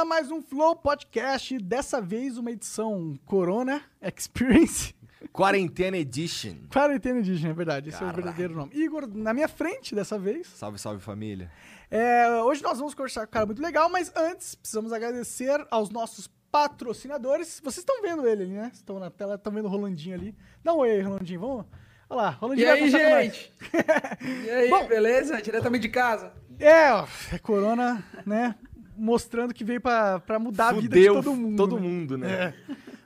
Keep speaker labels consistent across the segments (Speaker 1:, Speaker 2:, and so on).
Speaker 1: A mais um Flow Podcast, dessa vez uma edição Corona Experience.
Speaker 2: Quarentena Edition.
Speaker 1: Quarentena Edition, é verdade, esse é o verdadeiro nome. Igor, na minha frente dessa vez.
Speaker 2: Salve, salve família.
Speaker 1: É, hoje nós vamos conversar com um cara muito legal, mas antes precisamos agradecer aos nossos patrocinadores. Vocês estão vendo ele ali, né? Estão na tela, estão vendo o Rolandinho ali. Dá um oi aí, Rolandinho, vamos? Olha lá, Rolandinho
Speaker 3: E aí, gente? E aí,
Speaker 1: Bom.
Speaker 3: beleza? Diretamente de casa.
Speaker 1: É, ó, é Corona, né? Mostrando que veio pra mudar a vida de
Speaker 2: Fudeu
Speaker 1: todo mundo.
Speaker 2: todo
Speaker 1: né?
Speaker 2: mundo, né?
Speaker 1: É.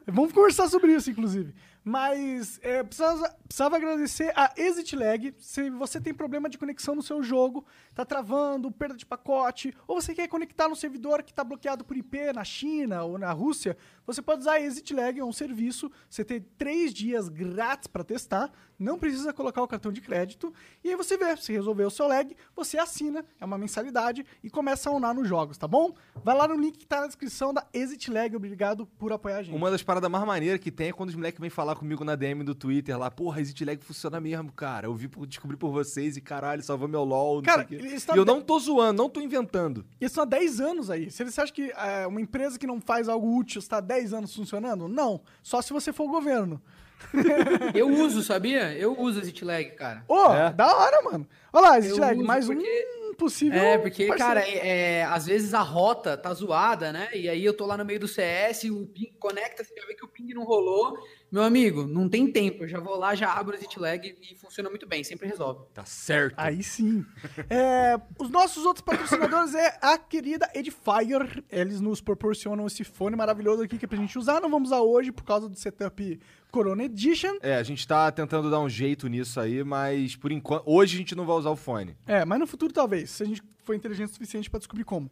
Speaker 1: Vamos conversar sobre isso, inclusive. Mas é, precisava, precisava agradecer a Exit Lag. Se você tem problema de conexão no seu jogo, tá travando, perda de pacote, ou você quer conectar no servidor que está bloqueado por IP na China ou na Rússia, você pode usar a Exit Lag, é um serviço. Você tem três dias grátis para testar, não precisa colocar o cartão de crédito. E aí você vê, se resolver o seu lag, você assina, é uma mensalidade e começa a unar nos jogos, tá bom? Vai lá no link que tá na descrição da Exit Lag. Obrigado por apoiar a gente.
Speaker 2: Uma das paradas mais maneiras que tem é quando os moleques vêm falar comigo na DM do Twitter lá, porra, Exit Lag funciona mesmo, cara. Eu vi, por- descobri por vocês e caralho, salvou meu LOL, não
Speaker 1: Cara,
Speaker 2: E eu não tô zoando, não tô inventando.
Speaker 1: Isso há 10 anos aí. Se você acha que é, uma empresa que não faz algo útil está há 10 anos funcionando? Não. Só se você for o governo.
Speaker 3: Eu uso, sabia? Eu uso Exit Lag, cara.
Speaker 1: Ô,
Speaker 2: É?
Speaker 1: da hora, mano. Olha lá, existe
Speaker 3: Eu
Speaker 1: lag, mais
Speaker 3: porque-
Speaker 1: um possível.
Speaker 3: É, porque,
Speaker 1: parceiro.
Speaker 3: cara, é, é, às vezes a rota tá zoada, né? E aí eu tô lá no meio do CS, o ping conecta, você já vê que o ping não rolou. Meu amigo, não tem tempo. Eu já vou lá, já abro o Exit Lag e funciona muito bem, sempre resolve.
Speaker 2: Tá certo.
Speaker 1: Aí sim. É, os nossos outros patrocinadores é a querida Edifier. Eles nos proporcionam esse fone maravilhoso aqui que é pra gente usar. Não vamos usar hoje por causa do setup Corona Edition.
Speaker 2: É, a gente tá tentando dar um jeito nisso aí, mas por enquanto. Hoje a gente não vai usar o fone.
Speaker 1: É, mas no futuro talvez, se a gente for inteligente o suficiente pra descobrir como.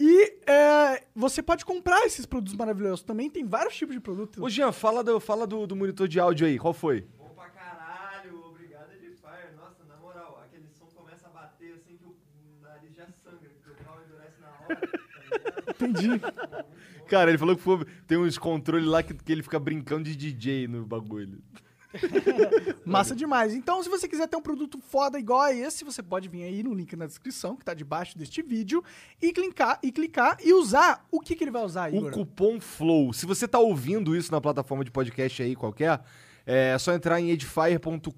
Speaker 1: E é, você pode comprar esses produtos maravilhosos também, tem vários tipos de produtos.
Speaker 2: Ô, Jean, fala do, fala do, do monitor de áudio aí, qual foi?
Speaker 4: Bom pra caralho, obrigado Edifier. Nossa, na moral, aquele som começa a bater assim que o nariz já sangra, porque o pau endurece na hora. Tá
Speaker 1: Entendi.
Speaker 2: Cara, ele falou que foi- tem uns controles lá que, que ele fica brincando de DJ no bagulho.
Speaker 1: Massa demais. Então, se você quiser ter um produto foda igual a esse, você pode vir aí no link na descrição, que tá debaixo deste vídeo, e clicar e, clicar, e usar. O que, que ele vai usar, Igor?
Speaker 2: O cupom FLOW. Se você tá ouvindo isso na plataforma de podcast aí qualquer, é só entrar em edifier.com.br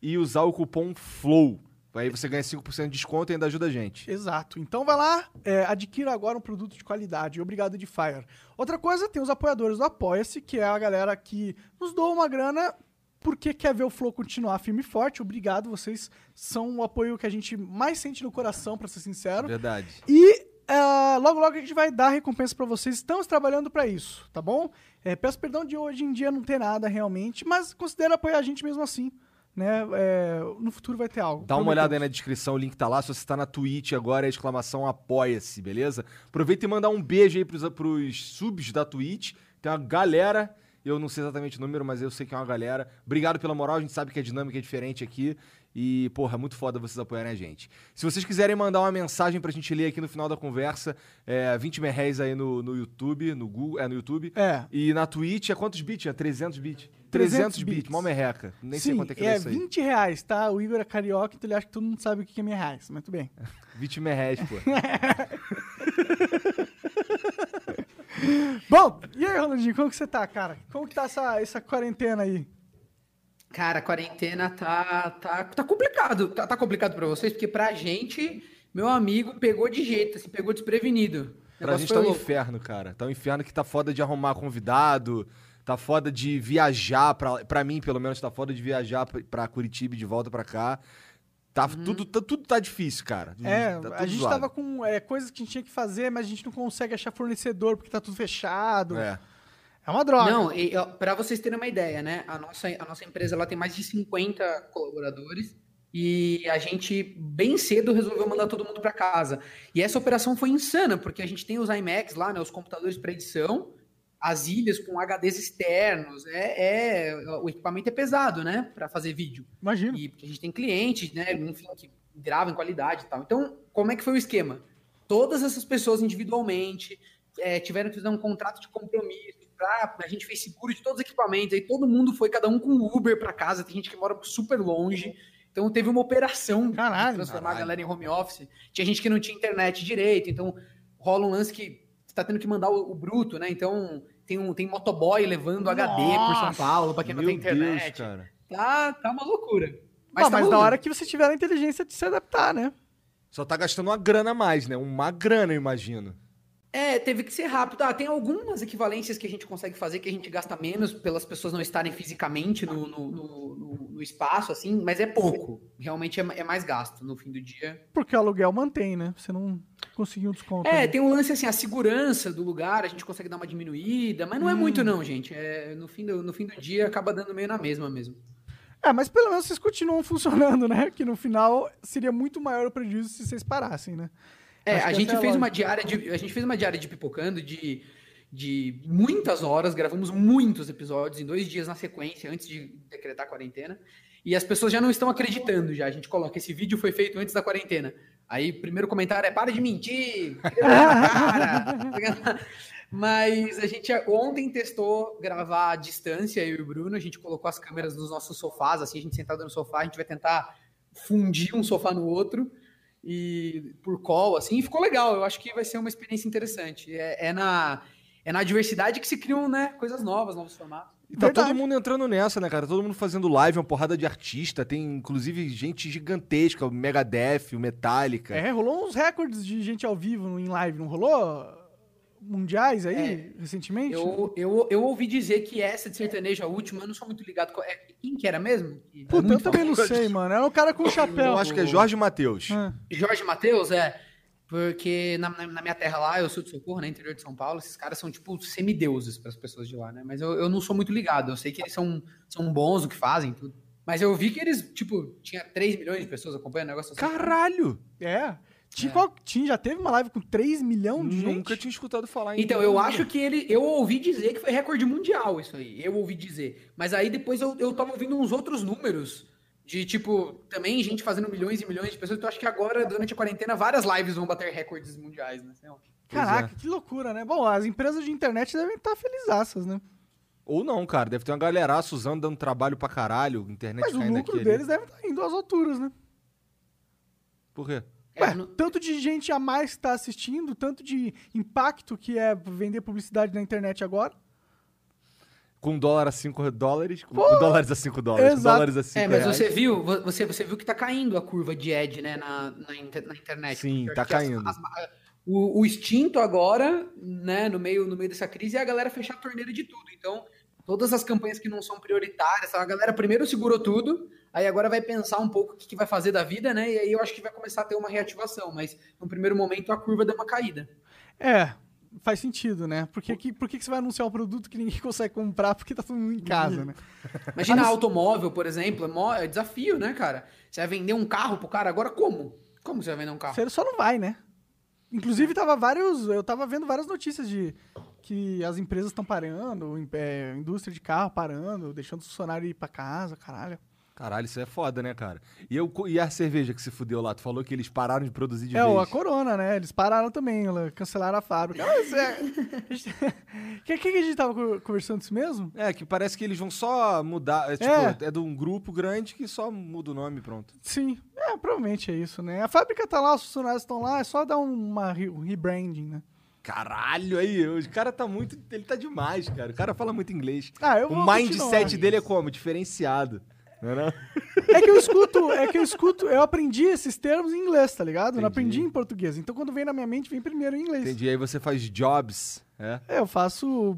Speaker 2: e usar o cupom FLOW. Aí você ganha 5% de desconto e ainda ajuda a gente.
Speaker 1: Exato. Então vai lá, é, adquira agora um produto de qualidade. Obrigado, Edifier. Outra coisa, tem os apoiadores do Apoia-se, que é a galera que nos doa uma grana porque quer ver o Flow continuar firme e forte. Obrigado, vocês são o apoio que a gente mais sente no coração, pra ser sincero.
Speaker 2: Verdade.
Speaker 1: E é, logo, logo a gente vai dar recompensa pra vocês. Estamos trabalhando pra isso, tá bom? É, peço perdão de hoje em dia não ter nada realmente, mas considera apoiar a gente mesmo assim. Né? É, no futuro vai ter algo.
Speaker 2: Dá uma olhada aí na descrição, o link tá lá. Se você tá na Twitch agora, é exclamação apoia-se, beleza? Aproveita e mandar um beijo aí pros, pros subs da Twitch. Tem uma galera, eu não sei exatamente o número, mas eu sei que é uma galera. Obrigado pela moral, a gente sabe que a dinâmica é diferente aqui. E, porra, é muito foda vocês apoiarem a gente. Se vocês quiserem mandar uma mensagem pra gente ler aqui no final da conversa, é 20 merréis aí no, no YouTube, no Google, é no YouTube.
Speaker 1: É.
Speaker 2: E na Twitch é quantos bits? É 300 bits?
Speaker 1: 300
Speaker 2: 300 bits, mó merreca. Nem sei
Speaker 1: Sim,
Speaker 2: quanto é que
Speaker 1: é
Speaker 2: é isso aí.
Speaker 1: 20 reais, tá? O Igor é carioca, então ele acha que todo mundo sabe o que é mil reais. Mas tudo bem.
Speaker 2: 20 merréis, pô.
Speaker 1: Bom, e aí, Ronaldinho, como que você tá, cara? Como que tá essa, essa quarentena aí?
Speaker 3: Cara, a quarentena tá, tá, tá complicado. Tá, tá complicado pra vocês, porque pra gente, meu amigo pegou de jeito, assim, pegou desprevenido.
Speaker 2: Pra gente tá um
Speaker 3: louco.
Speaker 2: inferno, cara. Tá um inferno que tá foda de arrumar convidado, tá foda de viajar, pra, pra mim, pelo menos, tá foda de viajar pra, pra Curitiba e de volta pra cá. Tá,
Speaker 3: Uhum.
Speaker 2: tudo, tá, tudo tá difícil, cara.
Speaker 1: É,
Speaker 2: Tá
Speaker 1: a gente
Speaker 2: zoado.
Speaker 1: tava com é, coisas que a gente tinha que fazer, mas a gente não consegue achar fornecedor porque tá tudo fechado. É,
Speaker 2: É.
Speaker 1: uma droga.
Speaker 3: Não, pra vocês terem uma ideia, né? A nossa, a nossa empresa ela tem mais de 50 colaboradores e a gente bem cedo resolveu mandar todo mundo para casa. E essa operação foi insana, porque a gente tem os iMacs lá, né? Os computadores para edição, as ilhas com HDs externos. É, é- o equipamento é pesado, né? Para fazer vídeo.
Speaker 1: Imagina.
Speaker 3: E porque a gente tem clientes, né, enfim, que gravam em qualidade e tal. Então, como é que foi o esquema? Todas essas pessoas individualmente eh, tiveram que fazer um contrato de compromisso, pra, a gente fez seguro de todos os equipamentos, aí todo mundo foi, cada um com Uber para casa, tem gente que mora super longe. Então teve uma operação
Speaker 1: Caralho,
Speaker 3: de transformar
Speaker 2: caralho.
Speaker 3: a galera em home office. Tinha gente que não tinha internet direito, então rola um lance que você tá tendo que mandar o, o bruto, né? Então tem um tem motoboy levando HD por São
Speaker 1: Nossa!
Speaker 3: Paulo para quem não tem internet.
Speaker 2: Deus, cara.
Speaker 3: Tá, tá uma loucura.
Speaker 1: Mas,
Speaker 3: tá
Speaker 1: mas da
Speaker 3: rolando.
Speaker 1: hora que você tiver a inteligência de se adaptar, né?
Speaker 2: Só tá gastando uma grana a mais, né? Uma grana, eu imagino.
Speaker 3: É, teve que ser rápido. Ah, tem algumas equivalências que a gente consegue fazer que a gente gasta menos pelas pessoas não estarem fisicamente no, no, no- no- espaço, assim, mas é pouco. Realmente é, é mais gasto no fim do dia.
Speaker 1: Porque o aluguel mantém, né? Você não conseguiu um desconto.
Speaker 3: É,
Speaker 1: ali.
Speaker 3: tem um lance assim, a segurança do lugar, a gente consegue dar uma diminuída, mas não é muito não, gente. É, no, fim do, no fim do dia acaba dando meio na mesma mesmo.
Speaker 1: É, mas pelo menos vocês continuam funcionando, né? Que no final seria muito maior o prejuízo se vocês parassem, né?
Speaker 3: É,
Speaker 1: Acho
Speaker 3: a gente
Speaker 1: é
Speaker 3: fez uma diária de a gente fez uma diária de pipocando de, de muitas horas, gravamos muitos episódios em dois dias na sequência antes de decretar a quarentena. E as pessoas já não estão acreditando já. A gente coloca esse vídeo foi feito antes da quarentena. Aí primeiro comentário é para de mentir. cara." Mas a gente ontem testou gravar à distância, eu e o Bruno, a gente colocou as câmeras nos nossos sofás, assim, a gente sentado no sofá, a gente vai tentar fundir um sofá no outro e por call, assim, e ficou legal. Eu acho que vai ser uma experiência interessante. É, é na, é na diversidade que se criam, né, coisas novas, novos formatos.
Speaker 2: E tá
Speaker 1: Verdade.
Speaker 2: todo mundo entrando nessa, né, cara? Todo mundo fazendo live, uma porrada de artista. Tem, inclusive, gente gigantesca, o Megadeth, o Metallica.
Speaker 1: É, rolou uns recordes de gente ao vivo no- em live, não rolou? Mundiais aí, recentemente?
Speaker 3: Eu, eu, eu ouvi dizer que essa de sertanejo, a última, eu não sou muito ligado. com- é, quem que era mesmo? Que-
Speaker 1: Puta, eu também não sei, mano. Era um cara com chapéu.
Speaker 2: Eu acho que é Jorge Matheus.
Speaker 1: Ah.
Speaker 3: Jorge Matheus, é. Porque na, na- na minha terra lá, eu sou de Socorro, né, interior de São Paulo, esses caras são tipo semideuses para as pessoas de lá, né? Mas eu, eu não sou muito ligado. Eu sei que eles são, são bons no que fazem, tudo. Mas eu vi que eles, tipo, tinha 3 milhões de pessoas acompanhando o negócio assim.
Speaker 2: Caralho!
Speaker 1: É. Tinha,
Speaker 3: É.
Speaker 1: qual- tinha- já teve uma live com 3 milhões de gente?
Speaker 2: Nunca tinha escutado falar em
Speaker 3: Então, eu acho que ele. Eu ouvi dizer que foi recorde mundial isso aí. Eu ouvi dizer. Mas aí depois eu, eu tava ouvindo uns outros números. De tipo, também gente fazendo milhões e milhões de pessoas. Então acho que agora, durante a quarentena, várias lives vão bater recordes mundiais, né?
Speaker 1: Caraca, que loucura, né? Bom, as empresas de internet devem estar felizaças, né?
Speaker 2: Ou não, cara. Deve ter uma galeraça usando, dando trabalho pra caralho. Internet
Speaker 1: Mas o lucro
Speaker 2: aqui ali.
Speaker 1: deles deve estar indo às alturas, né?
Speaker 2: Por quê?
Speaker 3: É,
Speaker 1: Ué,
Speaker 3: no-
Speaker 1: tanto de gente a mais que tá assistindo, tanto de impacto que é vender publicidade na internet agora.
Speaker 2: Com dólar a 5 dólares? Com, com dólares a 5 dólares. Com dólares a 5
Speaker 3: É, mas
Speaker 2: reais.
Speaker 3: você viu, vo- você, você viu que tá caindo a curva de ad, né, na, na, na internet.
Speaker 2: Sim, tá
Speaker 3: acho que as-
Speaker 2: caindo.
Speaker 3: as- o, o instinto agora, né, no meio, no meio dessa crise, é a galera fechar a torneira de tudo. Então, todas as campanhas que não são prioritárias, a galera primeiro segurou tudo, aí agora vai pensar um pouco o que, que vai fazer da vida, né, e aí eu acho que vai começar a ter uma reativação, mas no primeiro momento a curva deu uma caída.
Speaker 1: É, faz sentido, né? Porque que, por que que você vai anunciar um produto que ninguém consegue comprar porque tá todo mundo em casa, né?
Speaker 3: Imagina automóvel, por exemplo, é, é desafio, né, cara? Você vai vender um carro pro cara, agora como? Como você vai vender um carro?
Speaker 1: Você só não vai, né? Inclusive, tava vários. Eu tava vendo várias notícias de que as empresas estão parando, em- é, indústria de carro parando, deixando o funcionário ir pra casa, caralho.
Speaker 2: Caralho, isso é foda, né, cara? E, eu, e a cerveja que se fudeu lá? Tu falou que eles pararam de produzir de
Speaker 1: é,
Speaker 2: vez.
Speaker 1: o- a Corona, né? Eles pararam também, ela- cancelaram a fábrica. Mas é. O que, que a gente tava co- conversando isso mesmo?
Speaker 2: É, que parece que eles vão só mudar. É, tipo,
Speaker 1: É.
Speaker 2: é. de um grupo grande que só muda o nome pronto.
Speaker 1: Sim, é, provavelmente é isso, né? A fábrica tá lá, os funcionários estão lá, é só dar uma um rebranding, né?
Speaker 2: Caralho, aí, o cara tá muito. Ele tá demais, cara. O cara fala muito inglês.
Speaker 1: Ah, eu
Speaker 2: o
Speaker 1: vou
Speaker 2: mindset
Speaker 1: continuar.
Speaker 2: dele é como? Diferenciado. É?
Speaker 1: É que eu escuto, é que eu escuto, eu aprendi esses termos em inglês, tá ligado? Eu não
Speaker 2: Entendi.
Speaker 1: aprendi em português. Então quando vem na minha mente, vem primeiro em inglês.
Speaker 2: Entendi. Aí você faz jobs, é?
Speaker 1: É, eu faço.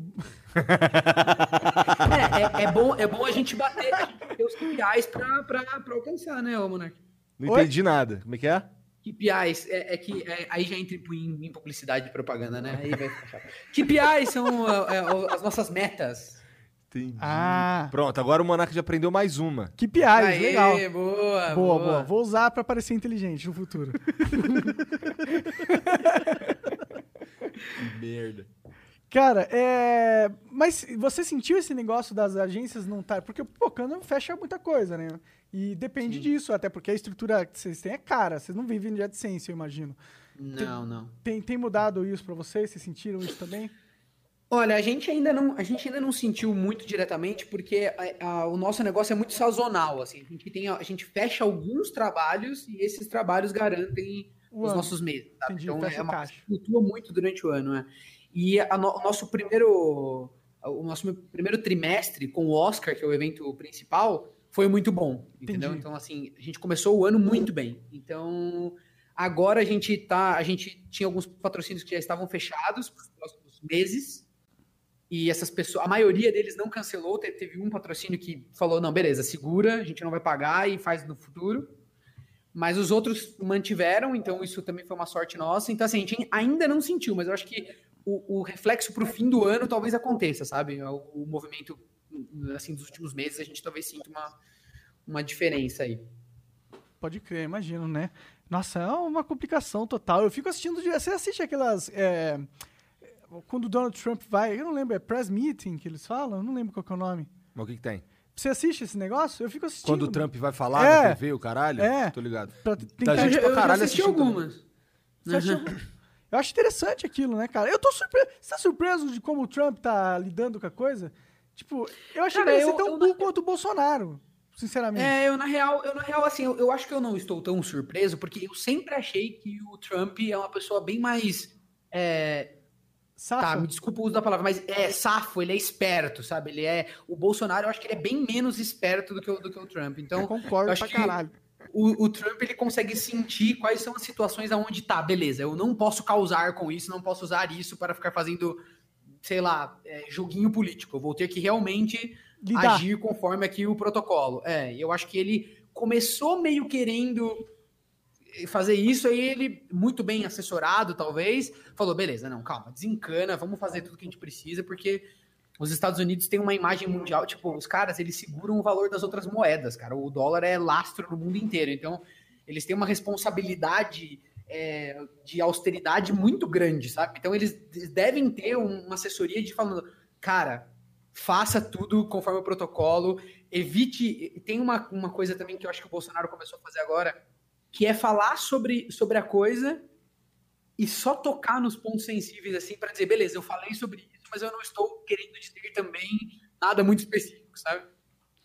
Speaker 3: É, é, é bom, é bom a gente bater, a gente bater os KPIs pra, pra, pra alcançar, né, ô Monark?
Speaker 2: Não
Speaker 1: Oi?
Speaker 2: entendi nada. Como é que é?
Speaker 3: KPIs, é, é que é, aí já entra em, em publicidade e propaganda, né? Aí vai ficar chato. KPIs são é, é, as nossas metas.
Speaker 2: Entendi.
Speaker 1: Ah,
Speaker 2: Pronto, agora o Monarca já aprendeu mais uma.
Speaker 1: que piada,
Speaker 3: Aê,
Speaker 1: legal.
Speaker 3: boa,
Speaker 1: Boa, boa, Vou usar pra parecer inteligente no futuro.
Speaker 2: Que merda.
Speaker 1: Cara, é. Mas você sentiu esse negócio das agências não estar. Porque o Pocano fecha muita coisa, né? E depende disso, até porque a estrutura que vocês têm é cara. Vocês não vivem de AdSense, eu imagino.
Speaker 3: Não, não.
Speaker 1: Tem, tem mudado isso pra vocês? Vocês sentiram isso também?
Speaker 3: Olha, a gente ainda não, a gente ainda não sentiu muito diretamente porque a- a- o nosso negócio é muito sazonal, assim. A gente tem, a, gente fecha alguns trabalhos e esses trabalhos garantem
Speaker 1: O
Speaker 3: os
Speaker 1: ano.
Speaker 3: nossos meses. sabe?
Speaker 1: Entendi,
Speaker 3: Então é uma
Speaker 1: caixa.
Speaker 3: coisa que flutua muito durante o ano, né? E a no- o nosso primeiro, o nosso primeiro trimestre com o Oscar, que é o evento principal, foi muito bom, entendeu?
Speaker 1: Entendi.
Speaker 3: Então assim, a gente começou o ano muito bem. Então agora a gente tá, a gente tinha alguns patrocínios que já estavam fechados para os próximos meses. E essas pessoas, a maioria deles não cancelou. Teve, um patrocínio que falou: não, beleza, segura, a gente não vai pagar e faz no futuro. Mas os outros mantiveram, então isso também foi uma sorte nossa. Então, assim, a gente ainda não sentiu, mas eu acho que o, o reflexo pro fim do ano talvez aconteça, sabe? O, o movimento, assim, dos últimos meses, a gente talvez sinta uma, uma diferença aí.
Speaker 1: Pode crer, imagino, né? Nossa, é uma complicação total. Eu fico assistindo. Você assiste aquelas. é, Quando o Donald Trump vai. Eu não lembro, é press meeting que eles falam? Eu não lembro qual que é o nome.
Speaker 2: Mas o que, que tem?
Speaker 1: Você assiste esse negócio? Eu fico assistindo.
Speaker 2: Quando o Trump vai falar
Speaker 1: É.
Speaker 2: na TV, o caralho?
Speaker 1: É.
Speaker 2: Tô ligado.
Speaker 1: Pra
Speaker 2: Da
Speaker 1: tentar-
Speaker 2: gente
Speaker 3: eu,
Speaker 2: pra
Speaker 3: eu
Speaker 2: caralho
Speaker 3: assisti
Speaker 2: assistindo também.
Speaker 3: algumas.
Speaker 1: Você acha- Eu acho interessante aquilo, né, cara? Eu tô surpreso. Você tá surpreso de como o Trump tá lidando com a coisa? Tipo, eu achei
Speaker 3: Cara,
Speaker 1: que ele ia ser
Speaker 3: eu-
Speaker 1: tão
Speaker 3: eu-
Speaker 1: burro quanto o Bolsonaro, sinceramente.
Speaker 3: É, eu na real, eu na real, assim, eu, eu acho que eu não estou tão surpreso, porque eu sempre achei que o Trump é uma pessoa bem mais. é,
Speaker 1: Safa?
Speaker 3: Tá, me desculpa o uso da palavra, mas é safo, ele é esperto, sabe? Ele é. O Bolsonaro, eu acho que ele é bem menos esperto do que o, do que o Trump. Então,
Speaker 1: eu concordo
Speaker 3: eu acho
Speaker 1: pra
Speaker 3: que
Speaker 1: caralho.
Speaker 3: o, o Trump ele consegue sentir quais são as situações aonde tá, beleza, eu não posso causar com isso, não posso usar isso para ficar fazendo, sei lá, é, joguinho político. Eu vou ter que realmente
Speaker 1: Lidar.
Speaker 3: agir conforme aqui o protocolo. É, eu acho que ele começou meio querendo fazer isso, aí ele, muito bem assessorado, talvez, falou: beleza, não, calma, desencana, vamos fazer tudo que a gente precisa, porque os Estados Unidos têm uma imagem mundial, tipo, os caras, eles seguram o valor das outras moedas, cara. O dólar é lastro no mundo inteiro, então eles têm uma responsabilidade é, de austeridade muito grande, sabe? Então eles devem ter um- uma assessoria de falando, cara, faça tudo conforme o protocolo, evite. Tem uma, uma coisa também que eu acho que o Bolsonaro começou a fazer agora, que é falar sobre, sobre a coisa e só tocar nos pontos sensíveis, assim, para dizer, beleza, eu falei sobre isso, mas eu não estou querendo dizer também nada muito específico, sabe?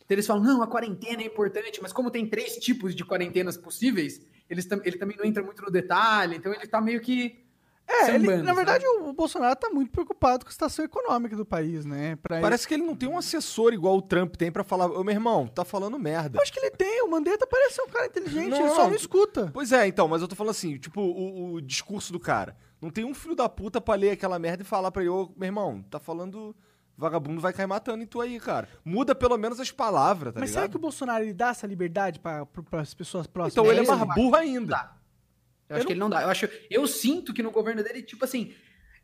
Speaker 3: Então eles falam, não, a quarentena é importante, mas como tem três tipos de quarentenas possíveis, eles ele também não entra muito no detalhe, então ele tá meio que.
Speaker 1: É, ele- na verdade,
Speaker 3: sabe?
Speaker 1: o Bolsonaro tá muito preocupado com a situação econômica do país, né? Pra ele-
Speaker 2: Parece que ele não tem um assessor igual o Trump tem pra falar, ô meu irmão, tá falando merda.
Speaker 1: Eu acho que ele tem, o Mandetta parece ser um cara inteligente,
Speaker 2: Não,
Speaker 1: ele só
Speaker 2: não.
Speaker 1: escuta.
Speaker 2: Pois é, então, mas eu tô falando assim, tipo, o, o discurso do cara. Não tem um filho da puta pra ler aquela merda e falar pra ele, ô, meu irmão, tá falando. Vagabundo vai cair matando em tu aí, cara. Muda pelo menos as palavras, tá
Speaker 1: Mas
Speaker 2: ligado?
Speaker 1: será que o Bolsonaro ele dá essa liberdade para as pessoas próximas?
Speaker 2: Então ele é
Speaker 3: Ele
Speaker 2: mais burro ainda.
Speaker 3: dá. Eu acho que ele não dá. Eu, acho, eu sinto que no governo dele, tipo assim,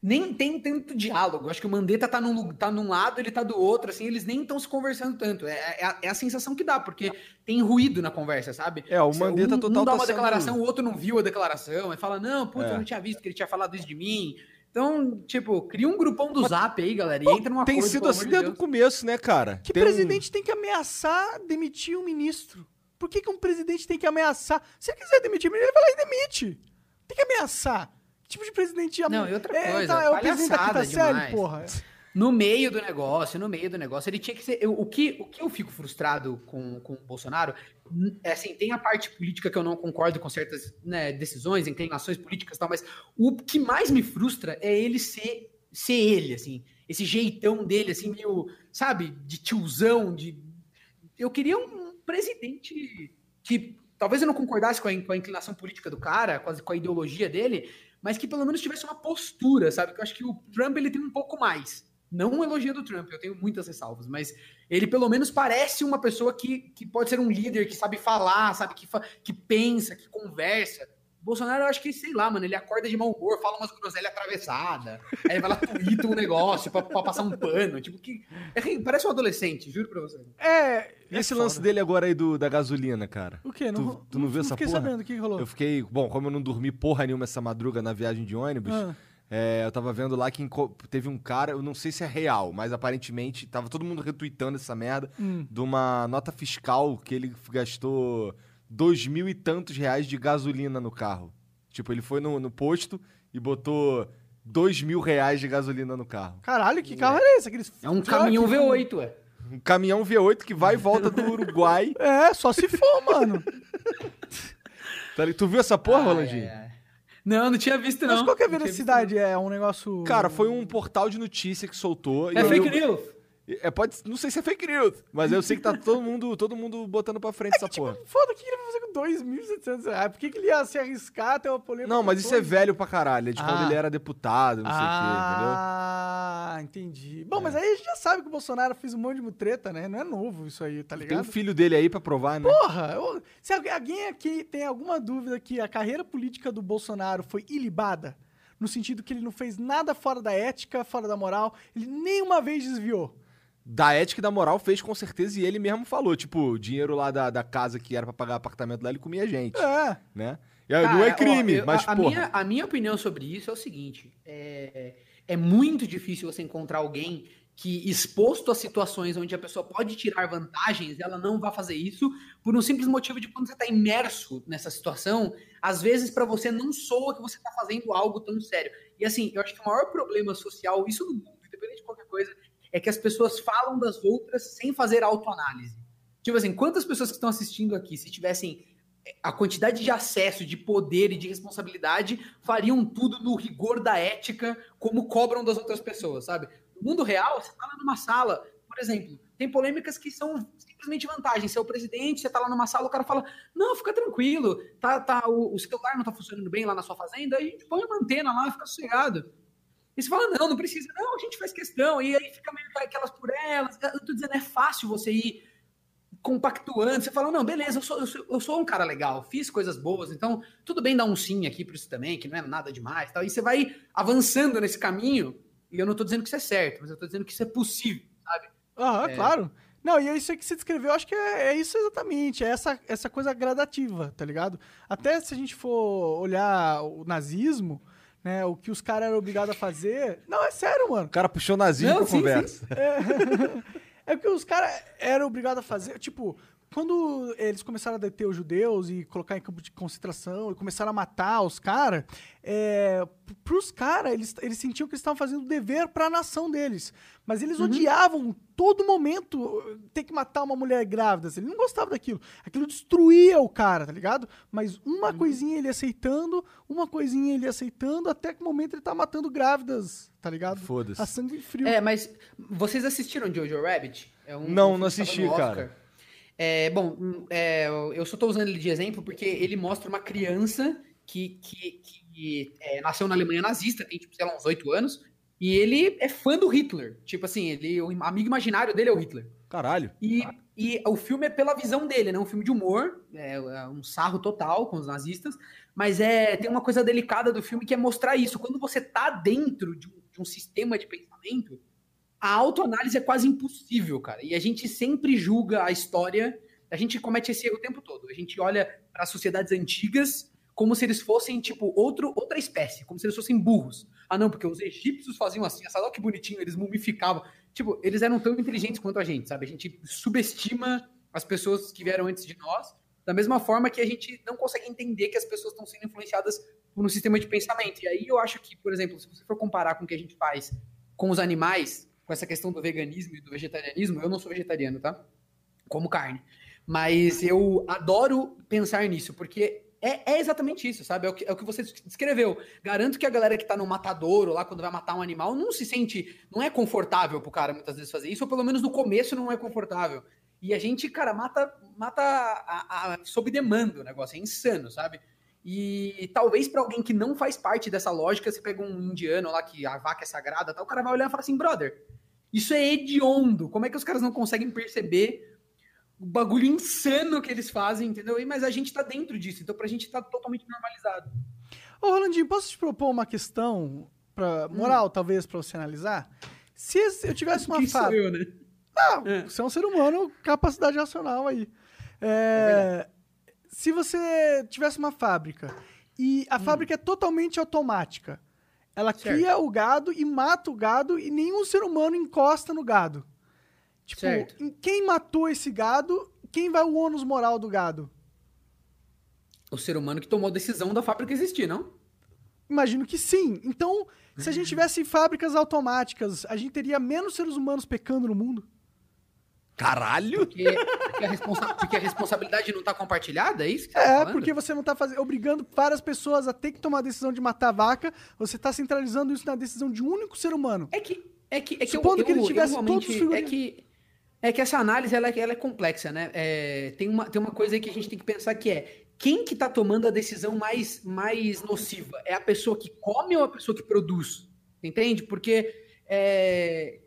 Speaker 3: nem tem tanto diálogo. Eu acho que o Mandetta tá num, tá num lado, ele tá do outro, assim, eles nem estão se conversando tanto. É, é a, é a sensação que dá, porque tem ruído na conversa, sabe?
Speaker 2: É, o Mandetta
Speaker 3: um,
Speaker 2: total
Speaker 3: um dá
Speaker 2: tá
Speaker 3: uma
Speaker 2: sendo-
Speaker 3: declaração, o outro não viu a declaração, e fala, não, puta,
Speaker 2: É.
Speaker 3: eu não tinha visto que ele tinha falado isso de mim. Então, tipo, cria um grupão do Zap aí, galera, e entra numa
Speaker 2: Tem sido assim desde o começo, né, cara?
Speaker 1: Que
Speaker 2: Tem um-
Speaker 1: presidente tem que ameaçar demitir um ministro? Por que, que um presidente tem que ameaçar? Se ele quiser demitir, ele vai lá e demite. Tem que ameaçar. Que tipo de presidente
Speaker 3: Não, e outra
Speaker 1: é,
Speaker 3: coisa,
Speaker 1: tá, é o presidente da quinta série, porra.
Speaker 3: No meio do negócio, no meio do negócio, ele tinha que ser. eu- o, que, o que eu fico frustrado com, com o Bolsonaro é assim, tem a parte política que eu não concordo com certas né, decisões, inclinações políticas e tal, mas o que mais me frustra é ele ser, ser ele, assim, esse jeitão dele, assim, meio, sabe, de tiozão, de. Eu queria um presidente que talvez eu não concordasse com a, com a inclinação política do cara, a, com a ideologia dele, mas que pelo menos tivesse uma postura, sabe? Que eu acho que o Trump ele tem um pouco mais. Não elogio do Trump, eu tenho muitas ressalvas, mas ele pelo menos parece uma pessoa que, que pode ser um líder, que sabe falar, sabe? Que, fa- que pensa, que conversa. Bolsonaro, eu acho que, sei lá, mano, ele acorda de mau humor, fala umas groselhas atravessadas, aí ele vai lá, tuita um negócio pra, pra passar um pano, tipo, que. é parece um adolescente, juro pra você.
Speaker 1: É.
Speaker 2: E
Speaker 1: é
Speaker 2: esse
Speaker 1: foda.
Speaker 2: lance dele agora aí do, da gasolina, cara?
Speaker 1: O quê?
Speaker 2: Tu,
Speaker 1: Não,
Speaker 2: tu não, viu essa
Speaker 1: fiquei
Speaker 2: porra?
Speaker 1: sabendo o que rolou.
Speaker 2: Eu fiquei. Bom, como eu não dormi porra nenhuma essa madruga na viagem de ônibus,
Speaker 1: Ah.
Speaker 2: é, eu tava vendo lá que teve um cara, eu não sei se é real, mas aparentemente tava todo mundo retweetando essa merda
Speaker 1: Hum.
Speaker 2: de uma nota fiscal que ele gastou dois mil e tantos reais de gasolina no carro. Tipo, ele foi no, no posto e botou dois mil reais de gasolina no carro.
Speaker 1: Caralho, que carro era esse? Aqueles
Speaker 3: É um caminhão
Speaker 1: com-
Speaker 3: V8, ué.
Speaker 2: Um caminhão V8 que vai e volta do Uruguai.
Speaker 1: É, só se for, mano.
Speaker 2: Tá Tu viu essa porra,
Speaker 3: Ai,
Speaker 2: Rolandinho?
Speaker 3: ai, ai. Não, não tinha visto, não.
Speaker 1: Mas qual que é a veracidade? É um negócio.
Speaker 2: Cara, foi um portal de notícia que soltou. e
Speaker 3: É
Speaker 2: eu-
Speaker 3: fake news.
Speaker 2: É, pode, não sei se é fake news, mas eu sei que tá todo mundo, todo mundo botando pra frente essa porra.
Speaker 1: Foda, o que ele vai fazer com 2.700 reais? Por que, que ele ia se arriscar até uma polêmica?
Speaker 2: Não, mas isso é velho pra caralho. É de quando
Speaker 1: Ah.
Speaker 2: ele era deputado, não sei o
Speaker 1: Ah, entendi. Bom,
Speaker 2: É.
Speaker 1: mas aí a gente já sabe que o Bolsonaro fez um monte de treta, né? Não é novo isso aí, tá
Speaker 2: quê. Tem
Speaker 1: ligado?
Speaker 2: um filho dele aí pra provar, né?
Speaker 1: Porra, eu- se alguém aqui tem alguma dúvida que a carreira política do Bolsonaro foi ilibada, no sentido que ele não fez nada fora da ética, fora da moral, ele nenhuma vez desviou.
Speaker 2: Da ética e da moral fez com certeza e ele mesmo falou. Tipo, o dinheiro lá da, da casa que era pra pagar apartamento lá, ele comia gente,
Speaker 1: É.
Speaker 2: né? E aí, não é
Speaker 3: Cara, ó,
Speaker 2: crime,
Speaker 3: eu-
Speaker 2: mas
Speaker 3: a, a
Speaker 2: porra.
Speaker 3: minha, a minha opinião sobre isso é o seguinte: é, é muito difícil você encontrar alguém que, exposto a situações onde a pessoa pode tirar vantagens, ela não vai fazer isso por um simples motivo de quando você está imerso nessa situação, às vezes para você não soa que você está fazendo algo tão sério. E assim, eu acho que o maior problema social, isso no mundo, independente de qualquer coisa, é que as pessoas falam das outras sem fazer autoanálise. Tipo assim, quantas pessoas que estão assistindo aqui, se tivessem a quantidade de acesso, de poder e de responsabilidade fariam tudo no rigor da ética, como cobram das outras pessoas, sabe? No mundo real, você tá lá numa sala, por exemplo, tem polêmicas que são simplesmente vantagens. Você é o presidente, você tá lá numa sala, o cara fala: Não, fica tranquilo, tá, tá, o, o celular não tá funcionando bem lá na sua fazenda, a gente põe uma antena lá, fica sossegado. E você fala: Não, não precisa, não, a gente faz questão, e aí fica meio que aquelas por elas. Eu tô dizendo, é fácil você ir compactuando, você fala, não, beleza, eu sou, eu, sou, eu sou um cara legal, fiz coisas boas, então tudo bem dar um sim aqui para isso também, que não é nada demais, tal. e você vai avançando nesse caminho, e eu não tô dizendo que isso é certo, mas eu tô dizendo que isso é possível, sabe?
Speaker 1: Aham,
Speaker 3: É.
Speaker 1: claro. Não, e é isso aí que você descreveu, eu acho que é, é isso exatamente, é essa, essa coisa gradativa, tá ligado? Até se a gente for olhar o nazismo, né, o que os caras eram obrigados a fazer... Não, é sério, mano.
Speaker 2: O cara puxou nazismo
Speaker 3: Não,
Speaker 2: pra
Speaker 3: sim,
Speaker 2: conversa.
Speaker 1: É que os caras eram obrigados a fazer. Tipo, quando eles começaram a deter os judeus e colocar em campo de concentração e começaram a matar os caras, é, pros caras, eles, eles sentiam que eles estavam fazendo o dever pra nação deles. Mas eles odiavam todo momento uh, ter que matar uma mulher grávida. Eles não gostavam daquilo. Aquilo destruía o cara, tá ligado? Mas uma coisinha ele aceitando, uma coisinha ele aceitando, até que o momento ele tá matando grávidas, tá ligado?
Speaker 2: Foda-se.
Speaker 1: A sangue frio.
Speaker 3: É, mas vocês assistiram Jojo Rabbit? É um,
Speaker 2: Não, não assisti, cara.
Speaker 3: É, bom, hum, é, eu só tô usando ele de exemplo porque ele mostra uma criança que, que, que é, nasceu na Alemanha nazista, tem, tipo, sei lá, uns oito anos, e ele é fã do Hitler. Tipo assim, ele, o amigo imaginário dele é o Hitler.
Speaker 2: Caralho.
Speaker 3: E, e o filme é pela visão dele, né? Um filme de humor, é, é um sarro total com os nazistas, mas é tem uma coisa delicada do filme que é mostrar isso. Quando você tá dentro de um, de um sistema de pensamento, a autoanálise é quase impossível, cara. E a gente sempre julga a história, a gente comete esse erro o tempo todo. A gente olha para sociedades antigas como se eles fossem, tipo, outro, outra espécie, como se eles fossem burros. Ah, não, porque os egípcios faziam assim, sabe olha que bonitinho, eles mumificavam. Tipo, eles eram tão inteligentes quanto a gente, sabe? A gente subestima as pessoas que vieram antes de nós, da mesma forma que a gente não consegue entender que as pessoas estão sendo influenciadas por um sistema de pensamento. E aí eu acho que, por exemplo, se você for comparar com o que a gente faz com os animais, com essa questão do veganismo e do vegetarianismo, eu não sou vegetariano, tá? Como carne. Mas eu adoro pensar nisso, porque é, é exatamente isso, sabe? É o, que, é o que você descreveu. Garanto que a galera que tá no matadouro lá, quando vai matar um animal, não se sente. Não é confortável pro cara muitas vezes fazer isso, ou pelo menos no começo não é confortável. E a gente, cara, mata, mata a, a- sob demanda o negócio, é insano, sabe? E talvez pra alguém que não faz parte dessa lógica, você pega um indiano lá que a vaca é sagrada, tal, o cara vai olhar e falar assim, brother, isso é hediondo. Como é que os caras não conseguem perceber o bagulho insano que eles fazem, entendeu? E- Mas a gente tá dentro disso, então pra gente tá totalmente normalizado.
Speaker 1: Ô, Rolandinho, posso te propor uma questão pra, moral, talvez, pra você analisar? Se eu tivesse uma fábrica.
Speaker 3: eu, né?
Speaker 1: Ah,
Speaker 3: É.
Speaker 1: você é um ser humano, capacidade racional aí. É, se você tivesse uma fábrica e a fábrica é totalmente automática, ela.
Speaker 3: Certo.
Speaker 1: cria o gado e mata o gado e nenhum ser humano encosta no gado. Tipo,
Speaker 3: Certo.
Speaker 1: em- quem matou esse gado? Quem vai o ônus moral do gado?
Speaker 3: O ser humano que tomou a decisão da fábrica existir, não?
Speaker 1: Imagino que sim. Então, se a gente tivesse fábricas automáticas, a gente teria menos seres humanos pecando no mundo?
Speaker 2: Caralho!
Speaker 3: Porque, porque a, responsa- porque a responsabilidade não tá compartilhada, é isso que você tá
Speaker 1: É,
Speaker 3: falando?
Speaker 1: porque você não tá fazendo, obrigando várias pessoas a ter que tomar a decisão de matar a vaca, você tá centralizando isso na decisão de um único ser humano.
Speaker 3: É que é que é que
Speaker 1: Supondo
Speaker 3: eu,
Speaker 1: que ele
Speaker 3: eu- eu
Speaker 1: tivesse
Speaker 3: realmente-
Speaker 1: todos os
Speaker 3: é que é que essa análise ela, é- ela é complexa, né? É, tem uma tem uma coisa aí que a gente tem que pensar que é quem que tá tomando a decisão mais mais nociva? É a pessoa que come ou a pessoa que produz? Entende? Porque é,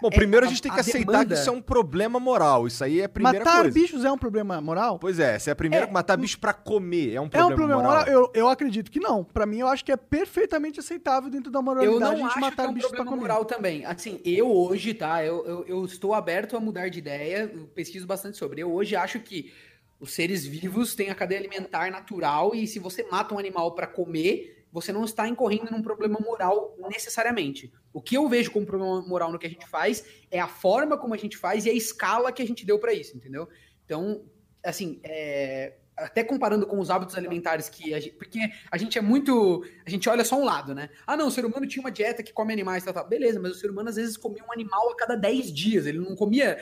Speaker 2: Bom,
Speaker 3: é,
Speaker 2: primeiro a
Speaker 3: a-
Speaker 2: gente tem que
Speaker 3: a
Speaker 2: aceitar
Speaker 3: demanda-
Speaker 2: que isso é um problema moral. Isso aí é a primeira
Speaker 1: matar
Speaker 2: coisa.
Speaker 1: bichos é um problema moral?
Speaker 2: Pois é, se é a primeira
Speaker 3: É,
Speaker 2: matar bicho pra comer é um
Speaker 1: É
Speaker 2: problema,
Speaker 1: um problema
Speaker 2: moral.
Speaker 1: moral? Eu, eu acredito que não. Pra mim, eu acho que é perfeitamente aceitável dentro da moralidade
Speaker 3: Eu não
Speaker 1: a gente
Speaker 3: acho que
Speaker 1: matar
Speaker 3: é um
Speaker 1: bichos pra
Speaker 3: problema
Speaker 1: comer.
Speaker 3: moral também. Assim, eu hoje, tá? Eu, eu, eu estou aberto a mudar de ideia, eu pesquiso bastante sobre. Eu hoje acho que os seres vivos têm a cadeia alimentar natural e se você mata um animal para comer, você não está incorrendo num problema moral necessariamente. O que eu vejo como problema moral no que a gente faz é a forma como a gente faz e a escala que a gente deu para isso, entendeu? Então, assim, é, até comparando com os hábitos alimentares que a gente, porque a gente é muito, a gente olha só um lado, né? Ah, não, o ser humano tinha uma dieta que come animais, tal, tal. beleza, mas o ser humano às vezes comia um animal a cada 10 dias, ele não comia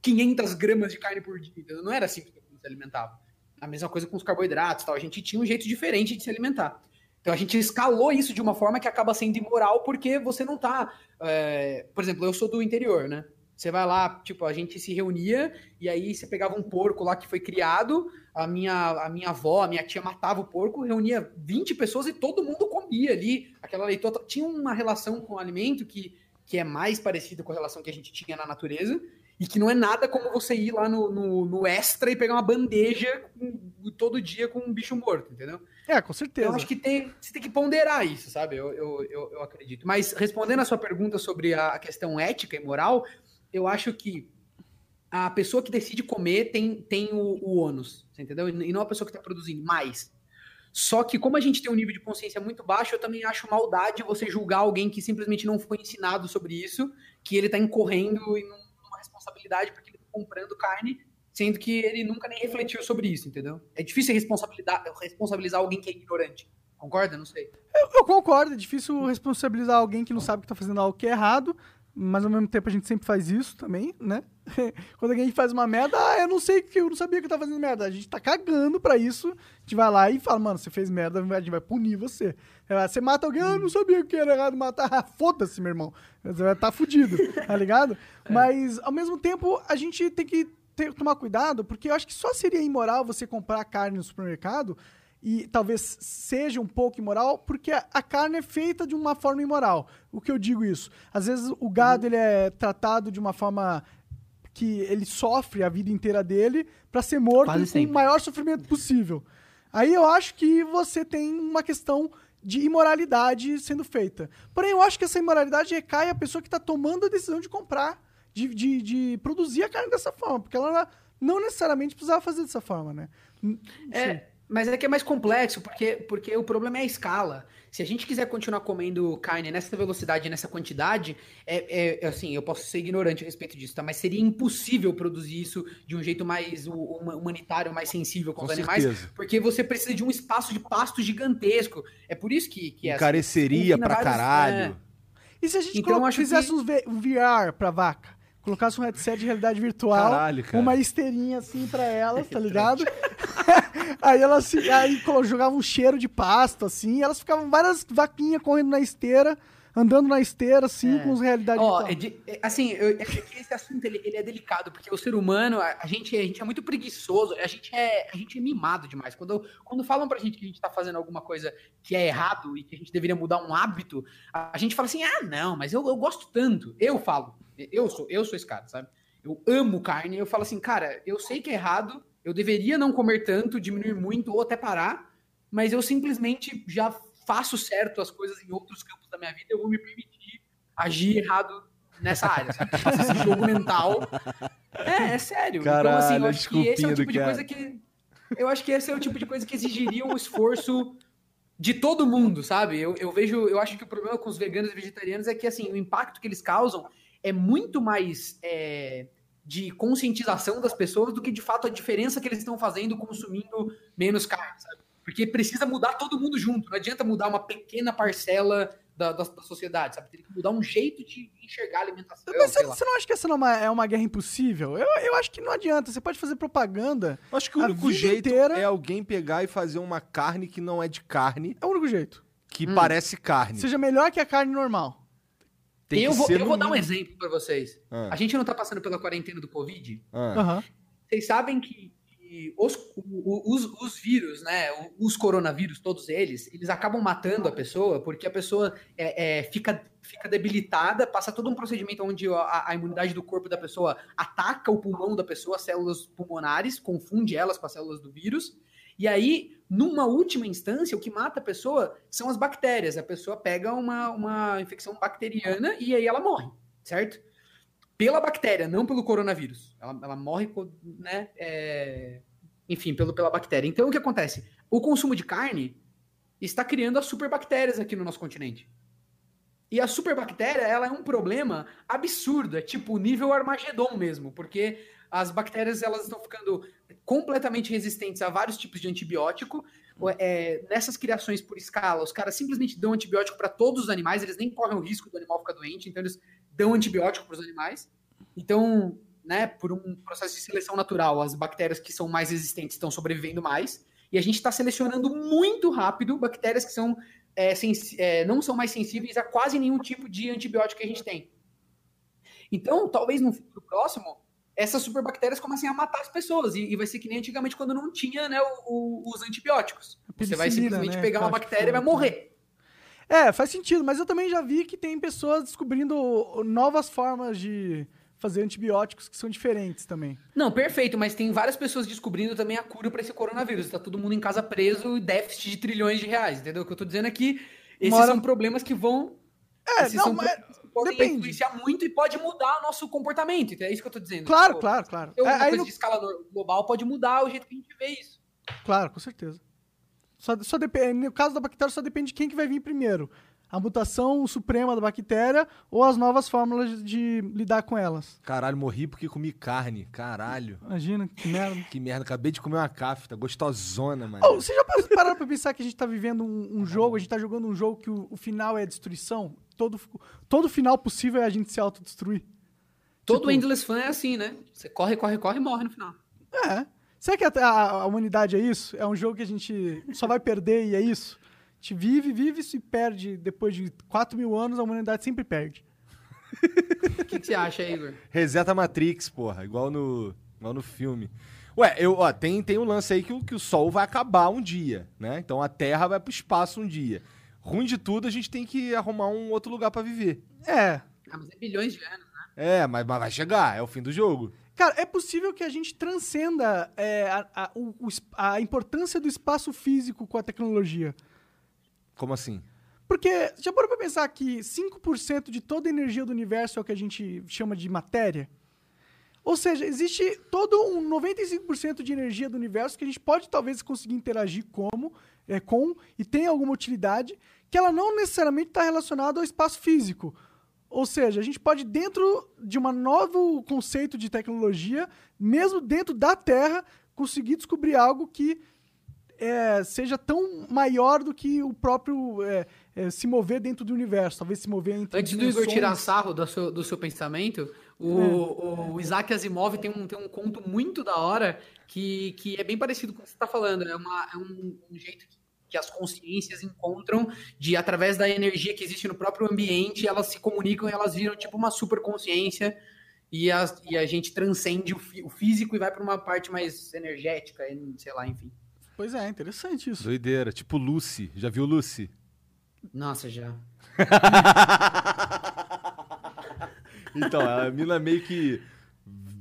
Speaker 3: 500 gramas de carne por dia, entendeu? não era assim que se alimentava. A mesma coisa com os carboidratos, tal. A gente tinha um jeito diferente de se alimentar. Então a gente escalou isso de uma forma que acaba sendo imoral porque você não tá. é, Por exemplo, eu sou do interior, né? Você vai lá, tipo, a gente se reunia e aí você pegava um porco lá que foi criado, a minha, a minha avó, a minha tia matava o porco, reunia 20 pessoas e todo mundo comia ali. Aquela leitota tinha uma relação com o alimento que, que é mais parecida com a relação que a gente tinha na natureza e que não é nada como você ir lá no, no, no extra e pegar uma bandeja com- todo dia com um bicho morto, entendeu?
Speaker 1: É, com certeza.
Speaker 3: Eu acho que tem, você tem que ponderar isso, sabe? Eu, eu, eu, eu acredito. Mas respondendo a sua pergunta sobre a questão ética e moral, eu acho que a pessoa que decide comer tem, tem o, o ônus, entendeu? E não a pessoa que está produzindo mais. Só que, como a gente tem um nível de consciência muito baixo, eu também acho maldade você julgar alguém que simplesmente não foi ensinado sobre isso, que ele está incorrendo em um- numa responsabilidade porque ele está comprando carne, sendo que ele nunca nem refletiu sobre isso, entendeu? É difícil responsabilizar, responsabilizar alguém que é ignorante. Concorda? Não sei.
Speaker 1: Eu concordo, é difícil responsabilizar alguém que não sabe que tá fazendo algo que é errado, mas ao mesmo tempo a gente sempre faz isso também, né? Quando alguém faz uma merda, ah, eu não sei que eu não sabia que eu tava fazendo merda. A gente tá cagando pra isso. A gente vai lá e fala, mano, você fez merda, a gente vai punir você. É, Você mata alguém, ah, eu não sabia que era errado matar. Foda-se, meu irmão. Você vai estar fudido, tá ligado? Mas ao mesmo tempo, a gente tem que ter- tomar cuidado, porque eu acho que só seria imoral você comprar carne no supermercado e talvez seja um pouco imoral, porque a, carne é feita de uma forma imoral. O que eu digo isso? Às vezes o gado ele é tratado de uma forma que ele sofre a vida inteira dele para ser morto
Speaker 3: Quase
Speaker 1: com o
Speaker 3: sempre.
Speaker 1: maior sofrimento possível. Aí eu acho que você tem uma questão de imoralidade sendo feita. Porém, eu acho que essa imoralidade recai a pessoa que está tomando a decisão de comprar, de, de, de produzir a carne dessa forma, porque ela não necessariamente precisava fazer dessa forma, né? N-
Speaker 3: É, mas é que é mais complexo, porque, porque o problema é a escala. Se a gente quiser continuar comendo carne nessa velocidade, nessa quantidade, é, é- assim, eu posso ser ignorante a respeito disso, tá? Mas seria impossível produzir isso de um jeito mais hu- huma- humanitário, mais sensível com,
Speaker 2: Com
Speaker 3: os animais,
Speaker 2: certeza.
Speaker 3: porque você precisa de um espaço de pasto gigantesco. É por isso que, que é assim.
Speaker 2: Encareceria pra
Speaker 3: vários-
Speaker 2: caralho.
Speaker 1: E se a gente
Speaker 3: Então,
Speaker 1: colo-
Speaker 3: acho
Speaker 1: fizesse
Speaker 3: que-
Speaker 1: um VR pra vaca? Colocasse um headset de realidade virtual,
Speaker 2: Caralho, cara.
Speaker 1: uma esteirinha assim pra elas, tá ligado? aí elas se, aí jogavam um cheiro de pasto assim, e elas ficavam várias vaquinhas correndo na esteira, andando na esteira, assim,
Speaker 3: É.
Speaker 1: com realidade
Speaker 3: Ó,
Speaker 1: virtual.
Speaker 3: é é, assim, eu- é que esse assunto ele, ele é delicado, porque o ser humano, a, a gente, a gente é muito preguiçoso, a gente é, a gente é mimado demais. Quando, quando falam pra gente que a gente tá fazendo alguma coisa que é errado e que a gente deveria mudar um hábito, a, a gente fala assim, ah, não, mas eu, eu gosto tanto. Eu falo, eu sou, eu sou esse cara, sabe? Eu amo carne, eu falo assim, cara, eu sei que é errado, eu deveria não comer tanto, diminuir muito ou até parar, mas eu simplesmente já faço certo as coisas em outros campos da minha vida, eu vou me permitir agir errado nessa área, sabe? Faço esse jogo mental. É, é sério. então,
Speaker 2: Caralho,
Speaker 3: assim, eu acho que esse é o tipo de coisa que. Eu acho que esse é o tipo de coisa que exigiria um esforço de todo mundo, sabe? Eu, eu vejo, eu acho que o problema com os veganos e vegetarianos é que, assim, o impacto que eles causam é muito mais é, de conscientização das pessoas do que, de fato, a diferença que eles estão fazendo consumindo menos carne, sabe? Porque precisa mudar todo mundo junto. Não adianta mudar uma pequena parcela da, da, da sociedade, sabe? Tem que mudar um jeito de enxergar a alimentação.
Speaker 1: Mas você, você não acha que essa não é uma, é uma guerra impossível? Eu, eu acho que não adianta. Você pode fazer propaganda.
Speaker 2: Eu Acho que o único jeito
Speaker 1: inteira-
Speaker 2: é alguém pegar e fazer uma carne que não é de carne,
Speaker 1: É o único jeito.
Speaker 2: que parece carne.
Speaker 1: Seja melhor que a carne normal.
Speaker 2: Tem
Speaker 3: eu
Speaker 2: que
Speaker 3: vou,
Speaker 2: ser
Speaker 3: eu
Speaker 2: no
Speaker 3: vou dar um exemplo pra vocês.
Speaker 2: Ah.
Speaker 3: A gente não tá passando pela quarentena do Covid?
Speaker 2: Ah.
Speaker 1: Aham.
Speaker 3: Vocês sabem que, que os, os, os vírus, né? Os coronavírus, todos eles, eles acabam matando a pessoa porque a pessoa é, é, fica, fica debilitada, passa todo um procedimento onde a, a imunidade do corpo da pessoa ataca o pulmão da pessoa, as células pulmonares, confunde elas com as células do vírus. E aí, numa última instância, o que mata a pessoa são as bactérias. A pessoa pega uma, uma infecção bacteriana e aí ela morre, certo? Pela bactéria, não pelo coronavírus. Ela, ela morre, né? é, Enfim, pelo, pela bactéria. Então, o que acontece? O consumo de carne está criando as superbactérias aqui no nosso continente. E a superbactéria, ela é um problema absurdo, é tipo nível Armagedon mesmo, porque as bactérias elas estão ficando completamente resistentes a vários tipos de antibiótico. É, nessas criações por escala, os caras simplesmente dão antibiótico para todos os animais, eles nem correm o risco do animal ficar doente, então eles dão antibiótico para os animais. Então, né, por um processo de seleção natural, as bactérias que são mais resistentes estão sobrevivendo mais. E a gente está selecionando muito rápido bactérias que são, é, é, não são mais sensíveis a quase nenhum tipo de antibiótico que a gente tem. Então, talvez no futuro próximo, essas superbactérias comecem a matar as pessoas. E, e vai ser que nem antigamente, quando não tinha né, o- o- os antibióticos. Você vai simplesmente
Speaker 1: né,
Speaker 3: pegar uma bactéria e vai morrer.
Speaker 1: É, faz sentido, mas eu também já vi que tem pessoas descobrindo novas formas de fazer antibióticos que são diferentes também.
Speaker 3: Não, perfeito, mas tem várias pessoas descobrindo também a cura para esse coronavírus. Tá todo mundo em casa preso e déficit de trilhões de reais, entendeu? O que eu tô dizendo é que esses
Speaker 1: Uma hora-
Speaker 3: são problemas que vão.
Speaker 1: É,
Speaker 3: esses
Speaker 1: não,
Speaker 3: são
Speaker 1: mas
Speaker 3: podem
Speaker 1: depende.
Speaker 3: influenciar muito e pode mudar o nosso comportamento. então É isso que eu tô dizendo.
Speaker 1: Claro,
Speaker 3: Tipo,
Speaker 1: claro, claro.
Speaker 3: ter Alguma
Speaker 1: É, aí
Speaker 3: coisa
Speaker 1: no-
Speaker 3: de escala global pode mudar o jeito que a gente vê isso.
Speaker 1: Claro, com certeza. Só, só depende, no caso da bactéria, só depende de quem que vai vir primeiro. A mutação suprema da bactéria ou as novas fórmulas de lidar com elas.
Speaker 2: Caralho, morri porque comi carne. Caralho.
Speaker 1: Imagina, que merda.
Speaker 2: Que merda, acabei de comer uma cafta, gostosona, mano.
Speaker 1: Oh, você já pa- pararam pra pensar que a gente tá vivendo um, um jogo, a gente tá jogando um jogo que o, o final é a destruição? Todo, todo final possível é a gente se autodestruir?
Speaker 3: Todo
Speaker 1: Tipo-
Speaker 3: Endless Fan é assim, né? Você corre, corre, corre e morre no final.
Speaker 1: É. Será que a, a- a humanidade é isso? É um jogo que a gente só vai perder e é isso? A gente vive, vive e perde. Depois de 4 mil anos, a humanidade sempre perde.
Speaker 3: O que, que você acha, Igor?
Speaker 2: Reseta a Matrix, porra, igual no, igual no filme. Ué, eu, ó, tem, tem um lance aí que, o- que o Sol vai acabar um dia, né? Então a Terra vai pro espaço um dia. Ruim de tudo, a gente tem que arrumar um outro lugar pra viver.
Speaker 1: É.
Speaker 3: Ah, mas é bilhões de anos, né?
Speaker 2: É, mas, mas vai chegar, é o fim do jogo.
Speaker 1: Cara, é possível que a gente transcenda é, a, a- o- a importância do espaço físico com a tecnologia.
Speaker 2: Como assim?
Speaker 1: Porque, já parou pra pensar que 5% de toda a energia do universo é o que a gente chama de matéria? Ou seja, existe todo um 95% de energia do universo que a gente pode talvez conseguir interagir como, é, com e tem alguma utilidade, que ela não necessariamente está relacionada ao espaço físico. Ou seja, a gente pode, dentro de um novo conceito de tecnologia, mesmo dentro da Terra, conseguir descobrir algo que é, seja tão maior do que o próprio é, é, se mover dentro do universo, talvez se mover entre
Speaker 3: Antes do Igor
Speaker 1: dimensões.
Speaker 3: tirar sarro do seu, do seu pensamento, o, o Isaac Asimov tem um, tem um conto muito da hora que, que é bem parecido com o que você está falando. É, uma, é um, um jeito que, que as consciências encontram de através da energia que existe no próprio ambiente, elas se comunicam e elas viram tipo uma super consciência e a, e a gente transcende o, fi- o físico e vai para uma parte mais energética, e sei lá, enfim.
Speaker 1: Pois é, interessante isso.
Speaker 2: Doideira. Tipo Lucy. Já viu Lucy?
Speaker 3: Nossa, já.
Speaker 2: Então, a mina meio que.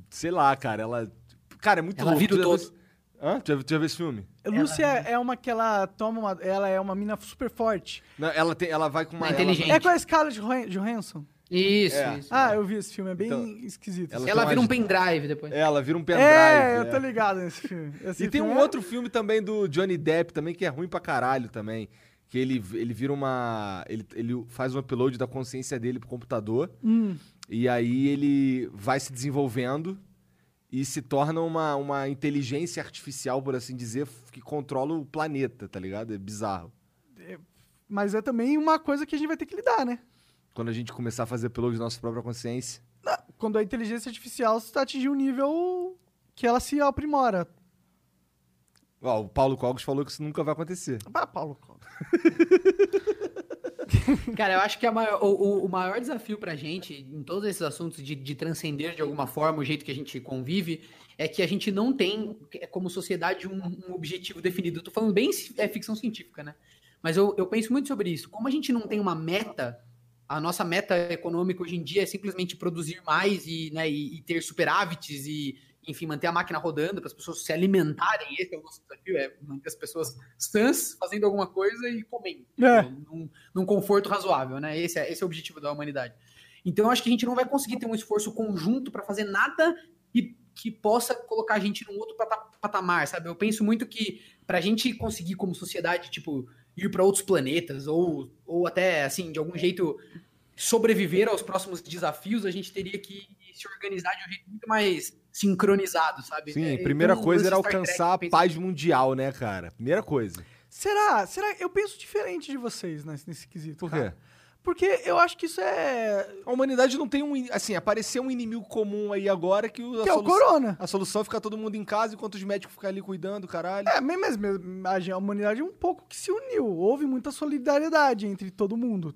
Speaker 2: Sei lá, cara. Ela. Cara, é muito
Speaker 3: Ela
Speaker 2: louco.
Speaker 3: vira o todo.
Speaker 2: Hã? Tu já, tu já viu esse filme?
Speaker 1: Lúcia é uma que ela toma uma. Ela é uma mina super forte.
Speaker 2: Não, ela, tem, ela vai com uma.
Speaker 3: É
Speaker 2: ela-
Speaker 3: inteligente.
Speaker 1: É com a Scarlett Johan- Johansson.
Speaker 3: Isso,
Speaker 2: É.
Speaker 3: isso.
Speaker 1: Ah, eu vi esse filme, é bem
Speaker 2: Então,
Speaker 1: esquisito.
Speaker 2: ela-
Speaker 3: Ela
Speaker 2: tem
Speaker 3: vira um pendrive depois.
Speaker 2: É, ela vira um pendrive.
Speaker 1: é, eu
Speaker 2: é.
Speaker 1: tô ligado nesse filme. Esse
Speaker 2: E tem
Speaker 1: filme
Speaker 2: um
Speaker 1: é-
Speaker 2: outro filme também do Johnny Depp também que é ruim pra caralho também. Que ele, ele vira uma. Ele, ele faz um upload da consciência dele pro computador.
Speaker 1: Hum,
Speaker 2: E aí ele vai se desenvolvendo e se torna uma, uma inteligência artificial, por assim dizer, que controla o planeta, tá ligado? É bizarro.
Speaker 1: mas é também uma coisa que a gente vai ter que lidar, né?
Speaker 2: Quando a gente começar a fazer upload da nossa própria consciência.
Speaker 1: Quando a inteligência artificial atingir um nível que ela se aprimora.
Speaker 2: Ó, o Paulo Cogos falou que isso nunca vai acontecer.
Speaker 1: Ah, Paulo.
Speaker 3: Cara, eu acho que maior- o, o- maior desafio pra gente, em todos esses assuntos de, de transcender de alguma forma o jeito que a gente convive, é que a gente não tem, é, como sociedade, um, um objetivo definido. Eu tô falando bem é ficção científica, né? Mas eu, eu penso muito sobre isso. Como a gente não tem uma meta, a nossa meta econômica hoje em dia é simplesmente produzir mais e, né, e, e ter superávites e, enfim, manter a máquina rodando para as pessoas se alimentarem. Esse é o nosso desafio, é manter as pessoas sãs, fazendo alguma coisa e comendo.
Speaker 1: É.
Speaker 3: Num, num conforto razoável, né? Esse é, esse é o objetivo da humanidade. Então, eu acho que a gente não vai conseguir ter um esforço conjunto para fazer nada que, que possa colocar a gente num outro pata- patamar, sabe? Eu penso muito que para a gente conseguir, como sociedade, tipo, ir para outros planetas ou, ou até, assim, de algum jeito sobreviver aos próximos desafios, a gente teria que se organizar de um jeito muito mais sincronizado, sabe?
Speaker 2: Sim,
Speaker 3: É,
Speaker 2: primeira
Speaker 3: então,
Speaker 2: coisa era
Speaker 3: Star Trek,
Speaker 2: alcançar a
Speaker 3: eu
Speaker 2: paz mundial, né, cara? Primeira coisa.
Speaker 1: Será? Será? Eu penso diferente de vocês nesse, nesse quesito.
Speaker 2: Por
Speaker 1: cara.
Speaker 2: quê?
Speaker 1: Porque eu acho que isso é.
Speaker 2: A humanidade não tem um. Assim, apareceu um inimigo comum aí agora que o. a
Speaker 1: Que é o corona.
Speaker 2: A solução é ficar todo mundo em casa enquanto os médicos ficam ali cuidando, caralho.
Speaker 1: É, mas mesmo, a humanidade um pouco que se uniu. Houve muita solidariedade entre todo mundo.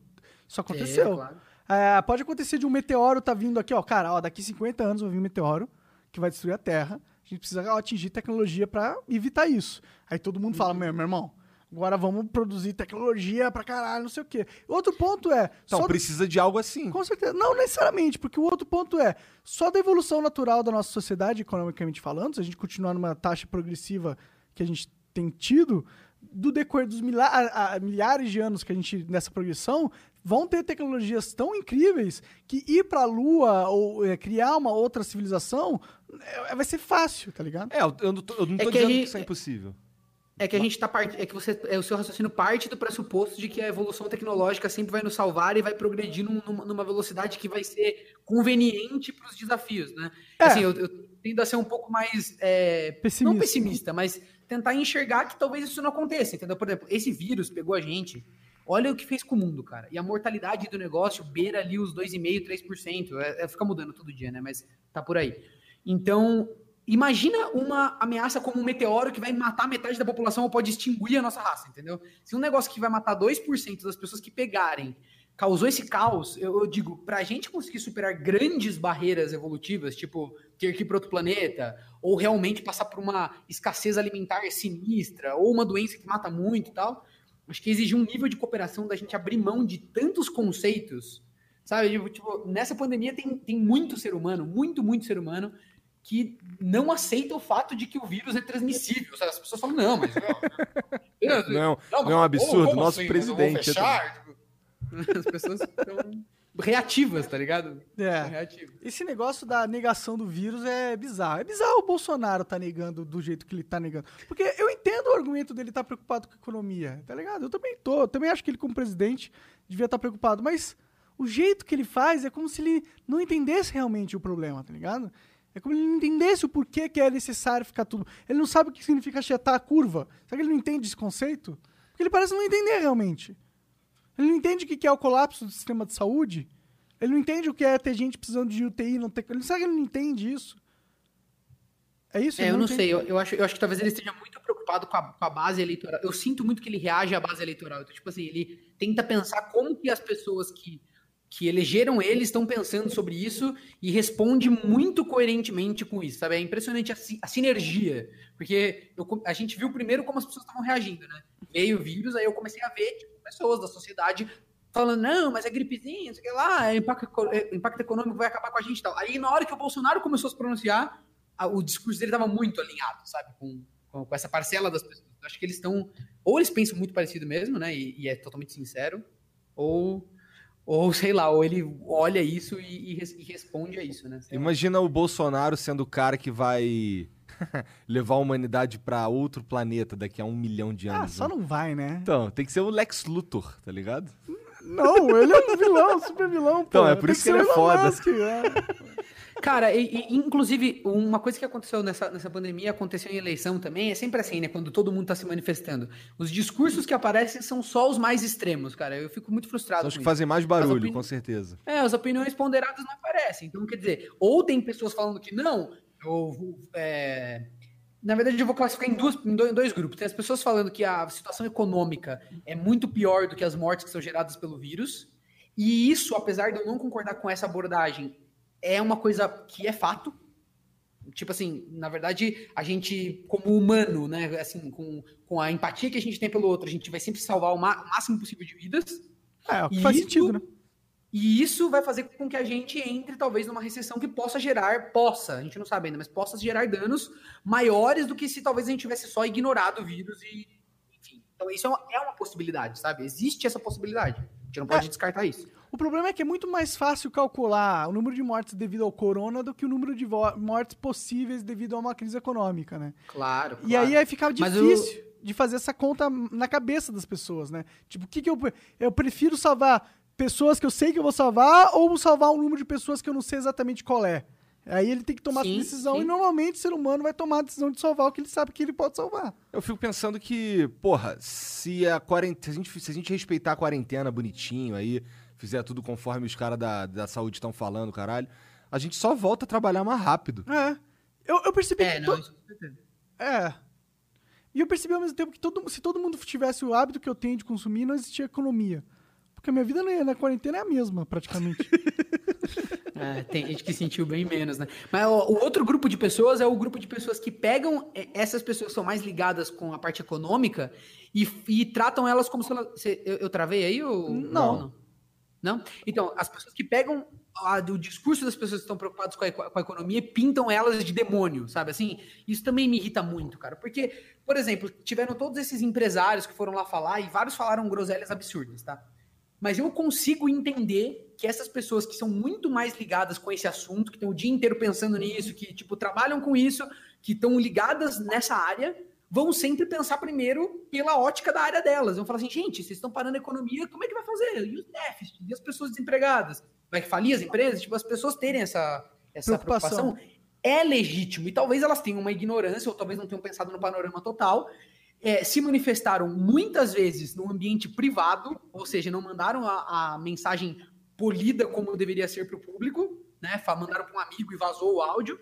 Speaker 1: Isso aconteceu.
Speaker 3: É, claro.
Speaker 1: É, pode acontecer de um meteoro tá vindo aqui, ó. Cara, ó, daqui 50 anos vai vir um meteoro que vai destruir a Terra. A gente precisa atingir tecnologia pra evitar isso. Aí todo mundo fala, meu, meu irmão, agora vamos produzir tecnologia pra caralho, não sei o quê. Outro ponto é.
Speaker 2: Então,
Speaker 1: só-
Speaker 2: precisa de algo assim.
Speaker 1: Com certeza. Não necessariamente, porque o outro ponto é, só da evolução natural da nossa sociedade, economicamente falando, se a gente continuar numa taxa progressiva que a gente tem tido, do decorrer dos milha- a- a- milhares de anos que a gente, nessa progressão, vão ter tecnologias tão incríveis que ir pra Lua ou é, criar uma outra civilização é, vai ser fácil, tá ligado?
Speaker 2: É, eu, eu não tô, eu não tô
Speaker 3: É que
Speaker 2: dizendo
Speaker 3: a
Speaker 2: que
Speaker 3: gente-
Speaker 2: isso é impossível.
Speaker 3: É que a gente tá part... é que você é o seu raciocínio parte do pressuposto de que a evolução tecnológica sempre vai nos salvar e vai progredir num- numa, numa velocidade que vai ser conveniente para os desafios, né?
Speaker 1: É.
Speaker 3: Assim, eu, eu tendo a ser um pouco mais é,
Speaker 1: Pessimista.
Speaker 3: não pessimista, mas tentar enxergar que talvez isso não aconteça, entendeu? Por exemplo, esse vírus pegou a gente. Olha o que fez com o mundo, cara. E a mortalidade do negócio beira ali os 2,5%, 3%. É, é, fica mudando todo dia, né? Mas tá por aí. Então, imagina uma ameaça como um meteoro que vai matar metade da população ou pode extinguir a nossa raça, entendeu? Se um negócio que vai matar 2% das pessoas que pegarem causou esse caos, eu, eu digo, pra gente conseguir superar grandes barreiras evolutivas, tipo ter que ir para outro planeta, ou realmente passar por uma escassez alimentar sinistra, ou uma doença que mata muito e tal, acho que exige um nível de cooperação da gente abrir mão de tantos conceitos, sabe? Tipo, tipo, nessa pandemia tem, tem muito ser humano, muito, muito ser humano, que não aceita o fato de que o vírus é transmissível. As pessoas falam, não, mas.
Speaker 2: Não, é um-
Speaker 3: mas
Speaker 2: não é um absurdo? Nosso
Speaker 3: assim?
Speaker 2: presidente
Speaker 3: Eu vou fechar? As pessoas estão reativas, tá ligado?
Speaker 1: É.
Speaker 3: Reativas.
Speaker 1: Esse negócio da negação do vírus é bizarro. É bizarro o Bolsonaro tá negando do jeito que ele tá negando. Porque eu entendo o argumento dele estar preocupado com a economia, tá ligado? Eu também tô. Eu também acho que ele, como presidente, devia estar preocupado. Mas o jeito que ele faz é como se ele não entendesse realmente o problema, tá ligado? É como ele não entendesse o porquê que é necessário ficar tudo. Ele não sabe o que significa achetar a curva. Será que ele não entende esse conceito? Porque ele parece não entender realmente. Ele não entende o que é o colapso do sistema de saúde. Ele não entende o que é ter gente precisando de UTI, não ter. Ele sabe que ele não entende isso. É isso?
Speaker 3: É, eu não sei, eu, eu acho, eu acho que talvez ele esteja muito preocupado com a, com a base eleitoral. Eu sinto muito que ele reage à base eleitoral. Então, tipo assim, ele tenta pensar como que as pessoas que, que elegeram ele estão pensando sobre isso e responde muito coerentemente com isso, sabe? É impressionante a, a sinergia. Porque eu a gente viu primeiro como as pessoas estavam reagindo, né? Veio o vírus, aí eu comecei a ver tipo, pessoas da sociedade falando, não, mas é gripezinha, sei lá, é impacto, é, impacto econômico vai acabar com a gente e tal. Aí, na hora que o Bolsonaro começou a se pronunciar, o discurso dele estava muito alinhado, sabe? Com, com, com essa parcela das pessoas. Eu acho que eles estão. Ou eles pensam muito parecido mesmo, né? E, e é totalmente sincero, ou. Ou, sei lá, ou ele olha isso e, e e responde a isso, né?
Speaker 2: Imagina o Bolsonaro sendo o cara que vai levar a humanidade pra outro planeta daqui a um milhão de
Speaker 1: Ah,
Speaker 2: anos.
Speaker 1: só
Speaker 2: né?
Speaker 1: não vai, né?
Speaker 2: Então, tem que ser o Lex Luthor, tá ligado?
Speaker 1: Não, ele é um vilão, super vilão, pô.
Speaker 2: Então, é por
Speaker 1: Tem
Speaker 2: isso que
Speaker 1: ser
Speaker 2: ele é foda.
Speaker 1: Musk, é.
Speaker 3: Cara, e, e, inclusive, uma coisa que aconteceu nessa, nessa pandemia, aconteceu em eleição também, é sempre assim, né? Quando todo mundo tá se manifestando. Os discursos que aparecem são só os mais extremos, cara. Eu fico muito frustrado
Speaker 2: São os que
Speaker 3: isso.
Speaker 2: fazem mais barulho,
Speaker 3: opini-
Speaker 2: com certeza.
Speaker 3: É, as opiniões ponderadas não aparecem. Então, quer dizer, ou tem pessoas falando que não, ou, é, na verdade eu vou classificar em, duas, em dois, grupos. Tem as pessoas falando que a situação econômica é muito pior do que as mortes que são geradas pelo vírus. E isso, apesar de eu não concordar com essa abordagem, é uma coisa que é fato. Tipo assim, na verdade, a gente, como humano, né, assim, com, com a empatia que a gente tem pelo outro, a gente vai sempre salvar o máximo possível de vidas.
Speaker 1: É, faz
Speaker 3: isso-
Speaker 1: sentido, né?
Speaker 3: E isso vai fazer com que a gente entre, talvez, numa recessão que possa gerar, possa, a gente não sabe ainda, mas possa gerar danos maiores do que se talvez a gente tivesse só ignorado o vírus e, enfim. Então isso é uma, é uma possibilidade, sabe? Existe essa possibilidade. A gente não pode descartar isso.
Speaker 1: O problema é que é muito mais fácil calcular o número de mortes devido ao corona do que o número de mortes possíveis devido a uma crise econômica, né?
Speaker 3: Claro,
Speaker 1: E aí aí fica difícil de fazer essa conta na cabeça das pessoas, né? Tipo, o que, que eu. Eu prefiro salvar pessoas que eu sei que eu vou salvar ou salvar um número de pessoas que eu não sei exatamente qual é? Aí ele tem que tomar
Speaker 3: Sim,
Speaker 1: essa decisão
Speaker 3: sim.
Speaker 1: e normalmente o ser humano vai tomar a decisão de salvar o que ele sabe que ele pode salvar.
Speaker 2: Eu fico pensando que, porra, se a quarentena. Se a gente, se a gente respeitar a quarentena bonitinho aí, fizer tudo conforme os caras da, da saúde estão falando, caralho, a gente só volta a trabalhar mais rápido.
Speaker 1: É. Eu, eu percebi
Speaker 3: É,
Speaker 1: que.
Speaker 3: não,
Speaker 1: to-. É. E eu percebi ao mesmo tempo que todo, se todo mundo tivesse o hábito que eu tenho de consumir, não existia economia. Porque a minha vida na na quarentena é a mesma, praticamente.
Speaker 3: É, tem gente que sentiu bem menos, né? Mas o, o outro grupo de pessoas é o grupo de pessoas que pegam é, essas pessoas que são mais ligadas com a parte econômica e, e tratam elas como se elas. Eu, eu travei aí ou.
Speaker 1: Não.
Speaker 3: não? Não? Então, as pessoas que pegam do discurso das pessoas que estão preocupadas com a, com a economia pintam elas de demônio, sabe assim? Isso também me irrita muito, cara. Porque, por exemplo, tiveram todos esses empresários que foram lá falar e vários falaram groselhas absurdas, tá? Mas eu consigo entender que essas pessoas que são muito mais ligadas com esse assunto, que estão o dia inteiro pensando nisso, que tipo trabalham com isso, que estão ligadas nessa área, vão sempre pensar primeiro pela ótica da área delas. Vão falar assim, gente, vocês estão parando a economia, como é que vai fazer? E os déficits? E as pessoas desempregadas? Vai falir as empresas? Tipo, as pessoas terem essa, essa
Speaker 1: Preocupação.
Speaker 3: preocupação é legítimo. E talvez elas tenham uma ignorância, ou talvez não tenham pensado no panorama total, é, se manifestaram muitas vezes no ambiente privado, ou seja, não mandaram a, a mensagem polida como deveria ser para o público, né? Mandaram para um amigo e vazou o áudio.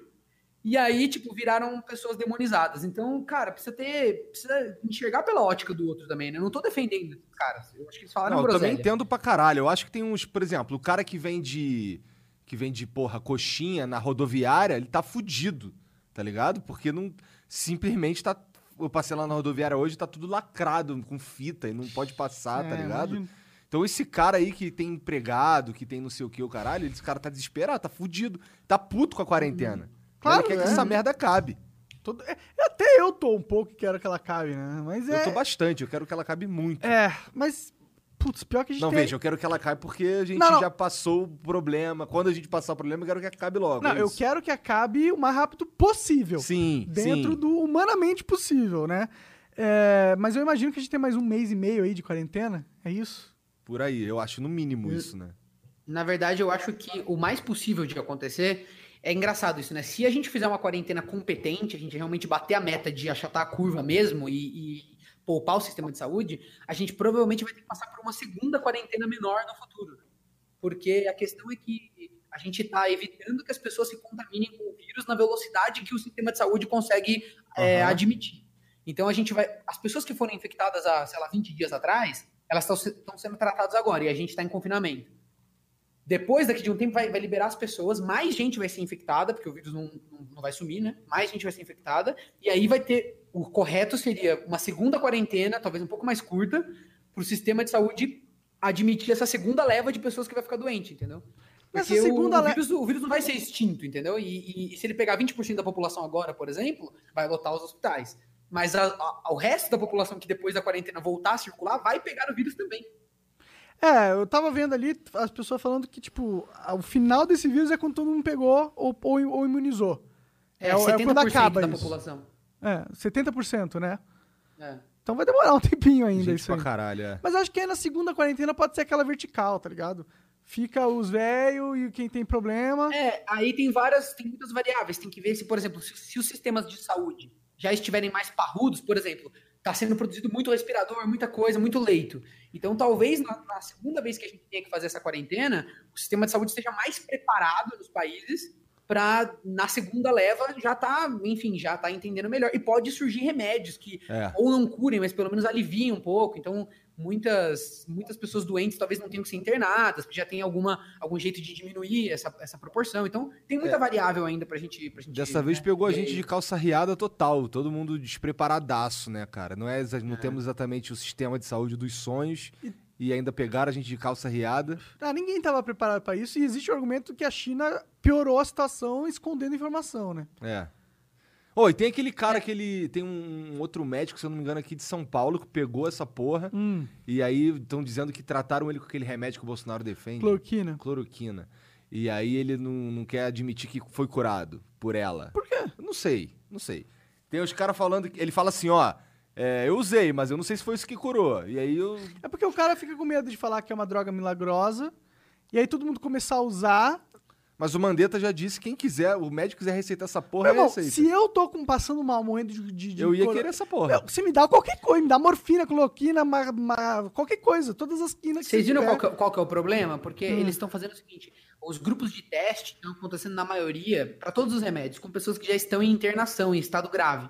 Speaker 3: E aí, tipo, viraram pessoas demonizadas. Então, cara, precisa ter. Precisa enxergar pela ótica do outro também, né? Eu não tô defendendo esses caras. Eu acho que eles falaram
Speaker 2: Não, eu também
Speaker 3: groselha.
Speaker 2: entendo pra caralho. Eu acho que tem uns, por exemplo, o cara que vende. Que vende, porra, coxinha na rodoviária, ele tá fudido, tá ligado? Porque não. Simplesmente tá. Eu passei lá na rodoviária hoje, tá tudo lacrado com fita e não pode passar, tá
Speaker 1: É,
Speaker 2: ligado?
Speaker 1: imagino.
Speaker 2: Então esse cara aí que tem empregado, que tem não sei o que, o caralho, esse cara tá desesperado, tá fudido, tá puto com a quarentena.
Speaker 1: Claro,
Speaker 2: ele quer
Speaker 1: é.
Speaker 2: que essa merda acabe.
Speaker 1: Todo- é, até eu tô um pouco que quero que ela acabe, né? Mas é.
Speaker 2: Eu tô bastante, eu quero que ela acabe muito.
Speaker 1: É, mas. Putz, pior que a gente
Speaker 2: Não,
Speaker 1: tem.
Speaker 2: veja, eu quero que ela acabe porque a gente
Speaker 1: Não, não.
Speaker 2: já passou o problema. Quando a gente passar o problema, eu quero que acabe logo.
Speaker 1: Não,
Speaker 2: é
Speaker 1: eu quero que acabe o mais rápido possível.
Speaker 2: Sim,
Speaker 1: Dentro
Speaker 2: sim.
Speaker 1: do humanamente possível, né? É, mas eu imagino que a gente tem mais um mês e meio aí de quarentena. É isso?
Speaker 2: Por aí, eu acho no mínimo isso, né?
Speaker 3: Na verdade, eu acho que o mais possível de acontecer é engraçado isso, né? Se a gente fizer uma quarentena competente, a gente realmente bater a meta de achatar a curva mesmo e, e poupar o sistema de saúde, a gente provavelmente vai ter que passar por uma segunda quarentena menor no futuro. Porque a questão é que a gente está evitando que as pessoas se contaminem com o vírus na velocidade que o sistema de saúde consegue é,
Speaker 2: Aham.
Speaker 3: admitir. Então a gente vai. As pessoas que foram infectadas há, sei lá, 20 dias atrás, elas estão sendo tratadas agora e a gente está em confinamento. Depois daqui de um tempo vai, vai liberar as pessoas, mais gente vai ser infectada, porque o vírus não, não, não vai sumir, né? Mais gente vai ser infectada, e aí vai ter. O correto seria uma segunda quarentena, talvez um pouco mais curta, para o sistema de saúde admitir essa segunda leva de pessoas que vai ficar doente, entendeu? Porque o-
Speaker 1: segunda
Speaker 3: o,
Speaker 1: le-
Speaker 3: vírus, o vírus não vai ser extinto, entendeu? E, e- e se ele pegar 20% da população agora, por exemplo, vai lotar os hospitais. Mas a- a- o resto da população que depois da quarentena voltar a circular vai pegar o vírus também.
Speaker 1: É, eu tava vendo ali as pessoas falando que, tipo, o final desse vírus é quando todo mundo pegou ou, ou, ou imunizou.
Speaker 3: É,
Speaker 1: o-
Speaker 3: 70%
Speaker 1: quando acaba
Speaker 3: da
Speaker 1: isso.
Speaker 3: população.
Speaker 1: É, 70%, né?
Speaker 3: É.
Speaker 1: Então vai demorar um tempinho ainda
Speaker 2: Gente
Speaker 1: isso
Speaker 2: pra
Speaker 1: aí.
Speaker 2: caralho, é.
Speaker 1: Mas acho que aí na segunda quarentena pode ser aquela vertical, tá ligado? Fica os velhos e quem tem problema.
Speaker 3: É, aí tem várias, tem muitas variáveis. Tem que ver se, por exemplo, se, se os sistemas de saúde já estiverem mais parrudos, por exemplo, está sendo produzido muito respirador, muita coisa, muito leito. Então, talvez na, na segunda vez que a gente tenha que fazer essa quarentena, o sistema de saúde esteja mais preparado nos países para na segunda leva já tá, enfim, já tá entendendo melhor. E pode surgir remédios que
Speaker 2: É.
Speaker 3: ou não curem, mas pelo menos aliviem um pouco. Então, muitas muitas pessoas doentes talvez não tenham que ser internadas, porque já tem alguma, algum jeito de diminuir essa, essa proporção. Então, tem muita variável ainda pra gente, pra gente
Speaker 2: Dessa vez
Speaker 3: né,
Speaker 2: pegou a gente
Speaker 3: aí.
Speaker 2: de calça riada total, todo mundo despreparadaço, né, cara? Não, é, não temos exatamente o sistema de saúde dos sonhos e ainda pegaram a gente de calça riada.
Speaker 1: Ah, ninguém tava preparado pra isso e existe o argumento que a China piorou a situação escondendo informação, né?
Speaker 2: É. E tem aquele cara que ele. Tem um, outro médico, se eu não me engano, aqui de São Paulo, que pegou essa porra.
Speaker 1: Hum,
Speaker 2: E aí estão dizendo que trataram ele com aquele remédio que o Bolsonaro defende.
Speaker 1: cloroquina.
Speaker 2: Cloroquina. E aí ele não, não quer admitir que foi curado por ela. Por quê? Não sei, não sei. Tem os caras falando. Ele fala assim, ó. É, eu usei, mas eu não sei se foi isso que curou. E aí eu.
Speaker 1: É porque o cara fica com medo de falar que é uma droga milagrosa e aí todo mundo começar a usar.
Speaker 2: Mas o Mandetta já disse, quem quiser, o médico quiser receitar essa porra,
Speaker 1: Meu
Speaker 2: é
Speaker 1: irmão,
Speaker 2: receita.
Speaker 1: se eu tô com, passando mal, morrendo de. de, de
Speaker 2: Eu ia
Speaker 1: coro-
Speaker 2: querer essa porra.
Speaker 1: Meu, você me dá qualquer coisa, me dá morfina, cloroquina, ma- ma- qualquer coisa, todas as quinas que
Speaker 3: Vocês
Speaker 1: você
Speaker 3: viram qual que, é- qual que é o problema? Porque
Speaker 1: Hum.
Speaker 3: eles estão fazendo o seguinte: os grupos de teste estão acontecendo na maioria, para todos os remédios, com pessoas que já estão em internação, em estado grave.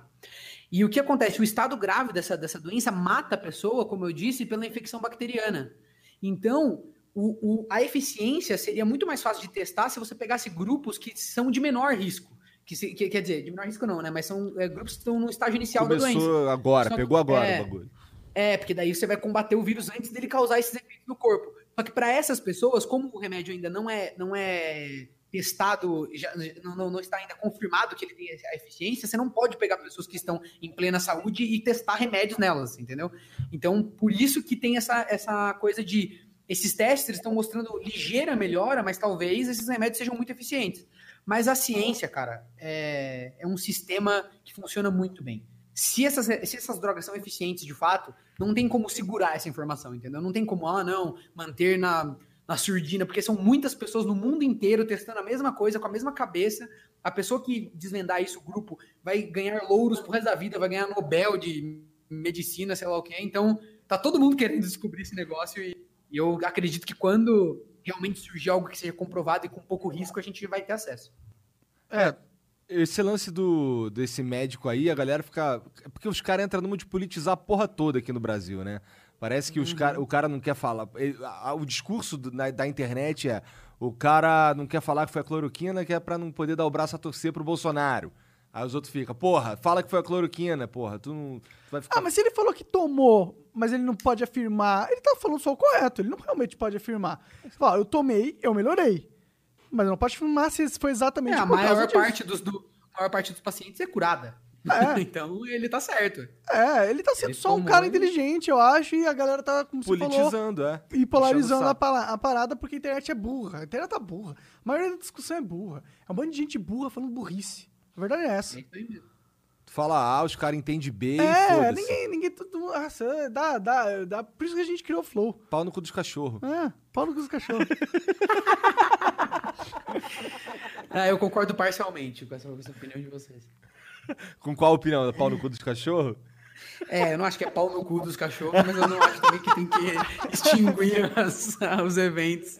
Speaker 3: E o que acontece? O estado grave dessa, dessa doença mata a pessoa, como eu disse, pela infecção bacteriana. Então, o- o- a eficiência seria muito mais fácil de testar se você pegasse grupos que são de menor risco. Que, se- que- quer dizer, de menor risco não, né? Mas são é, grupos que estão no estágio inicial da doença.
Speaker 2: Começou agora,
Speaker 3: Só que-
Speaker 2: pegou agora
Speaker 3: é.
Speaker 2: o bagulho.
Speaker 3: É, porque daí você vai combater o vírus antes dele causar esses efeitos no corpo. Só que para essas pessoas, como o remédio ainda não é, não é testado, já, não, não- está ainda confirmado que ele tem a eficiência, você não pode pegar pessoas que estão em plena saúde e testar remédios nelas, entendeu? Então, por isso que tem essa, essa coisa de esses testes estão mostrando ligeira melhora, mas talvez esses remédios sejam muito eficientes. Mas a ciência, cara, é, é um sistema que funciona muito bem. Se essas, se essas drogas são eficientes de fato, não tem como segurar essa informação, entendeu? Não tem como, ah, não, manter na, na surdina, porque são muitas pessoas no mundo inteiro testando a mesma coisa, com a mesma cabeça. A pessoa que desvendar isso, o grupo, vai ganhar louros pro resto da vida, vai ganhar Nobel de medicina, sei lá o quê. Então, tá todo mundo querendo descobrir esse negócio e, e eu acredito que quando realmente surgir algo que seja comprovado e com pouco risco, a gente vai ter acesso.
Speaker 2: É, esse lance do, desse médico aí, a galera fica. é Porque os caras entram numa de politizar a porra toda aqui no Brasil, né? Parece que os cara, o cara não quer falar. ele- a- a- O discurso do- na- da internet é: o cara não quer falar que foi a cloroquina, que é pra não poder dar o braço a torcer pro Bolsonaro. Aí os outros ficam, porra, fala que foi a cloroquina, porra, tu, não, tu vai ficar.
Speaker 1: Ah, mas se ele falou que tomou, mas ele não pode afirmar, ele tá falando só o correto, ele não realmente pode afirmar. Ele fala, ó, eu tomei, eu melhorei. Mas não pode afirmar se foi exatamente
Speaker 3: É, a maior
Speaker 1: disso.
Speaker 3: parte dos, do, a maior parte dos pacientes é curada.
Speaker 1: É.
Speaker 3: então ele tá certo.
Speaker 1: É, ele tá sendo
Speaker 3: Ele
Speaker 1: só um cara inteligente, eu acho, e a galera tá, como você falou,
Speaker 2: politizando, é.
Speaker 1: e polarizando a, a parada porque a internet é burra. A internet tá burra. A maioria da discussão é burra. É um bando de gente burra falando burrice. A verdade é essa.
Speaker 3: É.
Speaker 2: Tu fala A, os caras entendem B
Speaker 1: É, ninguém, ninguém, todo mundo, ah, dá, dá, dá, por isso que a gente criou o Flow.
Speaker 2: Pau no cu dos cachorros.
Speaker 1: É, pau no cu dos cachorros.
Speaker 3: Ah, eu concordo parcialmente com essa opinião de vocês.
Speaker 2: Com qual opinião? Pau no cu dos cachorros?
Speaker 3: É, eu não acho que é pau no cu dos cachorros, mas eu não acho também que tem que extinguir as- os eventos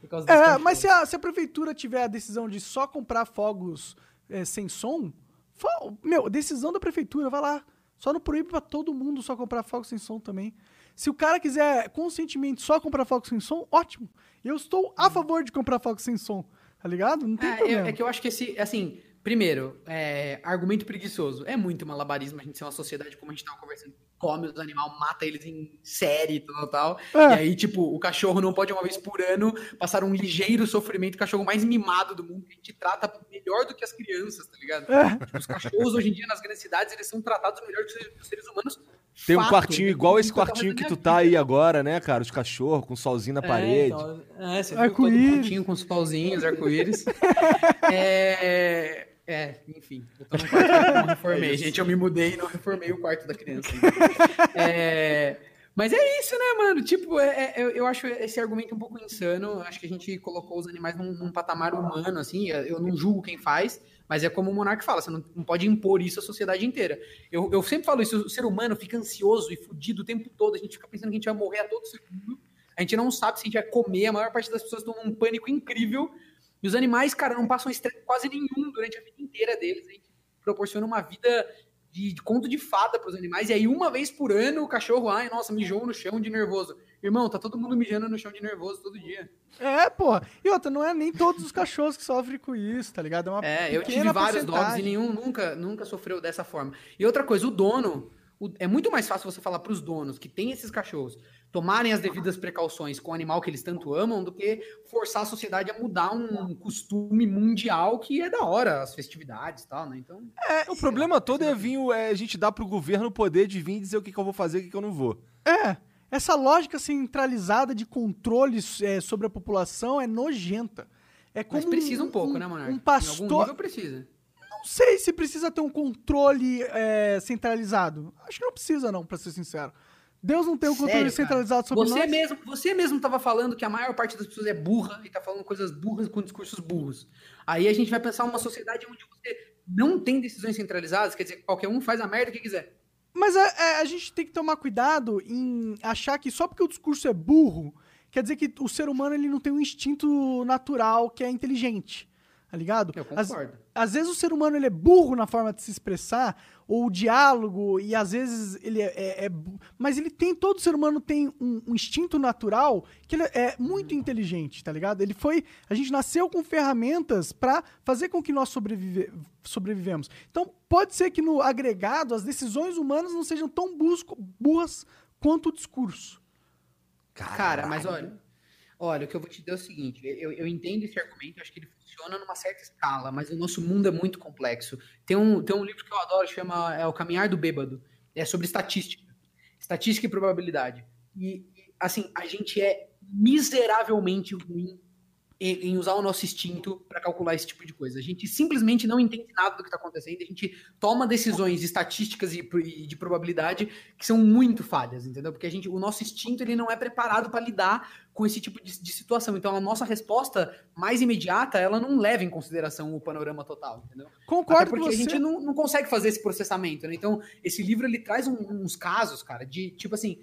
Speaker 3: Por causa dos
Speaker 1: É, mas se a, se a prefeitura tiver a decisão de só comprar fogos é, sem som, fo- meu, decisão da prefeitura, vai lá. Só não proíbe pra todo mundo só comprar fogos sem som também. Se o cara quiser conscientemente só comprar fogos sem som, ótimo. Eu estou a favor de comprar fogos sem som, tá ligado? Não tem
Speaker 3: É,
Speaker 1: problema.
Speaker 3: é, é que eu acho que esse, assim, primeiro, é, argumento preguiçoso. É muito malabarismo a gente ser uma sociedade como a gente tava conversando. Come os animais, mata eles em série e tal, tal.
Speaker 1: É.
Speaker 3: E aí, tipo, o cachorro não pode uma vez por ano passar um ligeiro sofrimento. O cachorro mais mimado do mundo, que a gente trata melhor do que as crianças, tá ligado?
Speaker 1: É.
Speaker 3: Tipo, os cachorros hoje em dia nas grandes cidades, eles são tratados melhor que os seres humanos.
Speaker 2: Tem um
Speaker 3: Fato.
Speaker 2: quartinho igual esse
Speaker 3: Nunca tava
Speaker 2: quartinho que tu tá
Speaker 3: vida.
Speaker 2: aí agora, né, cara? Os cachorros com solzinho na
Speaker 3: É,
Speaker 2: parede.
Speaker 3: então, é, você viu todo
Speaker 1: Arco-íris.
Speaker 3: pontinho com os pauzinhos, arco-íris. é, é, enfim. Eu tô num quarto que eu não reformei, gente. Eu me mudei e não reformei o quarto da criança. É, mas é isso, né, mano? Tipo, é- é- eu, eu acho esse argumento um pouco insano. Acho que a gente colocou os animais num, num patamar humano, assim. Eu não julgo quem faz, mas é como o Monark fala: você não, não pode impor isso à sociedade inteira. Eu, eu sempre falo isso: o ser humano fica ansioso e fudido o tempo todo. A gente fica pensando que a gente vai morrer a todo segundo. A gente não sabe se a gente vai comer. A maior parte das pessoas estão num pânico incrível. E os animais, cara, não passam estresse quase nenhum durante a vida inteira deles. A gente proporciona uma vida de, de conto de fada para os animais. E aí, uma vez por ano, o cachorro, ai, nossa, mijou no chão de nervoso. Irmão, tá todo mundo mijando no chão de nervoso todo dia.
Speaker 1: É, porra. E outra, não é nem todos os cachorros que sofrem com isso, tá ligado? É uma
Speaker 3: É, eu tive vários dogs e nenhum nunca, nunca sofreu dessa forma. E outra coisa, o dono, o- é muito mais fácil você falar para os donos que tem esses cachorros tomarem as devidas precauções com o animal que eles tanto amam do que forçar a sociedade a mudar um costume mundial que é da hora, as festividades e tal, né? Então,
Speaker 2: O problema todo é vir o- é a gente dar pro governo o poder de vir dizer o que, que eu vou fazer e o que, que eu não vou.
Speaker 1: É, essa lógica centralizada de controle é, sobre a população é nojenta. É como
Speaker 3: mas precisa um pouco, né, Monark?
Speaker 1: Um
Speaker 3: Em algum
Speaker 1: pastor.
Speaker 3: nível precisa.
Speaker 1: Não sei se precisa ter um controle é, centralizado. Acho que não precisa, não, pra ser sincero. Deus não tem um controle
Speaker 3: Sério, cara?
Speaker 1: centralizado sobre
Speaker 3: você
Speaker 1: nós.
Speaker 3: mesmo, você mesmo tava falando que a maior parte das pessoas é burra e tá falando coisas burras com discursos burros. Aí a gente vai pensar uma sociedade onde você não tem decisões centralizadas, quer dizer, qualquer um faz a merda que quiser.
Speaker 1: Mas a, a- a gente tem que tomar cuidado em achar que só porque o discurso é burro, quer dizer que o ser humano ele não tem um instinto natural que é inteligente. Tá ligado?
Speaker 3: Eu
Speaker 1: Às-
Speaker 3: concordo.
Speaker 1: às vezes o ser humano ele é burro na forma de se expressar, ou o diálogo, e às vezes ele é, é- é Mas ele tem, todo ser humano tem um, um instinto natural que ele é muito inteligente, tá ligado? Ele foi. A gente nasceu com ferramentas pra fazer com que nós sobrevive, sobrevivemos. Então, pode ser que no agregado as decisões humanas não sejam tão busco- burras quanto o discurso.
Speaker 3: Cara, mas olha, olha, o que eu vou te dizer é o seguinte, eu, eu entendo esse argumento, acho que ele funciona numa certa escala, mas o nosso mundo é muito complexo. Tem um, tem um livro que eu adoro, chama é, O Caminhar do Bêbado, é sobre estatística, estatística e probabilidade. E, assim, a gente é miseravelmente ruim em, usar o nosso instinto para calcular esse tipo de coisa. A gente simplesmente não entende nada do que está acontecendo, a gente toma decisões estatísticas e, de probabilidade que são muito falhas, entendeu? Porque a gente, o nosso instinto ele não é preparado para lidar com esse tipo de, de situação. Então a nossa resposta mais imediata ela não leva em consideração o panorama total, entendeu?
Speaker 1: Concordo
Speaker 3: Até
Speaker 1: com
Speaker 3: porque
Speaker 1: você.
Speaker 3: a gente não, não consegue fazer esse processamento, né? Então, esse livro ele traz um- uns casos, cara, de tipo assim,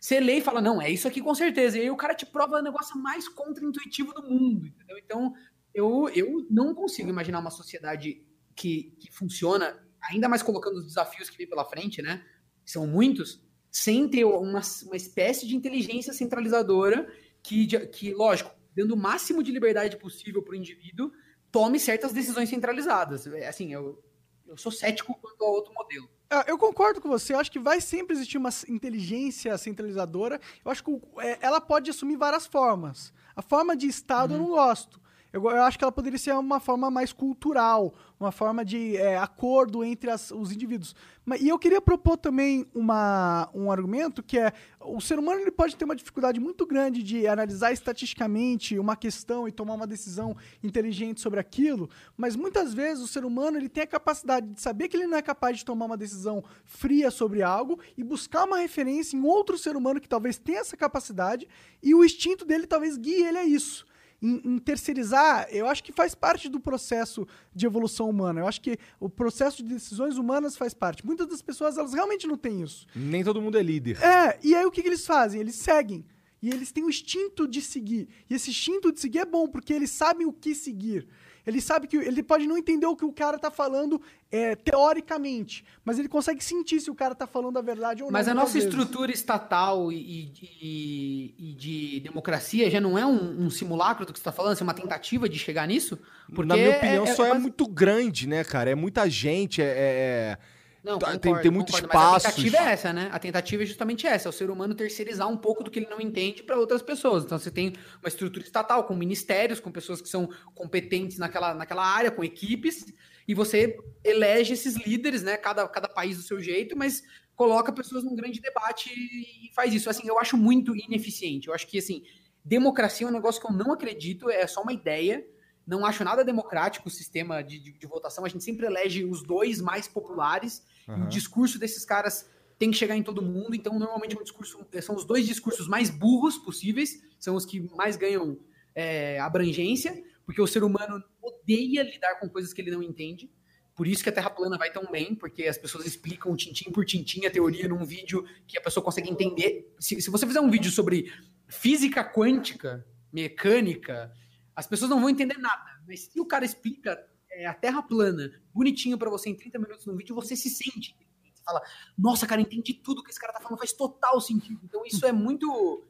Speaker 3: você lê e fala, não, é isso aqui com certeza. E aí o cara te prova o negócio mais contra-intuitivo do mundo, entendeu? Então, eu, eu não consigo imaginar uma sociedade que, que funciona, ainda mais colocando os desafios que vem pela frente, né? que São muitos, sem ter uma, uma espécie de inteligência centralizadora que, que, lógico, dando o máximo de liberdade possível para o indivíduo, tome certas decisões centralizadas. É, Assim, eu, eu sou cético quanto ao outro modelo.
Speaker 1: Ah, Eu concordo com você. Eu acho que vai sempre existir uma inteligência centralizadora. Eu acho que é, ela pode assumir várias formas. A forma de Estado eu não gosto. Eu, eu acho que ela poderia ser uma forma mais cultural, uma forma de é, acordo entre as- os indivíduos. Mas, e eu queria propor também uma, um argumento que é o ser humano ele pode ter uma dificuldade muito grande de analisar estatisticamente uma questão e tomar uma decisão inteligente sobre aquilo, mas muitas vezes o ser humano ele tem a capacidade de saber que ele não é capaz de tomar uma decisão fria sobre algo e buscar uma referência em outro ser humano que talvez tenha essa capacidade e o instinto dele talvez guie ele a isso em, em terceirizar, eu acho que faz parte do processo de evolução humana. Eu acho que o processo de decisões humanas faz parte. Muitas das pessoas, elas realmente não têm isso.
Speaker 2: Nem todo mundo é líder.
Speaker 1: É, e aí o que, que eles fazem? Eles seguem. E eles têm o instinto de seguir. E esse instinto de seguir é bom, porque eles sabem o que seguir. Ele sabe que ele pode não entender o que o cara tá falando é, teoricamente, mas ele consegue sentir se o cara tá falando a verdade ou não.
Speaker 3: Mas a nossa
Speaker 1: vezes.
Speaker 3: estrutura estatal e, e- e de democracia já não é um, um simulacro do que você está falando, assim, uma tentativa de chegar nisso? Porque
Speaker 2: Na minha opinião, só é,
Speaker 3: base-
Speaker 2: muito grande, né, cara? É muita gente, é...
Speaker 3: Não,
Speaker 2: Tá,
Speaker 3: concordo,
Speaker 2: tem- tem muitos
Speaker 3: concordo,
Speaker 2: passos.
Speaker 3: A tentativa é essa, né? A tentativa é justamente essa, é o ser humano terceirizar um pouco do que ele não entende para outras pessoas. Então você tem uma estrutura estatal com ministérios, com pessoas que são competentes naquela, naquela área, com equipes, e você elege esses líderes, né? Cada, cada país do seu jeito, mas coloca pessoas num grande debate e faz isso. Assim, eu acho muito ineficiente. Eu acho que assim, democracia é um negócio que eu não acredito, é só uma ideia. Não acho nada democrático o sistema de, de- de votação. A gente sempre elege os dois mais populares. E o discurso desses caras tem que chegar em todo mundo. Então, normalmente, é um discurso, são os dois discursos mais burros possíveis. São os que mais ganham é, abrangência. Porque o ser humano odeia lidar com coisas que ele não entende. Por isso que a Terra plana vai tão bem, porque as pessoas explicam tintim por tintim a teoria num vídeo que a pessoa consegue entender. Se, se você fizer um vídeo sobre física quântica, mecânica, as pessoas não vão entender nada. Mas se o cara explica é, a Terra plana bonitinho pra você em 30 minutos no vídeo, você se sente. Você fala, nossa, cara, entendi tudo que esse cara tá falando, faz total sentido. Então isso é muito.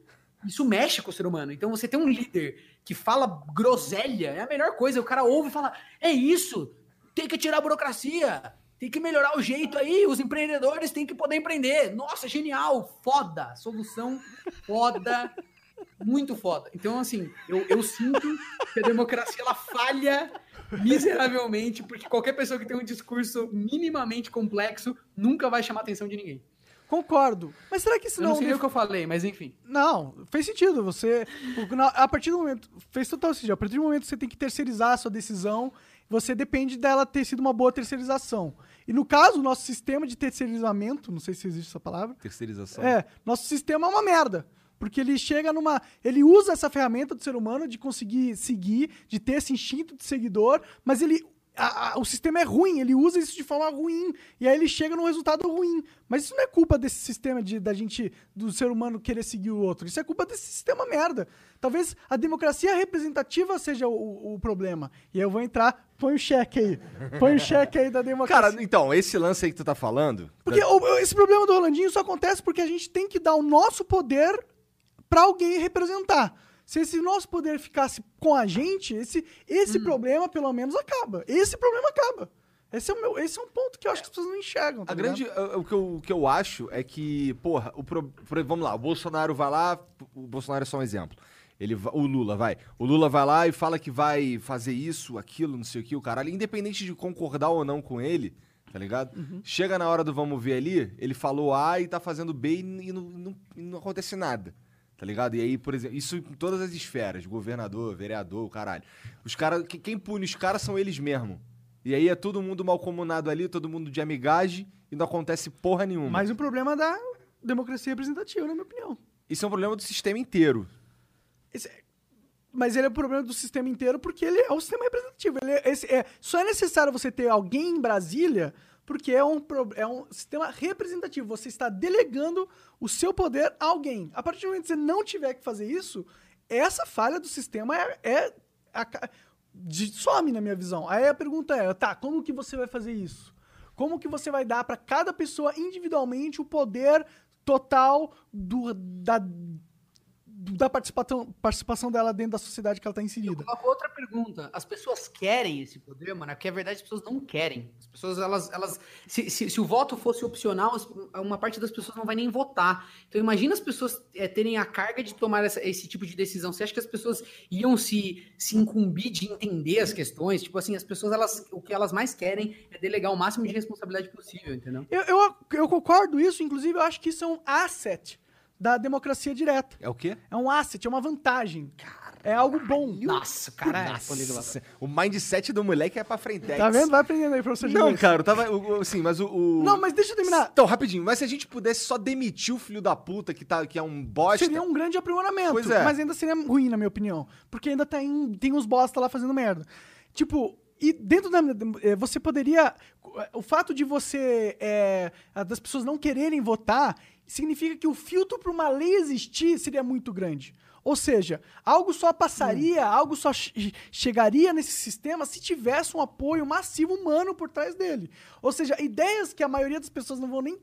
Speaker 3: Isso mexe com o ser humano. Então você tem um líder que fala groselha, é a melhor coisa. O cara ouve e fala: é isso, tem que tirar a burocracia, tem que melhorar o jeito aí, os empreendedores têm que poder empreender. Nossa, genial, foda, solução foda, muito foda. Então, assim, eu, eu sinto que a democracia ela falha miseravelmente, porque qualquer pessoa que tem um discurso minimamente complexo nunca vai chamar a atenção de ninguém.
Speaker 1: Concordo. Mas será que isso
Speaker 3: Eu não
Speaker 1: não.
Speaker 3: sei nem
Speaker 1: def-
Speaker 3: o que eu falei, mas enfim.
Speaker 1: Não, fez sentido. Você. A partir do momento. Fez total sentido. A partir do momento que você tem que terceirizar a sua decisão, você depende dela ter sido uma boa terceirização. E no caso, o nosso sistema de terceirizamento, não sei se existe essa palavra.
Speaker 2: Terceirização.
Speaker 1: É, nosso sistema é uma merda. Porque ele chega numa. Ele usa essa ferramenta do ser humano de conseguir seguir, de ter esse instinto de seguidor, mas ele. a- a- o sistema é ruim, ele usa isso de forma ruim. E aí ele chega num resultado ruim. Mas isso não é culpa desse sistema de, da gente, do ser humano querer seguir o outro. Isso é culpa desse sistema merda. Talvez a democracia representativa seja o, o- problema. E aí eu vou entrar, põe o cheque aí. Põe o cheque aí da democracia.
Speaker 2: Cara, então, esse lance aí que tu tá falando...
Speaker 1: Porque o- esse problema do Rolandinho só acontece porque a gente tem que dar o nosso poder pra alguém representar. Se esse nosso poder ficasse com a gente, esse, esse
Speaker 2: Hum.
Speaker 1: problema pelo menos acaba. Esse problema acaba. Esse é, o meu, esse é um ponto que eu acho que as pessoas não enxergam. Tá
Speaker 2: A grande, o, o que eu, o que eu acho é que, porra, o pro- vamos lá, o Bolsonaro vai lá, o Bolsonaro é só um exemplo. Ele, o Lula vai. O Lula vai lá e fala que vai fazer isso, aquilo, não sei o que, o caralho. Independente de concordar ou não com ele, tá ligado? Chega na hora do vamos ver ali, ele falou A e tá fazendo B e, e não, não- e não acontece nada. Tá ligado? E aí, por exemplo, isso em todas as esferas, governador, vereador, caralho. Os caras, que- quem pune os caras são eles mesmos. E aí é todo mundo malcomunado ali, todo mundo de amigagem e não acontece porra nenhuma.
Speaker 1: Mas o problema da democracia representativa, na minha opinião.
Speaker 2: Isso é um problema do sistema inteiro.
Speaker 1: Esse é- mas ele é o problema do sistema inteiro porque ele é o sistema representativo. Ele é, esse- é- só é necessário você ter alguém em Brasília porque é um, é um sistema representativo. Você está delegando o seu poder a alguém. A partir do momento que você não tiver que fazer isso, essa falha do sistema é, é a de- some na minha visão. Aí a pergunta é, tá, como que você vai fazer isso? Como que você vai dar para cada pessoa individualmente o poder total do, da, da participação, participação dela dentro da sociedade que ela está inserida?
Speaker 3: Outra pergunta. As pessoas querem esse poder, mano? Porque a verdade as pessoas não querem. As pessoas, elas. elas se, se, se o voto fosse opcional, uma parte das pessoas não vai nem votar. Então imagina as pessoas eh, terem a carga de tomar essa- esse tipo de decisão. Você acha que as pessoas iam se, se incumbir de entender as questões? Tipo assim, as pessoas, elas, o que elas mais querem é delegar o máximo de responsabilidade possível, entendeu?
Speaker 1: Eu, eu, eu concordo isso, inclusive eu acho que isso é um asset da democracia direta.
Speaker 2: É o quê?
Speaker 1: É um asset, é uma vantagem. é algo bom.
Speaker 3: Nossa, cara, é.
Speaker 2: Nossa, o mindset do moleque é pra frente.
Speaker 1: Tá vendo? Vai aprendendo aí, professor
Speaker 2: Não, cara, eu tava. Assim, mas o, o-
Speaker 1: Não, mas deixa eu terminar.
Speaker 2: Então, rapidinho, mas se a gente pudesse só demitir o filho da puta que, tá, que é um bosta.
Speaker 1: Seria um grande aprimoramento,
Speaker 2: Pois é.
Speaker 1: mas ainda seria ruim, na minha opinião. Porque ainda tem, tem uns bosta lá fazendo merda. Tipo, e dentro da. eh, Você poderia. o fato de você. é, das pessoas não quererem votar significa que o filtro para uma lei existir seria muito grande. Ou seja, algo só passaria, algo só che- chegaria nesse sistema se tivesse um apoio massivo humano por trás dele. Ou seja, ideias que a maioria das pessoas não vão nem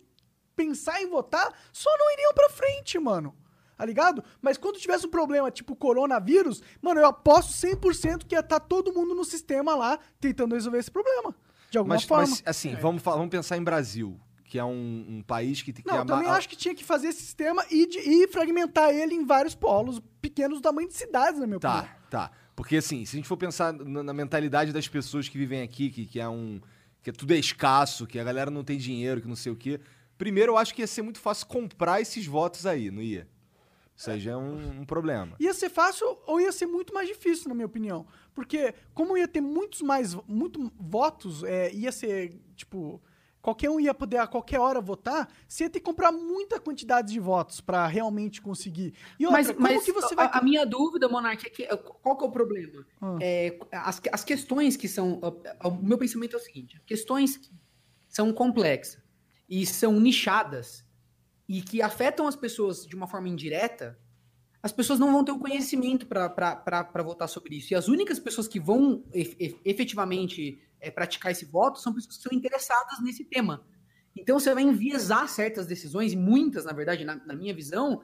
Speaker 1: pensar em votar só não iriam pra frente, mano. Tá ligado? Mas quando tivesse um problema tipo coronavírus, mano, eu aposto 100% que ia estar todo mundo no sistema lá tentando resolver esse problema. De alguma
Speaker 2: Mas,
Speaker 1: forma.
Speaker 2: mas, assim, vamos, falar- vamos pensar em Brasil, que é um, um país que tem que
Speaker 1: Não, eu também acho que tinha que fazer esse sistema e, de- e fragmentar ele em vários polos, pequenos do tamanho de cidades, na minha opinião.
Speaker 2: Tá, tá. Porque assim, se a gente for pensar na, na mentalidade das pessoas que vivem aqui, que, que é um. que tudo é escasso, que a galera não tem dinheiro, que não sei o quê. Primeiro, eu acho que ia ser muito fácil comprar esses votos aí, não ia? Isso aí já é um, um problema.
Speaker 1: Ia ser fácil ou ia ser muito mais difícil, na minha opinião. Porque, como ia ter muitos mais muito votos, é, ia ser, tipo, qualquer um ia poder a qualquer hora votar, você ia ter que comprar muita quantidade de votos pra realmente conseguir. E outra,
Speaker 3: Mas,
Speaker 1: como
Speaker 3: mas
Speaker 1: que você
Speaker 3: a,
Speaker 1: vai.
Speaker 3: a minha dúvida, Monark, é que qual que é o problema?
Speaker 1: Ah.
Speaker 3: É, as, as questões que são. O meu pensamento é o seguinte: questões que são complexas e são nichadas e que afetam as pessoas de uma forma indireta, as pessoas não vão ter o conhecimento para votar sobre isso. E as únicas pessoas que vão ef- ef- efetivamente é, praticar esse voto são pessoas que são interessadas nesse tema. Então você vai enviesar certas decisões, e muitas, na verdade, na, na minha visão,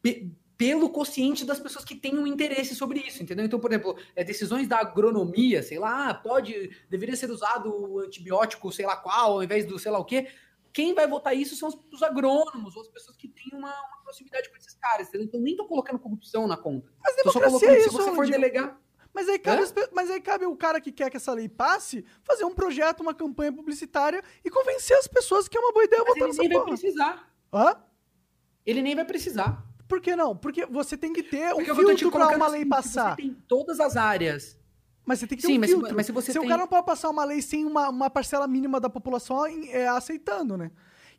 Speaker 3: pe- pelo consciente das pessoas que têm um interesse sobre isso, entendeu? Então, por exemplo, é, decisões da agronomia, sei lá, ah, pode, deveria ser usado o antibiótico, sei lá qual, ao invés do sei lá o quê. Quem vai votar isso são os, os agrônomos, ou as pessoas que têm uma, uma proximidade com esses caras, entendeu? Então, nem tô colocando corrupção na conta.
Speaker 1: Mas
Speaker 3: Tô só
Speaker 1: democracia
Speaker 3: colocando,
Speaker 1: é
Speaker 3: se
Speaker 1: isso,
Speaker 3: você for
Speaker 1: Ronaldinho.
Speaker 3: delegar...
Speaker 1: Mas aí, cabe as mas aí cabe o cara que quer que essa lei passe fazer um projeto, uma campanha publicitária e convencer as pessoas que é uma boa ideia
Speaker 3: Mas
Speaker 1: votar
Speaker 3: ele
Speaker 1: nessa
Speaker 3: nem vai
Speaker 1: porra.
Speaker 3: precisar.
Speaker 1: Hã?
Speaker 3: Ele nem vai precisar.
Speaker 1: Por que não? Porque você tem que ter um
Speaker 3: Porque tô te
Speaker 1: filtro pra uma
Speaker 3: assim,
Speaker 1: lei
Speaker 3: se
Speaker 1: passar.
Speaker 3: Você tem todas as áreas.
Speaker 1: Mas você tem que ter
Speaker 3: Sim,
Speaker 1: um
Speaker 3: mas se-
Speaker 1: filtro.
Speaker 3: mas se você
Speaker 1: o
Speaker 3: tem-
Speaker 1: cara não pode passar uma lei sem uma, uma parcela mínima da população em- é, aceitando, né?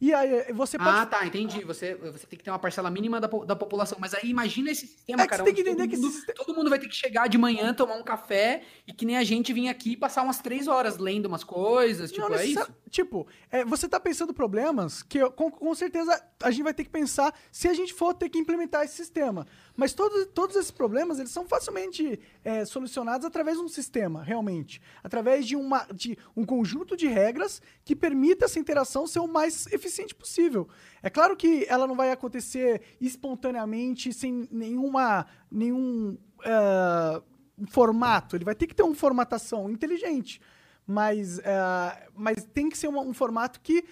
Speaker 1: E aí você pode...
Speaker 3: Ah, tá, entendi. Você, você tem que ter uma parcela mínima da, da população. Mas aí imagina esse sistema,
Speaker 1: É
Speaker 3: cara.
Speaker 1: você tem que entender
Speaker 3: todo
Speaker 1: que
Speaker 3: mundo,
Speaker 1: sistema-
Speaker 3: todo mundo vai ter que chegar de manhã, tomar um café e que nem a gente vir aqui e passar umas três horas lendo umas coisas. Tipo,
Speaker 1: Não
Speaker 3: é isso?
Speaker 1: Tipo, é, você tá pensando problemas que com, com certeza a gente vai ter que pensar se a gente for ter que implementar esse sistema. Mas todos, todos esses problemas, eles são facilmente é, solucionados através de um sistema, realmente. Através de, uma, de um conjunto de regras que permita essa interação ser o mais eficiente possível. É claro que ela não vai acontecer espontaneamente, sem nenhuma, nenhum é, formato. Ele vai ter que ter uma formatação inteligente. Mas, é, mas tem que ser uma- um formato que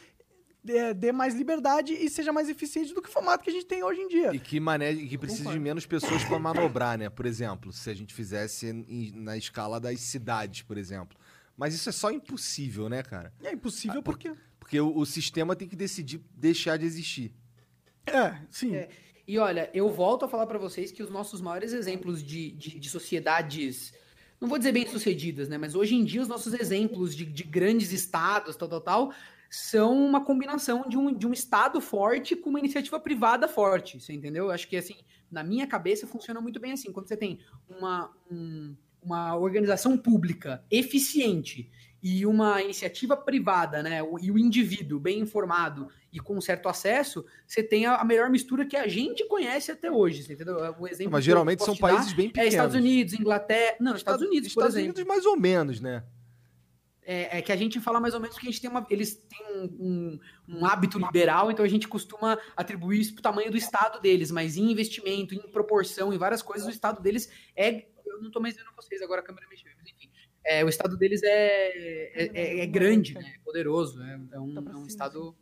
Speaker 1: dê, dê mais liberdade e seja mais eficiente do que o formato que a gente tem hoje em dia.
Speaker 2: E que, mané, e que precisa de menos pessoas para manobrar, né? Por exemplo, se a gente fizesse em- na escala das cidades, por exemplo. Mas isso é só impossível, né, cara?
Speaker 1: É impossível
Speaker 2: Ah, por-
Speaker 1: porque.
Speaker 2: Porque o, o sistema tem que decidir deixar de existir.
Speaker 1: É, sim.
Speaker 3: É. E olha, eu volto a falar pra vocês que os nossos maiores exemplos de, de, de sociedades, não vou dizer bem sucedidas, né? Mas hoje em dia os nossos exemplos de, de grandes estados, tal, tal, tal, são uma combinação de um, de um estado forte com uma iniciativa privada forte, você entendeu? Eu acho que assim, na minha cabeça funciona muito bem assim. Quando você tem uma, um- uma organização pública eficiente e uma iniciativa privada, né? E o indivíduo bem informado e com certo acesso, você tem a, melhor mistura que a gente conhece até hoje, você entendeu? O exemplo
Speaker 2: Mas geralmente são países bem
Speaker 3: É
Speaker 2: pequenos.
Speaker 3: Estados Unidos, Inglaterra. Não, Estados Unidos, por
Speaker 2: Estados
Speaker 3: exemplo.
Speaker 2: Unidos mais ou menos, né?
Speaker 3: É, é que a gente fala mais ou menos que a gente tem uma. Eles têm um, um- um hábito liberal, então a gente costuma atribuir isso pro tamanho do estado deles, mas em investimento, em proporção, em várias coisas, o estado deles é. Eu não tô mais vendo vocês, agora a câmera mexeu, mas enfim. É, o estado deles é, é, é- é grande, né? É poderoso. É, é um, é um
Speaker 1: cima,
Speaker 3: estado.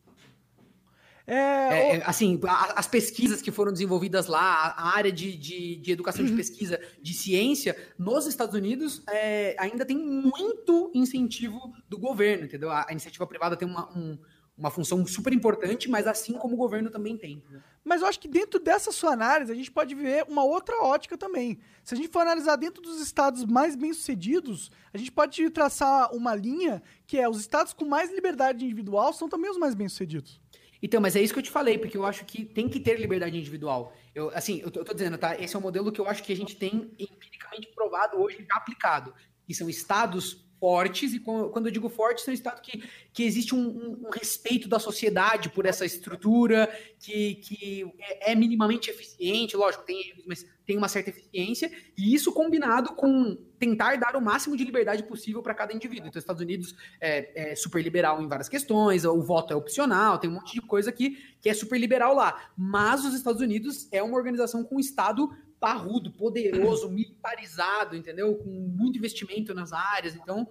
Speaker 1: É,
Speaker 3: É, é, assim, a- as pesquisas que foram desenvolvidas lá, a a área de, de, de educação
Speaker 1: Uhum.
Speaker 3: de pesquisa, de ciência, nos Estados Unidos, é, ainda tem muito incentivo do governo, entendeu? A, a iniciativa privada tem uma, um- uma função super importante, mas assim como o governo também tem. entendeu?
Speaker 1: Mas eu acho que dentro dessa sua análise, a gente pode ver uma outra ótica também. Se a gente for analisar dentro dos estados mais bem-sucedidos, a gente pode traçar uma linha que é os estados com mais liberdade individual são também os mais bem-sucedidos.
Speaker 3: Então, mas é isso que eu te falei, porque eu acho que tem que ter liberdade individual. Eu, assim, eu tô, eu tô dizendo, tá? Esse é um modelo que eu acho que a gente tem empiricamente provado hoje, já aplicado. Que são estados fortes, e quando eu digo fortes, são estados que, que existe um, um- um respeito da sociedade por essa estrutura, que, que é, é minimamente eficiente, lógico, tem erros, mas tem uma certa eficiência, e isso combinado com tentar dar o máximo de liberdade possível para cada indivíduo. Então, os Estados Unidos é, é super liberal em várias questões, o voto é opcional, tem um monte de coisa aqui que é super liberal lá. Mas os Estados Unidos é uma organização com um Estado parrudo, poderoso, militarizado, entendeu? Com muito investimento nas áreas. Então,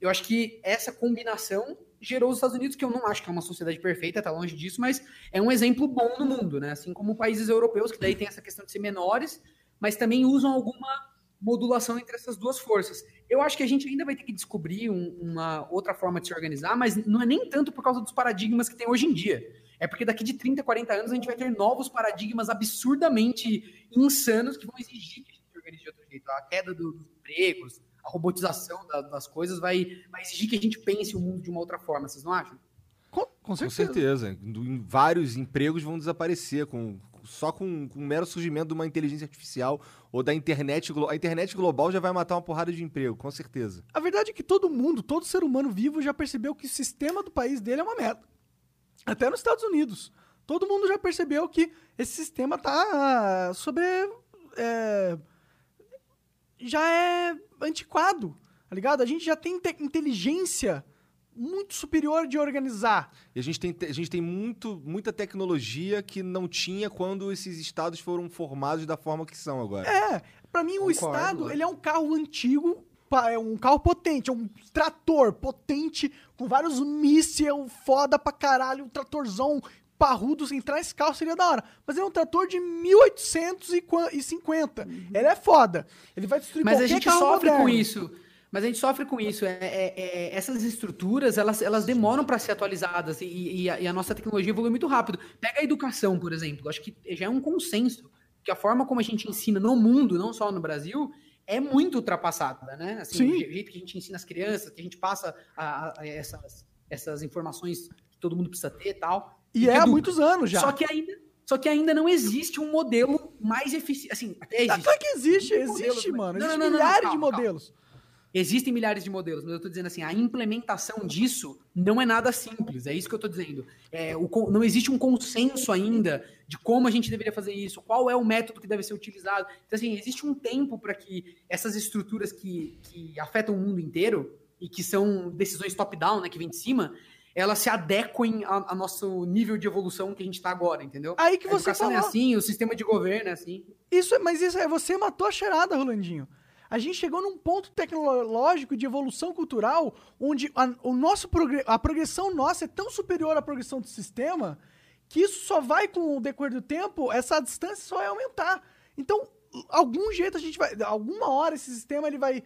Speaker 3: eu acho que essa combinação gerou os Estados Unidos, que eu não acho que é uma sociedade perfeita, tá longe disso, mas é um exemplo bom no mundo, né? Assim como países europeus, que daí tem essa questão de ser menores, mas também usam alguma modulação entre essas duas forças. Eu acho que a gente ainda vai ter que descobrir um- uma outra forma de se organizar, mas não é nem tanto por causa dos paradigmas que tem hoje em dia. É porque daqui de 30, 40 anos a gente vai ter novos paradigmas absurdamente insanos que vão exigir que a gente se organize de outro jeito. A queda do- dos empregos, a robotização da- das coisas vai, vai exigir que a gente pense o mundo de uma outra forma, vocês não acham?
Speaker 1: Com, com
Speaker 2: Com
Speaker 1: certeza.
Speaker 2: certeza. Do- em Vários empregos vão desaparecer com, só com, com o mero surgimento de uma inteligência artificial ou da internet. glo- A internet global já vai matar uma porrada de emprego, com certeza.
Speaker 1: A verdade é que todo mundo, todo ser humano vivo já percebeu que o sistema do país dele é uma merda. Até nos Estados Unidos. Todo mundo já percebeu que esse sistema tá sobre. é, já é antiquado, tá ligado? A gente já tem te- inteligência muito superior de organizar.
Speaker 2: E a gente tem, te- a gente tem muito, muita tecnologia que não tinha quando esses estados foram formados da forma que são agora.
Speaker 1: É, pra mim o
Speaker 3: Concordo,
Speaker 1: Estado,
Speaker 3: lógico.
Speaker 1: ele é um carro antigo, é um carro potente, é um trator potente, com vários míssil foda pra caralho, um tratorzão parrudo, se entrar nesse carro seria da hora. Mas ele é um trator de 1850. Ele é foda. Ele vai destruir
Speaker 3: Mas a gente sofre
Speaker 1: moderno.
Speaker 3: com isso. Mas a gente sofre com isso. É, é- é- essas estruturas, elas, elas demoram para ser atualizadas e, e a, e a nossa tecnologia evolui muito rápido. Pega a educação, por exemplo. Acho que já é um consenso que a forma como a gente ensina no mundo, não só no Brasil, é muito ultrapassada, né? Assim,
Speaker 1: Sim.
Speaker 3: O je- jeito que a gente ensina as crianças, que a gente passa a- a- essas, essas informações que todo mundo precisa ter e tal.
Speaker 1: E
Speaker 3: que
Speaker 1: é há muitos anos já.
Speaker 3: Só que ainda... Só que ainda não existe um modelo mais eficiente. Assim, até existe.
Speaker 1: Até que existe,
Speaker 3: modelos,
Speaker 1: existe, mano.
Speaker 3: Não,
Speaker 1: Existem
Speaker 3: não, não,
Speaker 1: milhares
Speaker 3: calma,
Speaker 1: de
Speaker 3: calma. Existem milhares de modelos, mas eu tô dizendo assim, a implementação disso não é nada simples. É isso que eu tô dizendo. É, o não existe um consenso ainda de como a gente deveria fazer isso, qual é o método que deve ser utilizado. Então, assim, existe um tempo para que essas estruturas que, que afetam o mundo inteiro e que são decisões top-down, né, que vem de cima, elas se adequem ao, nosso nível de evolução que a gente está agora, entendeu?
Speaker 1: Aí que
Speaker 3: a
Speaker 1: você
Speaker 3: educação é
Speaker 1: falou.
Speaker 3: assim, o sistema de governo é assim.
Speaker 1: Isso, é- mas isso é você matou a cheirada, Rolandinho. A gente chegou num ponto tecnológico de evolução cultural onde a, o nosso progre- a progressão nossa é tão superior à progressão do sistema que isso só vai com o decorrer do tempo, essa distância só vai aumentar. Então, algum jeito a gente vai, alguma hora esse sistema ele vai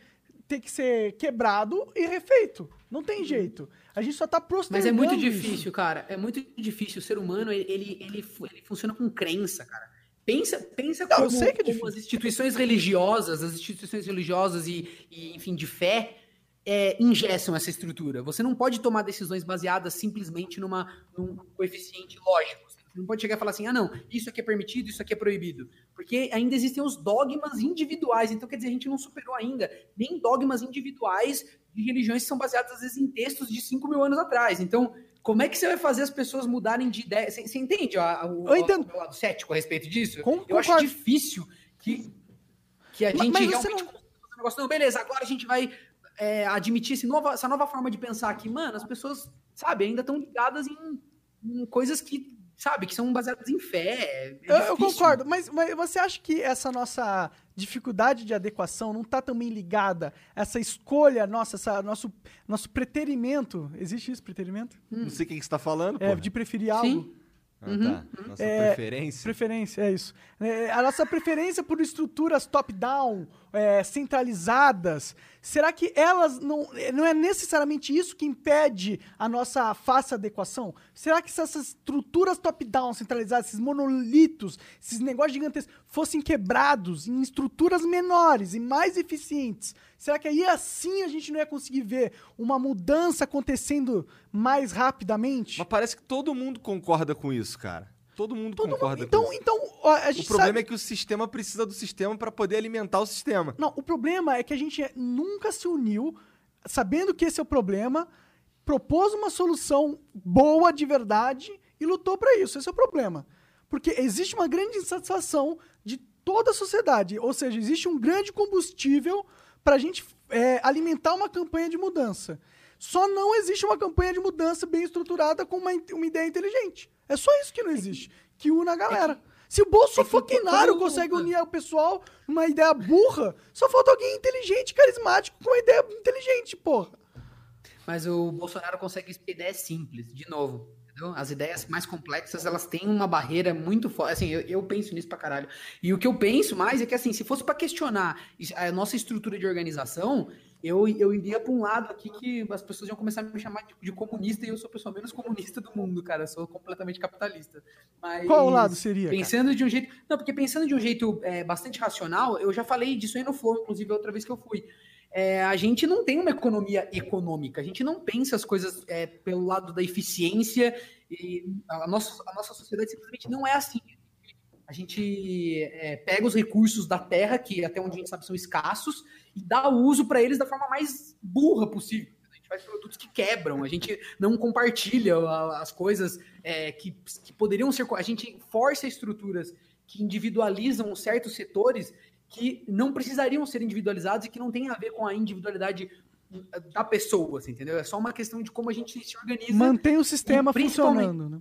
Speaker 1: ter que ser quebrado e refeito. Não tem jeito. A gente só tá
Speaker 3: Mas
Speaker 1: postergando
Speaker 3: é muito
Speaker 1: isso.
Speaker 3: difícil, cara. É muito difícil. O ser humano, ele, ele, ele, ele funciona com crença, cara. Pensa, pensa como,
Speaker 1: é
Speaker 3: como as instituições religiosas, as instituições religiosas e, e, enfim, de fé, é, ingessam essa estrutura. Você não pode tomar decisões baseadas simplesmente numa, num coeficiente lógico. Você não pode chegar e falar assim, ah, não, isso aqui é permitido, isso aqui é proibido. Porque ainda existem os dogmas individuais. Então, quer dizer, a gente não superou ainda nem dogmas individuais de religiões que são baseadas, às vezes, em textos de 5 mil anos atrás. Então, como é que você vai fazer as pessoas mudarem de ideia? Você, você entende o,
Speaker 1: Eu entendo.
Speaker 3: o lado cético a respeito disso?
Speaker 1: Com-
Speaker 3: Eu acho
Speaker 1: concordo.
Speaker 3: difícil que, que a
Speaker 1: Mas-
Speaker 3: gente
Speaker 1: mas
Speaker 3: realmente
Speaker 1: não-
Speaker 3: consiga fazer um negócio. Não, beleza, agora a gente vai é, admitir esse nova, essa nova forma de pensar aqui. Mano, as pessoas, sabe, ainda estão ligadas em, em coisas que, sabe, que são baseadas em fé. É
Speaker 1: Eu, eu concordo, mas, mas você acha que essa nossa dificuldade de adequação não tá também ligada a essa escolha nossa, essa, nosso, nosso preterimento? Existe isso, preterimento?
Speaker 2: Não sei o que, que você tá falando,
Speaker 1: É,
Speaker 2: pô.
Speaker 1: de preferir algo?
Speaker 3: Sim.
Speaker 2: Ah,
Speaker 3: Uhum,
Speaker 2: tá. Nossa
Speaker 1: É,
Speaker 2: preferência.
Speaker 1: Preferência, é isso. É, a nossa preferência por estruturas top-down, é, centralizadas, será que elas não. Não é necessariamente isso que impede a nossa fácil adequação? Será que se essas estruturas top-down centralizadas, esses monolitos, esses negócios gigantescos, fossem quebrados em estruturas menores e mais eficientes, será que aí assim a gente não ia conseguir ver uma mudança acontecendo mais rapidamente?
Speaker 2: Mas parece que todo mundo concorda com isso, cara. Todo mundo
Speaker 1: Todo mundo-
Speaker 2: concorda
Speaker 1: então,
Speaker 2: com isso.
Speaker 1: então, a gente
Speaker 2: O problema
Speaker 1: sabe-
Speaker 2: é que o sistema precisa do sistema pra poder alimentar o sistema.
Speaker 1: Não, o problema é que a gente nunca se uniu sabendo que esse é o problema, propôs uma solução boa de verdade e lutou para isso. Esse é o problema. Porque existe uma grande insatisfação de toda a sociedade, ou seja, existe um grande combustível para a gente é, alimentar uma campanha de mudança. Só não existe uma campanha de mudança bem estruturada com uma, uma ideia inteligente. É só isso que não existe. Que une a galera. Se o Bolso
Speaker 3: é
Speaker 1: consegue unir o pessoal numa ideia burra, só falta alguém inteligente, carismático, com uma ideia inteligente, porra.
Speaker 3: Mas o Bolsonaro consegue explicar ideias simples, de novo. entendeu? As ideias mais complexas, elas têm uma barreira muito forte. Assim, eu, eu penso nisso pra caralho. E o que eu penso mais é que, assim, se fosse pra questionar a nossa estrutura de organização, eu, eu iria pra um lado aqui que as pessoas iam começar a me chamar de, de comunista e eu sou a pessoa menos comunista do mundo, cara. Eu sou completamente capitalista. Mas,
Speaker 1: Qual lado seria, cara?
Speaker 3: Pensando de um jeito. Não, porque pensando de um jeito é, bastante racional, eu já falei disso aí no Flow, inclusive, a outra vez que eu fui. É, a gente não tem uma economia econômica, a gente não pensa as coisas é, pelo lado da eficiência, e a nossa, a nossa sociedade simplesmente não é assim. A gente é, pega os recursos da terra, que até onde a gente sabe são escassos, e dá uso para eles da forma mais burra possível. A gente faz produtos que quebram, a gente não compartilha as coisas é, que, que poderiam ser. A gente força estruturas que individualizam certos setores que não precisariam ser individualizados e que não tem a ver com a individualidade da pessoa, assim, entendeu? É só uma questão de como a gente se organiza.
Speaker 1: Mantém o sistema
Speaker 3: E
Speaker 1: funcionando, né?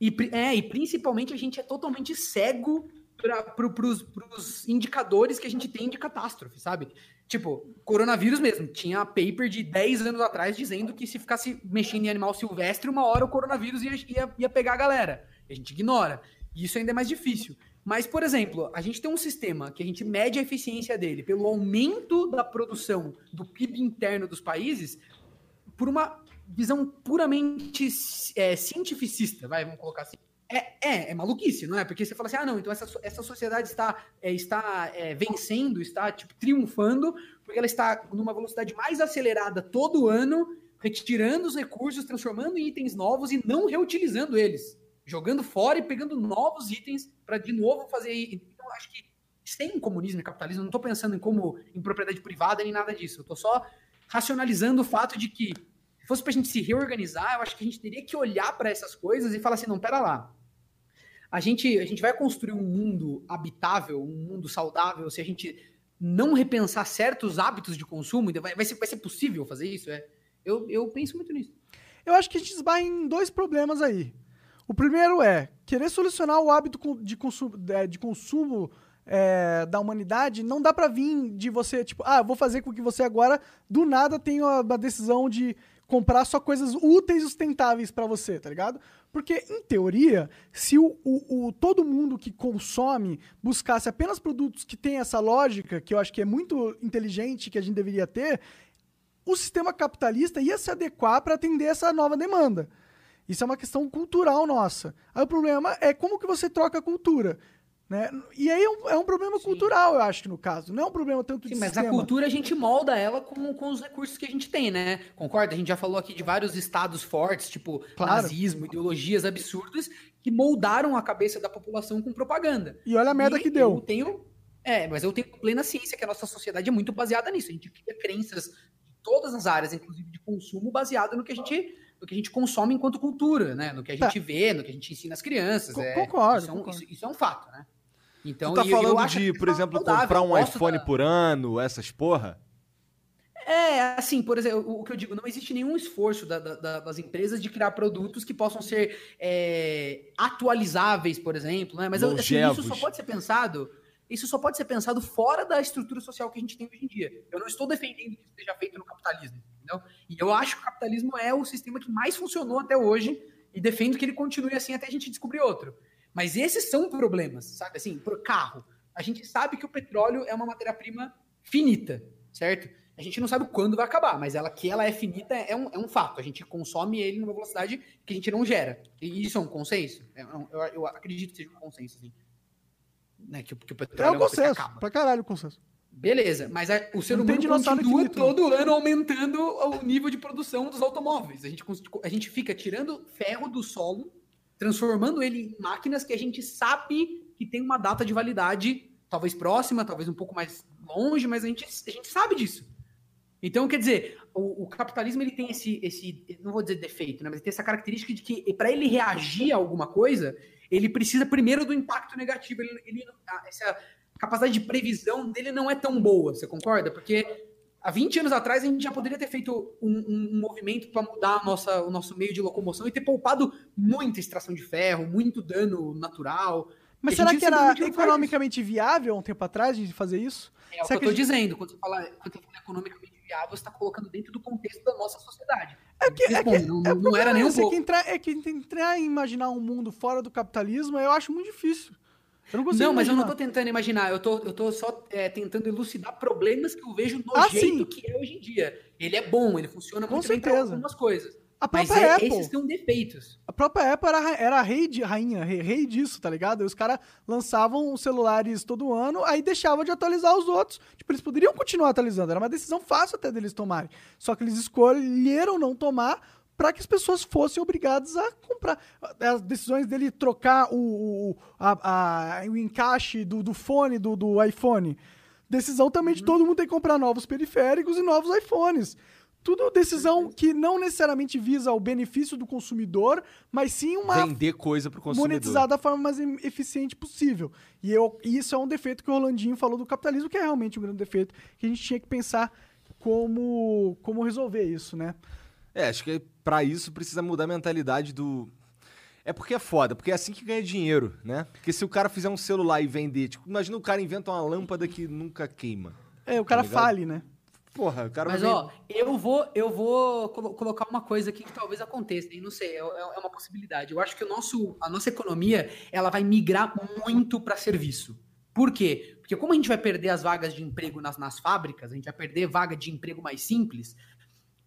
Speaker 3: E, é, e principalmente a gente é totalmente cego para pro, pros, pros indicadores que a gente tem de catástrofe, sabe? Tipo, coronavírus mesmo. Tinha paper de 10 anos atrás dizendo que se ficasse mexendo em animal silvestre, uma hora o coronavírus ia, ia, ia pegar a galera. A gente ignora. E isso ainda é mais difícil. Mas, por exemplo, a gente tem um sistema que a gente mede a eficiência dele pelo aumento da produção do PIB interno dos países por uma visão puramente é, cientificista, vai, vamos colocar assim. É, é, é maluquice, não é? Porque você fala assim, ah, não, então essa, essa sociedade está, é, está é, vencendo, está, tipo, triunfando, porque ela está numa velocidade mais acelerada todo ano, retirando os recursos, transformando em itens novos e não reutilizando eles. Jogando fora e pegando novos itens para de novo fazer. Então, acho que sem comunismo e capitalismo, não estou pensando em como em propriedade privada nem nada disso. Eu estou só racionalizando o fato de que fosse para a gente se reorganizar, eu acho que a gente teria que olhar para essas coisas e falar assim, não, pera lá. A gente, a gente vai construir um mundo habitável, um mundo saudável, se a gente não repensar certos hábitos de consumo, então vai, vai, ser, vai ser possível fazer isso? É, eu, eu penso muito nisso.
Speaker 1: Eu acho que a gente esbarra em dois problemas aí. O primeiro é querer solucionar o hábito de consumo, é, de consumo é, da humanidade. Não dá pra vir de você, tipo, ah, vou fazer com que você agora, do nada, tenha uma decisão de comprar só coisas úteis e sustentáveis pra você, tá ligado? Porque, em teoria, se o, o- o- todo mundo que consome buscasse apenas produtos que têm essa lógica, que eu acho que é muito inteligente, que a gente deveria ter, o sistema capitalista ia se adequar para atender essa nova demanda. Isso é uma questão cultural nossa. Aí o problema é como que você troca a cultura. Né? E aí é um, é um problema cultural, eu acho que no caso. Não é um problema tanto de
Speaker 3: Sim, mas
Speaker 1: sistema.
Speaker 3: a cultura a gente molda ela com, com os recursos que a gente tem, né? Concorda? A gente já falou aqui de vários estados fortes, tipo
Speaker 1: Claro.
Speaker 3: nazismo, ideologias absurdas, que moldaram a cabeça da população com propaganda.
Speaker 1: E olha a merda
Speaker 3: E
Speaker 1: que deu.
Speaker 3: Eu tenho, é, mas eu tenho plena ciência que a nossa sociedade é muito baseada nisso. A gente cria crenças de todas as áreas, inclusive de consumo, baseado no que a gente, no que a gente consome enquanto cultura, né? No que a
Speaker 1: Tá.
Speaker 3: gente vê, no que a gente ensina as crianças. É,
Speaker 1: concordo,
Speaker 3: Isso é, um,
Speaker 1: concordo.
Speaker 3: isso- isso é um fato, né? Então,
Speaker 2: tu tá
Speaker 3: eu- eu
Speaker 2: falando
Speaker 3: acho
Speaker 2: de, por
Speaker 3: é
Speaker 2: exemplo,
Speaker 3: saudável.
Speaker 2: comprar um
Speaker 3: Eu
Speaker 2: iPhone
Speaker 3: da-
Speaker 2: por ano, essas porra?
Speaker 3: É, assim, por exemplo, o que eu digo, não existe nenhum esforço da- da- da- das empresas de criar produtos que possam ser é, atualizáveis, por exemplo, né? Mas assim, isso só pode ser pensado, isso só pode ser pensado fora da estrutura social que a gente tem hoje em dia. Eu não estou defendendo que isso seja feito no capitalismo, entendeu? E eu acho que o capitalismo é o sistema que mais funcionou até hoje e defendo que ele continue assim até a gente descobrir outro. Mas esses são problemas, sabe? Assim, por carro. A gente sabe que o petróleo é uma matéria-prima finita, certo? A gente não sabe quando vai acabar, mas ela que ela é finita é um, é um fato. A gente consome ele numa velocidade que a gente não gera. E isso é um consenso? É um- eu, eu acredito que seja um consenso, assim. Né? Que, que o
Speaker 1: É
Speaker 3: petróleo
Speaker 1: um
Speaker 3: uma coisa que
Speaker 1: consenso. Pra caralho o consenso.
Speaker 3: Beleza, mas a- o ser
Speaker 1: Não
Speaker 3: humano continua
Speaker 1: não.
Speaker 3: todo ano aumentando o nível de produção dos automóveis. A gente, a gente fica tirando ferro do solo, transformando ele em máquinas que a gente sabe que tem uma data de validade, talvez próxima, talvez um pouco mais longe, mas a gente, a gente sabe disso. Então, quer dizer, o, o capitalismo ele tem esse, esse, não vou dizer defeito, né, mas ele tem essa característica de que para ele reagir a alguma coisa, ele precisa primeiro do impacto negativo. Ele, ele, essa capacidade de previsão dele não é tão boa, você concorda? Porque há 20 anos atrás a gente já poderia ter feito um, um, um movimento para mudar nossa, o nosso meio de locomoção e ter poupado muita extração de ferro, muito dano natural.
Speaker 1: Mas
Speaker 3: E
Speaker 1: será que era economicamente viável um tempo atrás de fazer isso?
Speaker 3: É o que eu
Speaker 1: a gente-
Speaker 3: dizendo. Quando você fala, quando você fala economicamente viável, você está colocando dentro do contexto da nossa sociedade.
Speaker 1: É que, é que,
Speaker 3: não,
Speaker 1: é,
Speaker 3: não era
Speaker 1: é
Speaker 3: nem um
Speaker 1: esse, é
Speaker 3: pouco.
Speaker 1: que entrar, é que entrar em imaginar um mundo fora do capitalismo eu acho muito difícil. Eu não consigo
Speaker 3: Não, mas eu não tô tentando imaginar, eu tô, eu tô só é, tentando elucidar problemas que eu vejo no
Speaker 1: Ah,
Speaker 3: jeito
Speaker 1: sim.
Speaker 3: que é hoje em dia. Ele é bom, ele funciona
Speaker 1: Com
Speaker 3: muito bem para
Speaker 1: certeza.
Speaker 3: algumas coisas.
Speaker 1: A
Speaker 3: Mas
Speaker 1: própria
Speaker 3: é-
Speaker 1: Apple.
Speaker 3: esses são defeitos.
Speaker 1: A própria Apple era, era rei de rainha, rei, rei disso, tá ligado? E os caras lançavam os celulares todo ano, aí deixavam de atualizar os outros. Tipo, eles poderiam continuar atualizando, era uma decisão fácil até deles tomarem. Só que eles escolheram não tomar para que as pessoas fossem obrigadas a comprar. As decisões dele trocar o, o, a- a- o encaixe do, do fone do, do iPhone. Decisão também de todo mundo ter que comprar novos periféricos e novos iPhones. Tudo decisão que não necessariamente visa o benefício do consumidor, mas sim uma
Speaker 2: Vender coisa pro consumidor.
Speaker 1: monetizar da forma mais eficiente possível. E, eu, e isso é um defeito que o Rolandinho falou do capitalismo, que é realmente um grande defeito, que a gente tinha que pensar como, como resolver isso, né?
Speaker 2: É, acho que pra isso precisa mudar a mentalidade do. É porque é foda, porque é assim que ganha dinheiro, né? Porque se o cara fizer um celular e vender, tipo, imagina o cara inventa uma lâmpada que nunca queima.
Speaker 1: É, o cara
Speaker 2: Tá
Speaker 1: fale, né?
Speaker 2: Porra, o cara
Speaker 3: Mas,
Speaker 2: vai.
Speaker 3: ó, eu vou, eu vou colo- colocar uma coisa aqui que talvez aconteça, hein? não sei, é, é uma possibilidade. Eu acho que o nosso, a nossa economia ela vai migrar muito para serviço. Por quê? Porque como a gente vai perder as vagas de emprego nas, nas fábricas, a gente vai perder vaga de emprego mais simples,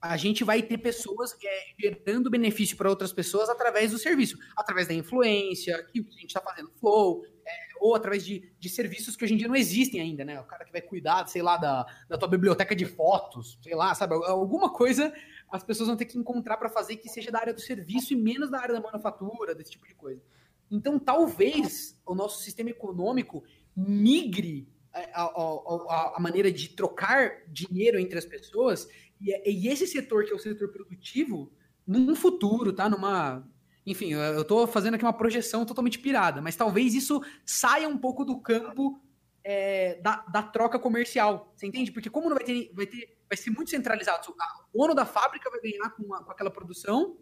Speaker 3: a gente vai ter pessoas é, gerando benefício para outras pessoas através do serviço, através da influência, que a gente está fazendo, flow, é, ou através de, de serviços que hoje em dia não existem ainda, né? O cara que vai cuidar, sei lá, da, da tua biblioteca de fotos, sei lá, sabe? Alguma coisa as pessoas vão ter que encontrar para fazer que seja da área do serviço e menos da área da manufatura, desse tipo de coisa. Então, talvez o nosso sistema econômico migre a, a- a- maneira de trocar dinheiro entre as pessoas e, e esse setor que é o setor produtivo, num futuro, tá? Numa. Enfim, eu- tô fazendo aqui uma projeção totalmente pirada, mas talvez isso saia um pouco do campo é, da, da troca comercial. Você entende? Porque como não vai ter, vai ter, vai ser muito centralizado. O dono da fábrica vai ganhar com, com aquela produção,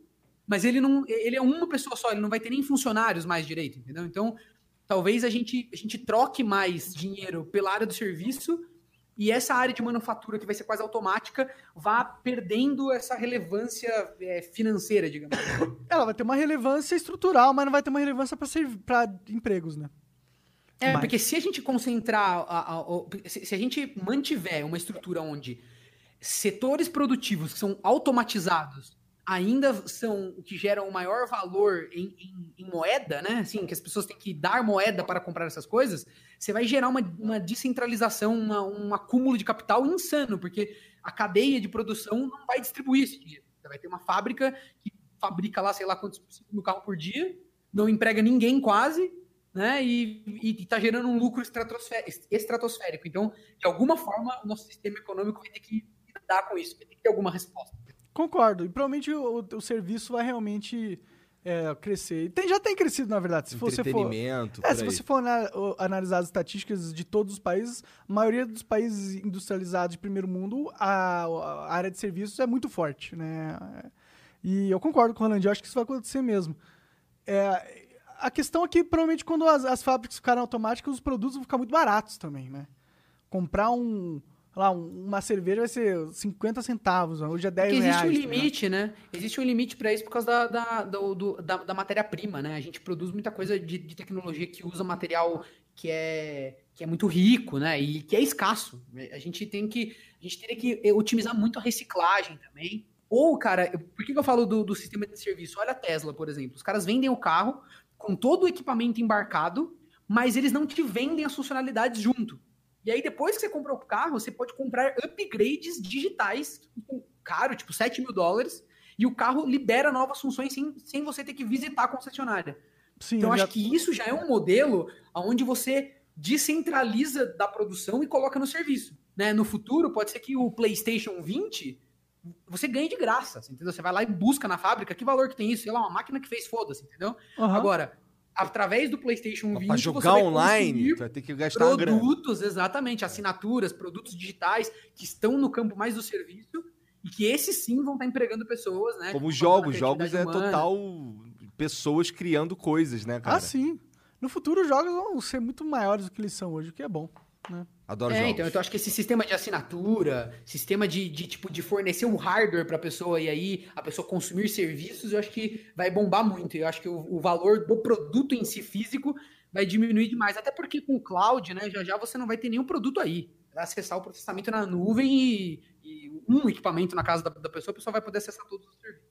Speaker 3: mas ele não, ele é uma pessoa só, ele não vai ter nem funcionários mais direito, entendeu? Então, talvez a gente, a gente troque mais dinheiro pela área do serviço e essa área de manufatura, que vai ser quase automática, vá perdendo essa relevância é, financeira, digamos.
Speaker 1: Ela vai ter uma relevância estrutural, mas não vai ter uma relevância para empregos, né?
Speaker 3: É,
Speaker 1: Mas-
Speaker 3: porque se a gente concentrar, a- a- se, se a gente mantiver uma estrutura onde setores produtivos que são automatizados ainda são o que geram o maior valor em, em- em moeda, né? Assim, que as pessoas têm que dar moeda para comprar essas coisas, você vai gerar uma, uma descentralização, uma- um acúmulo de capital insano, porque a cadeia de produção não vai distribuir esse dinheiro. Você vai ter uma fábrica que fabrica lá, sei lá quantos mil carros por dia, não emprega ninguém quase, né? E, e, e tá gerando um lucro estratosfé- estratosférico. Então, de alguma forma, o nosso sistema econômico vai ter que lidar com isso, vai ter que ter alguma resposta.
Speaker 1: Concordo. E provavelmente o, o serviço vai realmente é, crescer. Tem- já tem crescido, na verdade. Se você for, é, se você for analisar as estatísticas de todos os países, a maioria dos países industrializados de primeiro mundo, a, a área de serviços é muito forte, né? E eu concordo com o Roland, eu acho que isso vai acontecer mesmo. É, a questão é que, provavelmente, quando as, as fábricas ficarem automáticas, os produtos vão ficar muito baratos também, né? Comprar um, lá, um- uma cerveja vai ser 50 centavos, hoje é 10
Speaker 3: Porque existe
Speaker 1: reais.
Speaker 3: um
Speaker 1: tá ligado?
Speaker 3: limite, né? Existe um limite para isso por causa da, da, do- do- da, da matéria-prima, né? A gente produz muita coisa de, de tecnologia que usa material que é, que é muito rico, né? E que é escasso. A gente tem que. A gente teria que eh, otimizar muito a reciclagem também. Ou, cara, por que que eu falo do, do sistema de serviço? Olha a Tesla, por exemplo. Os caras vendem o carro com todo o equipamento embarcado, mas eles não te vendem as funcionalidades junto. E aí, depois que você comprou o carro, você pode comprar upgrades digitais, caro, tipo 7 mil dólares, e o carro libera novas funções sem, sem você ter que visitar a concessionária.
Speaker 1: Sim,
Speaker 3: Então,
Speaker 1: eu
Speaker 3: acho que isso já é um modelo onde você descentraliza da produção e coloca no serviço. Né? No futuro, pode ser que o PlayStation 20 você ganhe de graça, entendeu? Você vai lá e busca na fábrica, que valor que tem isso? Sei lá, uma máquina que fez, foda-se, entendeu?
Speaker 1: Aham.
Speaker 3: Agora, através do PlayStation 20,
Speaker 2: Pra
Speaker 3: você
Speaker 2: jogar
Speaker 3: vai
Speaker 2: online, vai ter que gastar
Speaker 3: produtos, exatamente, assinaturas, produtos digitais que estão no campo mais do serviço e que esses sim vão estar empregando pessoas, né?
Speaker 2: Como
Speaker 3: com
Speaker 2: jogos, jogos é
Speaker 3: humana.
Speaker 2: total pessoas criando coisas, né, cara?
Speaker 1: Ah, sim. No futuro, os jogos vão ser muito maiores do que eles são hoje, o que é bom. Né?
Speaker 2: Adoro
Speaker 3: É,
Speaker 2: jogos.
Speaker 3: então eu acho que esse sistema de assinatura, sistema de, de, tipo de fornecer um hardware para a pessoa e aí a pessoa consumir serviços, eu acho que vai bombar muito. Eu acho que o, o valor do produto em si físico vai diminuir demais, até porque com o cloud, né, já já você não vai ter nenhum produto aí. Vai acessar o processamento na nuvem e, e um equipamento na casa da, da pessoa, a pessoa vai poder acessar todos os serviços.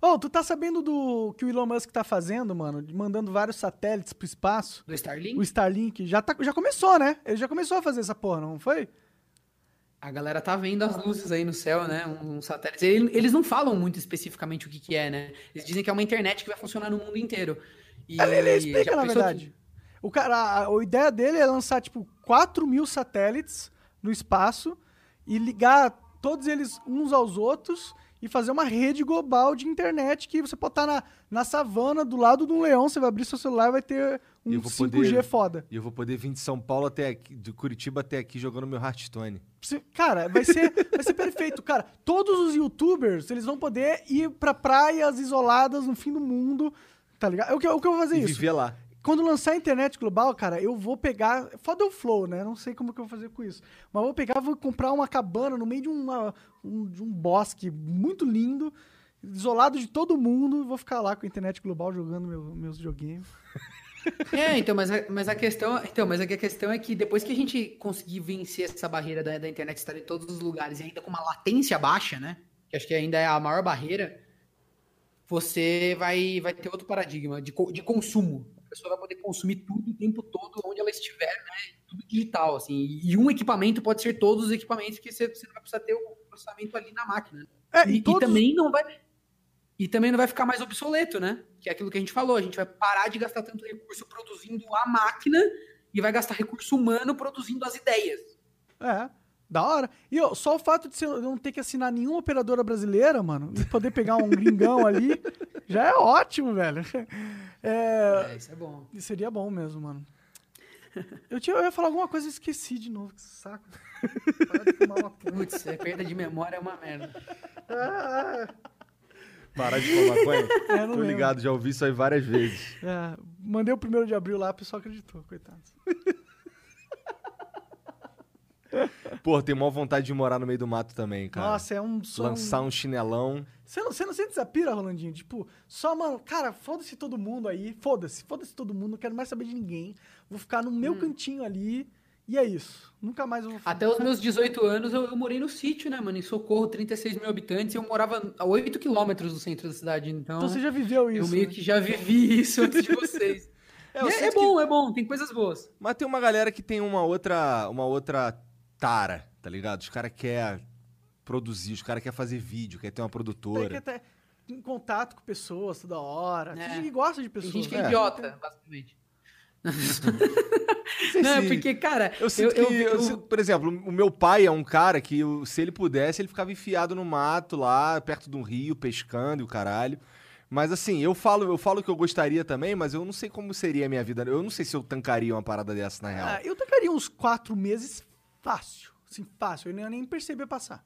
Speaker 1: Ô, tu tá sabendo do que o Elon Musk tá fazendo, mano? Mandando vários satélites pro espaço?
Speaker 3: Do Starlink,
Speaker 1: O Starlink já, tá, já começou, né? Ele já começou a fazer essa porra, não foi?
Speaker 3: a galera tá vendo as luzes aí no céu, né? Um satélite. Ele- Eles não falam muito especificamente o que, que é, né? Eles dizem que é uma internet que vai funcionar no mundo inteiro. E
Speaker 1: Ele, ele explica, na verdade. O cara, a, a ideia dele é lançar, tipo, 4 mil satélites no espaço e ligar todos eles uns aos outros e fazer uma rede global de internet que você pode estar na, na savana, do lado de um leão, você vai abrir seu celular e vai ter um
Speaker 2: eu vou
Speaker 1: 5G
Speaker 2: poder-
Speaker 1: foda.
Speaker 2: E eu vou poder vir de São Paulo até aqui, de Curitiba até aqui jogando meu Hearthstone.
Speaker 1: Cara, vai ser, vai ser perfeito. Cara, todos os youtubers, eles vão poder ir pra praias isoladas no fim do mundo, tá ligado? O que, o que eu vou fazer
Speaker 2: E
Speaker 1: isso?
Speaker 2: viver lá.
Speaker 1: Quando lançar a internet global, cara, eu vou pegar. Foda o flow, né? Não sei como que eu vou fazer com isso. Mas vou pegar, vou comprar uma cabana no meio de, uma, um, de um bosque muito lindo, isolado de todo mundo, vou ficar lá com a internet global jogando meu- meus joguinhos.
Speaker 3: É, então, mas a, mas a questão, então, mas a questão é que depois que a gente conseguir vencer essa barreira da, da internet estar em todos os lugares e ainda com uma latência baixa, né? Que acho que ainda é a maior barreira, você vai, vai ter outro paradigma de, de consumo. A pessoa vai poder consumir tudo o tempo todo, onde ela estiver, né? Tudo digital, assim. E um equipamento pode ser todos os equipamentos que você, você não vai precisar ter o processamento ali na máquina.
Speaker 1: É,
Speaker 3: E,
Speaker 1: e,
Speaker 3: e
Speaker 1: todos,
Speaker 3: também não vai. E também não vai ficar mais obsoleto, né? Que é aquilo que a gente falou. A gente vai parar de gastar tanto recurso produzindo a máquina e vai gastar recurso humano produzindo as ideias.
Speaker 1: É, da hora. E ó, só o fato de você não ter que assinar nenhuma operadora brasileira, mano, e poder pegar um gringão ali, já é ótimo, velho. É,
Speaker 3: É, isso é bom.
Speaker 1: Seria bom mesmo, mano. Eu, tinha, eu ia falar alguma coisa e esqueci de novo. Que saco. Para de fumar uma puta.
Speaker 3: Putz, é perda de memória é uma merda.
Speaker 2: Parar de fumar maconha?
Speaker 1: É,
Speaker 2: Tô
Speaker 1: lembro.
Speaker 2: ligado, já ouvi isso aí várias vezes.
Speaker 1: É, mandei o primeiro de abril lá, o pessoal acreditou, coitado.
Speaker 2: Pô, tenho maior vontade de morar no meio do mato também, cara.
Speaker 1: Nossa, é um sonho.
Speaker 2: Lançar um chinelão.
Speaker 1: Você não, você não sente essa pira, Rolandinho? Tipo, só, mano, cara, foda-se todo mundo aí. Foda-se, foda-se todo mundo. Não quero mais saber de ninguém. Vou ficar no
Speaker 3: Hum.
Speaker 1: meu cantinho ali. E é isso. Nunca mais eu vou.
Speaker 3: Até os meus 18 anos eu, eu morei no sítio, né, mano? Em Socorro, 36 mil habitantes, e eu morava a 8 quilômetros do centro da cidade. Então,
Speaker 1: Então você já viveu
Speaker 3: eu
Speaker 1: isso.
Speaker 3: meio
Speaker 1: né?
Speaker 3: que já vivi isso antes de vocês.
Speaker 2: É, eu
Speaker 3: é, é
Speaker 2: sinto que-
Speaker 3: bom, é bom, tem coisas boas.
Speaker 2: Mas tem uma galera que tem uma outra, uma outra tara, tá ligado? Os caras querem produzir, os caras querem fazer vídeo, quer ter uma
Speaker 1: Tem que
Speaker 2: produtora.
Speaker 1: estar em contato com pessoas toda hora. Tem
Speaker 3: É.
Speaker 1: gente que gosta de
Speaker 3: Tem
Speaker 1: pessoas.
Speaker 3: gente que é,
Speaker 1: né?
Speaker 3: idiota, basicamente.
Speaker 2: sei
Speaker 3: Não,
Speaker 2: se-
Speaker 3: porque, cara,
Speaker 2: Eu sinto que,
Speaker 3: eu-
Speaker 2: eu sinto- por exemplo, o meu pai é um cara que, se ele pudesse, ele ficava enfiado no mato lá, perto de um rio, pescando e o caralho. Mas assim, eu falo, eu falo que eu gostaria também, mas eu não sei como seria a minha vida. Eu não sei se eu tancaria uma parada dessa na real.
Speaker 1: Ah, eu tacaria uns quatro meses fácil. Assim, fácil. Eu nem, nem perceber passar.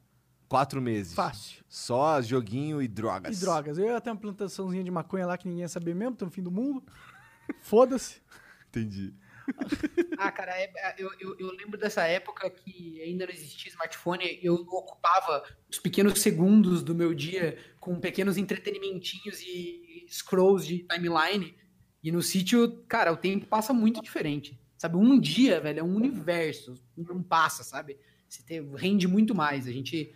Speaker 2: Quatro meses.
Speaker 1: Fácil.
Speaker 2: Só joguinho e drogas.
Speaker 1: E drogas. Eu ia ter uma plantaçãozinha de maconha lá que ninguém ia saber mesmo, tá no fim do mundo. Foda-se.
Speaker 2: Entendi.
Speaker 3: Ah, cara, é- é- eu, eu, eu lembro dessa época que ainda não existia smartphone, eu ocupava os pequenos segundos do meu dia com pequenos entretenimentinhos e scrolls de timeline. E no sítio, cara, o tempo passa muito diferente. Sabe, um dia, velho, é um universo. Não passa, sabe? Você te- rende muito mais. A gente.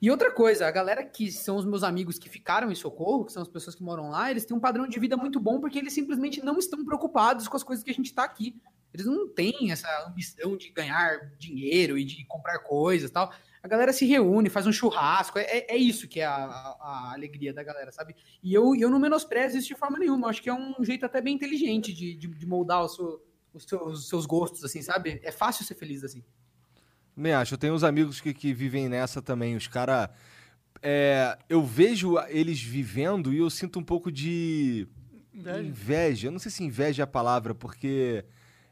Speaker 3: E outra coisa, a galera que são os meus amigos que ficaram em Socorro, que são as pessoas que moram lá, eles têm um padrão de vida muito bom porque eles simplesmente não estão preocupados com as coisas que a gente tá aqui. Eles não têm essa ambição de ganhar dinheiro e de comprar coisas tal. A galera se reúne, faz um churrasco. É, é- é isso que é a, a- a alegria da galera, sabe? E eu, eu não menosprezo isso de forma nenhuma. Eu acho que é um jeito até bem inteligente de, de, de moldar o seu, os seus, os seus gostos, assim, sabe? É fácil ser feliz assim.
Speaker 2: Nem acho. Eu tenho uns amigos que, que vivem nessa também. Os caras. eu vejo eles vivendo e eu sinto um pouco de
Speaker 1: Inveja.
Speaker 2: inveja. Eu não sei se inveja é a palavra, porque.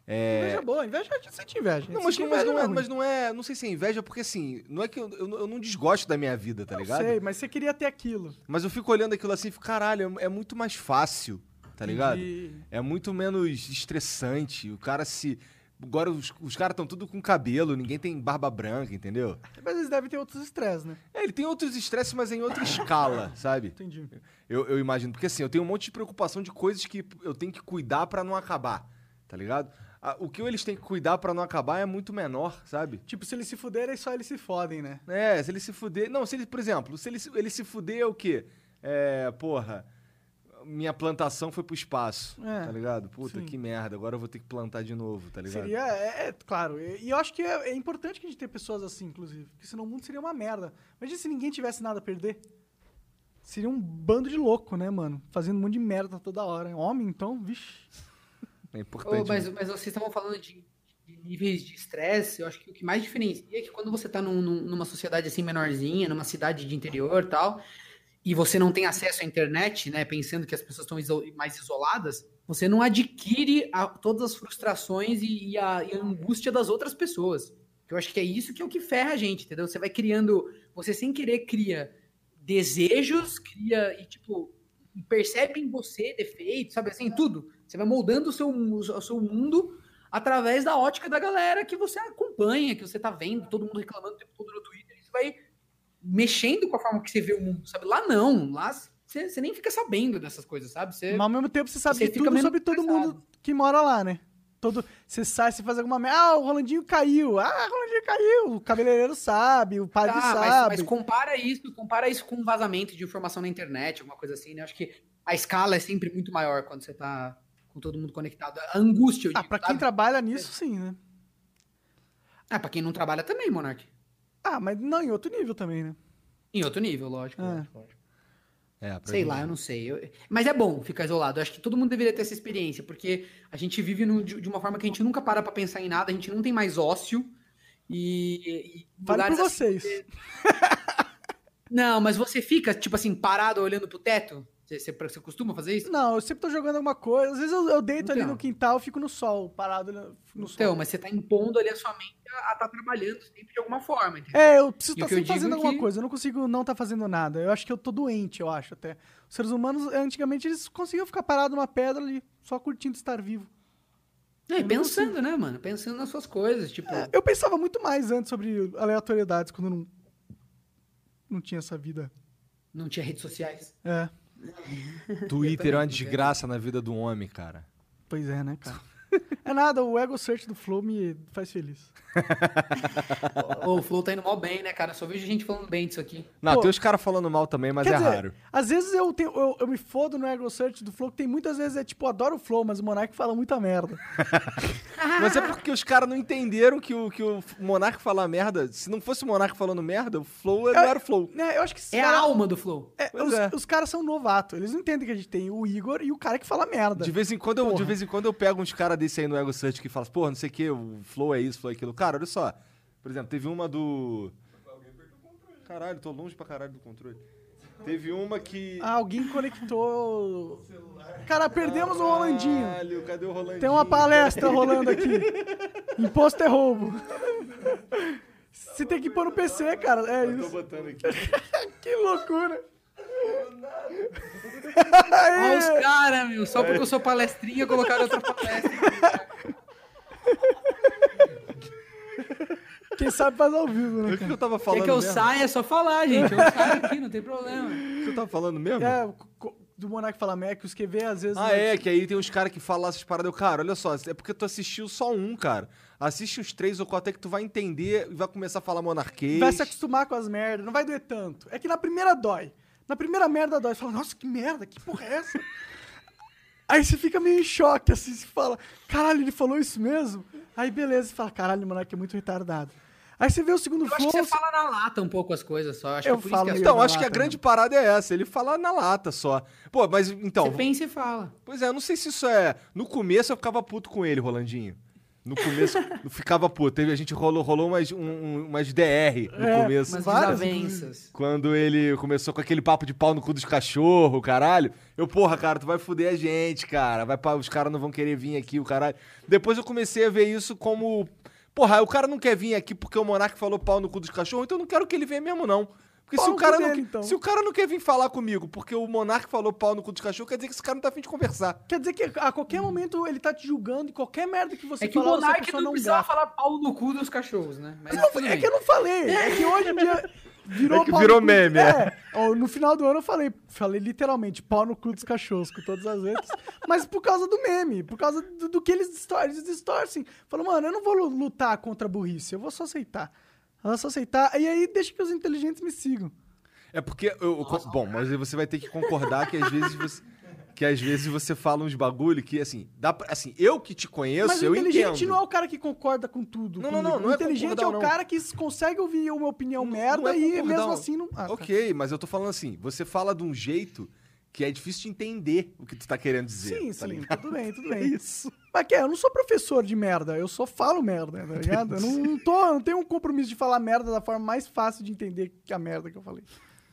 Speaker 2: É...
Speaker 1: Inveja boa, inveja a gente sente inveja.
Speaker 2: Não, mas,
Speaker 1: Sentir
Speaker 2: mas
Speaker 1: inveja
Speaker 2: não é,
Speaker 1: ruim.
Speaker 2: mas não é. Não sei se é inveja, porque assim, não é que eu, eu, eu não desgosto da minha vida, tá
Speaker 1: Eu
Speaker 2: ligado?
Speaker 1: sei, mas você queria ter aquilo.
Speaker 2: Mas eu fico olhando aquilo assim e fico, caralho, é é muito mais fácil, tá ligado?
Speaker 1: Entendi.
Speaker 2: É muito menos estressante. O cara se. Agora os, os caras estão tudo com cabelo, ninguém tem barba branca, entendeu?
Speaker 1: Mas eles devem ter outros estresses, né?
Speaker 2: É, ele tem outros estresses, mas em outra escala, sabe?
Speaker 1: Entendi.
Speaker 2: Eu, eu imagino. Porque assim, eu tenho um monte de preocupação de coisas que eu tenho que cuidar pra não acabar, tá ligado? O que eles têm que cuidar pra não acabar é muito menor, sabe?
Speaker 1: Tipo, se eles se fuderem, só eles se fodem, né?
Speaker 2: É, se ele se fuder. Não, se ele, por exemplo, se ele, se- ele se fuder é o quê? É, porra. Minha plantação foi pro espaço,
Speaker 1: É,
Speaker 2: tá ligado? Puta,
Speaker 1: sim.
Speaker 2: que merda, agora eu vou ter que plantar de novo, tá ligado?
Speaker 1: Seria, é, é, claro. E, e eu acho que é, é importante que a gente tenha pessoas assim, inclusive. Porque senão o mundo seria uma merda. Imagina se ninguém tivesse nada a perder. Seria um bando de louco, né, mano? Fazendo um monte de merda toda hora. Homem, então, vixe.
Speaker 2: É importante.
Speaker 3: mas, mas vocês estavam falando de, de níveis de estresse, eu acho que o que mais diferencia é que quando você tá num- num- numa sociedade assim menorzinha, numa cidade de interior e tal, e você não tem acesso à internet, né, pensando que as pessoas estão iso- mais isoladas, você não adquire a- todas as frustrações e, e a, e a angústia das outras pessoas. Eu acho que é isso que é o que ferra a gente, entendeu? Você vai criando, você sem querer cria desejos, cria e tipo percebe em você defeitos, sabe assim, tudo. Você vai moldando o seu, o seu mundo através da ótica da galera que você acompanha, que você tá vendo, todo mundo reclamando o tempo todo no Twitter, e você vai mexendo com a forma que você vê o mundo, sabe? Lá não, lá você, você nem fica sabendo dessas coisas, sabe? Você,
Speaker 1: Mas ao mesmo tempo você sabe
Speaker 3: Você
Speaker 1: tudo sobre todo mundo que mora lá, né? Todo, você sai, você faz alguma merda. Ah, o Rolandinho caiu. Ah, o Rolandinho caiu. O cabeleireiro sabe, o padre
Speaker 3: Tá, mas,
Speaker 1: sabe.
Speaker 3: mas compara isso, compara isso com um vazamento de informação na internet, alguma coisa assim, né? Acho que a escala é sempre muito maior quando você tá com todo mundo conectado. A angústia, eu
Speaker 1: Ah,
Speaker 3: digo,
Speaker 1: pra quem
Speaker 3: sabe?
Speaker 1: trabalha nisso, sim, né?
Speaker 3: Ah, pra quem não trabalha também, Monark.
Speaker 1: Ah, mas não, em outro nível também, né?
Speaker 3: Em outro nível, lógico.
Speaker 1: É.
Speaker 3: lógico.
Speaker 2: É,
Speaker 3: Sei
Speaker 2: gente-
Speaker 3: lá, eu não sei. Eu- Mas é bom ficar isolado. Eu acho que todo mundo deveria ter essa experiência, porque a gente vive no- de de uma forma que a gente nunca para pra pensar em nada, a gente não tem mais ócio. E. e
Speaker 1: Fale por
Speaker 3: assim-
Speaker 1: vocês.
Speaker 3: Não, mas você fica, tipo assim, parado olhando pro teto? Você, você, costuma fazer isso?
Speaker 1: Não, eu sempre tô jogando alguma coisa. Às vezes eu, eu deito ali
Speaker 3: Então.
Speaker 1: no quintal, fico no sol, parado no no sol.
Speaker 3: Então, mas você tá impondo ali a sua mente a estar trabalhando sempre de alguma forma, entendeu?
Speaker 1: É, eu preciso estar
Speaker 3: eu
Speaker 1: sempre fazendo alguma
Speaker 3: que-
Speaker 1: coisa. Eu não consigo não estar fazendo nada. Eu acho que eu tô doente, eu acho até. Os seres humanos, antigamente, eles conseguiam ficar parados numa pedra ali, só curtindo estar vivo.
Speaker 3: É, e pensando, né, mano? Pensando nas suas coisas, tipo...
Speaker 1: É, eu pensava muito mais antes sobre aleatoriedades, quando não, não tinha essa vida.
Speaker 3: Não tinha redes sociais.
Speaker 1: É,
Speaker 2: Twitter é uma desgraça na vida do homem, cara.
Speaker 1: pois é, né, cara? É nada, o ego search do Flow me faz feliz.
Speaker 3: O Flow tá indo mal bem, né, cara? Só vejo gente falando bem disso aqui.
Speaker 2: Não,
Speaker 1: Pô,
Speaker 2: tem os caras falando mal também, mas é
Speaker 1: dizer,
Speaker 2: raro.
Speaker 1: Às vezes eu, tenho, eu, eu me fodo no ego search do Flow, que tem muitas vezes é tipo, adoro o Flow, mas o Monark fala muita merda.
Speaker 2: Mas é porque os caras não entenderam que o, que o Monark falar merda. Se não fosse o Monark falando merda, o Flow não era o Flow.
Speaker 1: Né, eu acho que
Speaker 3: É a
Speaker 1: cara-
Speaker 3: alma do Flow.
Speaker 1: é, os,
Speaker 2: é.
Speaker 1: os caras são novatos, eles não entendem que a gente tem o Igor e o cara que fala merda.
Speaker 2: De vez em quando eu, de vez em quando eu pego uns caras desse aí no Ego Search que falam, pô, não sei o que, o Flow é isso, Flow é aquilo. Cara, olha só. Por exemplo, teve uma do. Caralho, tô longe pra caralho do controle. Teve uma que.
Speaker 1: Ah, alguém conectou. Cara, perdemos o Rolandinho.
Speaker 2: Caralho, cadê o Rolandinho?
Speaker 1: Tem uma palestra rolando aqui. Imposto é roubo. Você tem que pôr no PC, cara. É
Speaker 2: Eu tô
Speaker 1: isso.
Speaker 2: botando aqui.
Speaker 1: Que loucura.
Speaker 3: Olha os caras, meu. Só porque eu sou palestrinha, colocaram outra palestra.
Speaker 1: Quem sabe faz ao vivo, né,
Speaker 2: O que, que eu tava
Speaker 3: Quer
Speaker 2: falando
Speaker 3: que eu
Speaker 2: mesmo?
Speaker 3: saia, é só falar, gente. Eu saio aqui, não tem problema.
Speaker 2: O que eu tava falando mesmo?
Speaker 1: É, do Monark falar Mac, os QV às vezes.
Speaker 2: Ah, é, que aí tem uns caras que falam essas paradas. Eu, cara, olha só, é porque tu assistiu só um, cara. Assiste os três ou quatro é que tu vai entender e vai começar a falar monarquês.
Speaker 1: Vai se acostumar com as merdas, não vai doer tanto. É que na primeira dói. Na primeira merda dói. Você fala, nossa, que merda, que porra é essa? Aí você fica meio em choque, assim, você fala, caralho, ele falou isso mesmo? Aí beleza, você fala, caralho, o Monark é muito retardado. Aí você vê o segundo
Speaker 3: Eu acho que você fala na lata um pouco as coisas só. Eu acho
Speaker 1: Eu
Speaker 3: que é
Speaker 1: falo
Speaker 3: que
Speaker 1: meio
Speaker 2: Então, acho que a
Speaker 1: lata,
Speaker 2: grande
Speaker 1: né?
Speaker 2: parada é essa. Ele fala na lata só. Pô, mas então.
Speaker 3: Você pensa e fala.
Speaker 2: Pois é, eu não sei se isso é. No começo eu ficava puto com ele, Rolandinho. No começo ficava puto. Teve, a gente rolou, rolou umas, um- um- umas DR no
Speaker 1: É,
Speaker 2: começo.
Speaker 3: Umas desavenças.
Speaker 2: Quando ele começou com aquele papo de pau no cu dos cachorros, caralho. Eu, porra, cara, tu vai fuder a gente, cara. Vai pra, os caras não vão querer vir aqui, o caralho. Depois eu comecei a ver isso como. Porra, o cara não quer vir aqui porque o Monark falou pau no cu dos cachorros, então eu não quero que ele venha mesmo, não. Porque
Speaker 1: Pau
Speaker 2: se o, cara não,
Speaker 1: dele, então.
Speaker 2: se o cara não quer vir falar comigo porque o Monark falou pau no cu dos cachorros, quer dizer que esse cara não tá afim de conversar.
Speaker 1: Quer dizer que a qualquer momento ele tá te julgando e qualquer merda que você
Speaker 3: É que o
Speaker 1: falar, você é
Speaker 3: Monark
Speaker 1: pessoa
Speaker 3: não
Speaker 1: não
Speaker 3: precisava
Speaker 1: grata.
Speaker 3: falar pau no cu dos cachorros, né? Mas
Speaker 1: Não, é que eu não falei. É que hoje em dia virou
Speaker 2: É que
Speaker 1: pau
Speaker 2: virou meme, é.
Speaker 1: É. No final do ano eu falei, falei literalmente pau no cu dos cachorros com todas as letras, mas por causa do meme, por causa do, do que eles distorcem. Eles distorcem. Falou, mano, eu não vou lu- lutar contra a burrice, eu vou só aceitar. Vou só aceitar. E aí deixa que os inteligentes me sigam.
Speaker 2: É porque. eu- eu- bom, mas você vai ter que concordar que às vezes você. Que às vezes você fala uns bagulho que, assim, dá pra, assim, eu que te conheço,
Speaker 1: Mas
Speaker 2: eu
Speaker 1: o inteligente
Speaker 2: entendo.
Speaker 1: não é o cara que concorda com tudo.
Speaker 2: Não, não, não, não
Speaker 1: O
Speaker 2: é
Speaker 1: inteligente
Speaker 2: concordar,
Speaker 1: é o cara que consegue ouvir uma opinião
Speaker 2: Não-
Speaker 1: merda
Speaker 2: não é
Speaker 1: e mesmo assim não. Ah, tá.
Speaker 2: ok, mas eu tô falando assim, você fala de um jeito que é difícil de entender o que tu tá querendo dizer.
Speaker 1: Sim,
Speaker 2: tá
Speaker 1: sim,
Speaker 2: ligado?
Speaker 1: tudo bem, tudo
Speaker 2: É
Speaker 1: bem.
Speaker 2: isso.
Speaker 1: Mas que é, eu não sou professor de merda, eu só falo merda, tá ligado? Eu não, não tô, não tenho um compromisso de falar merda da forma mais fácil de entender que a merda que eu falei.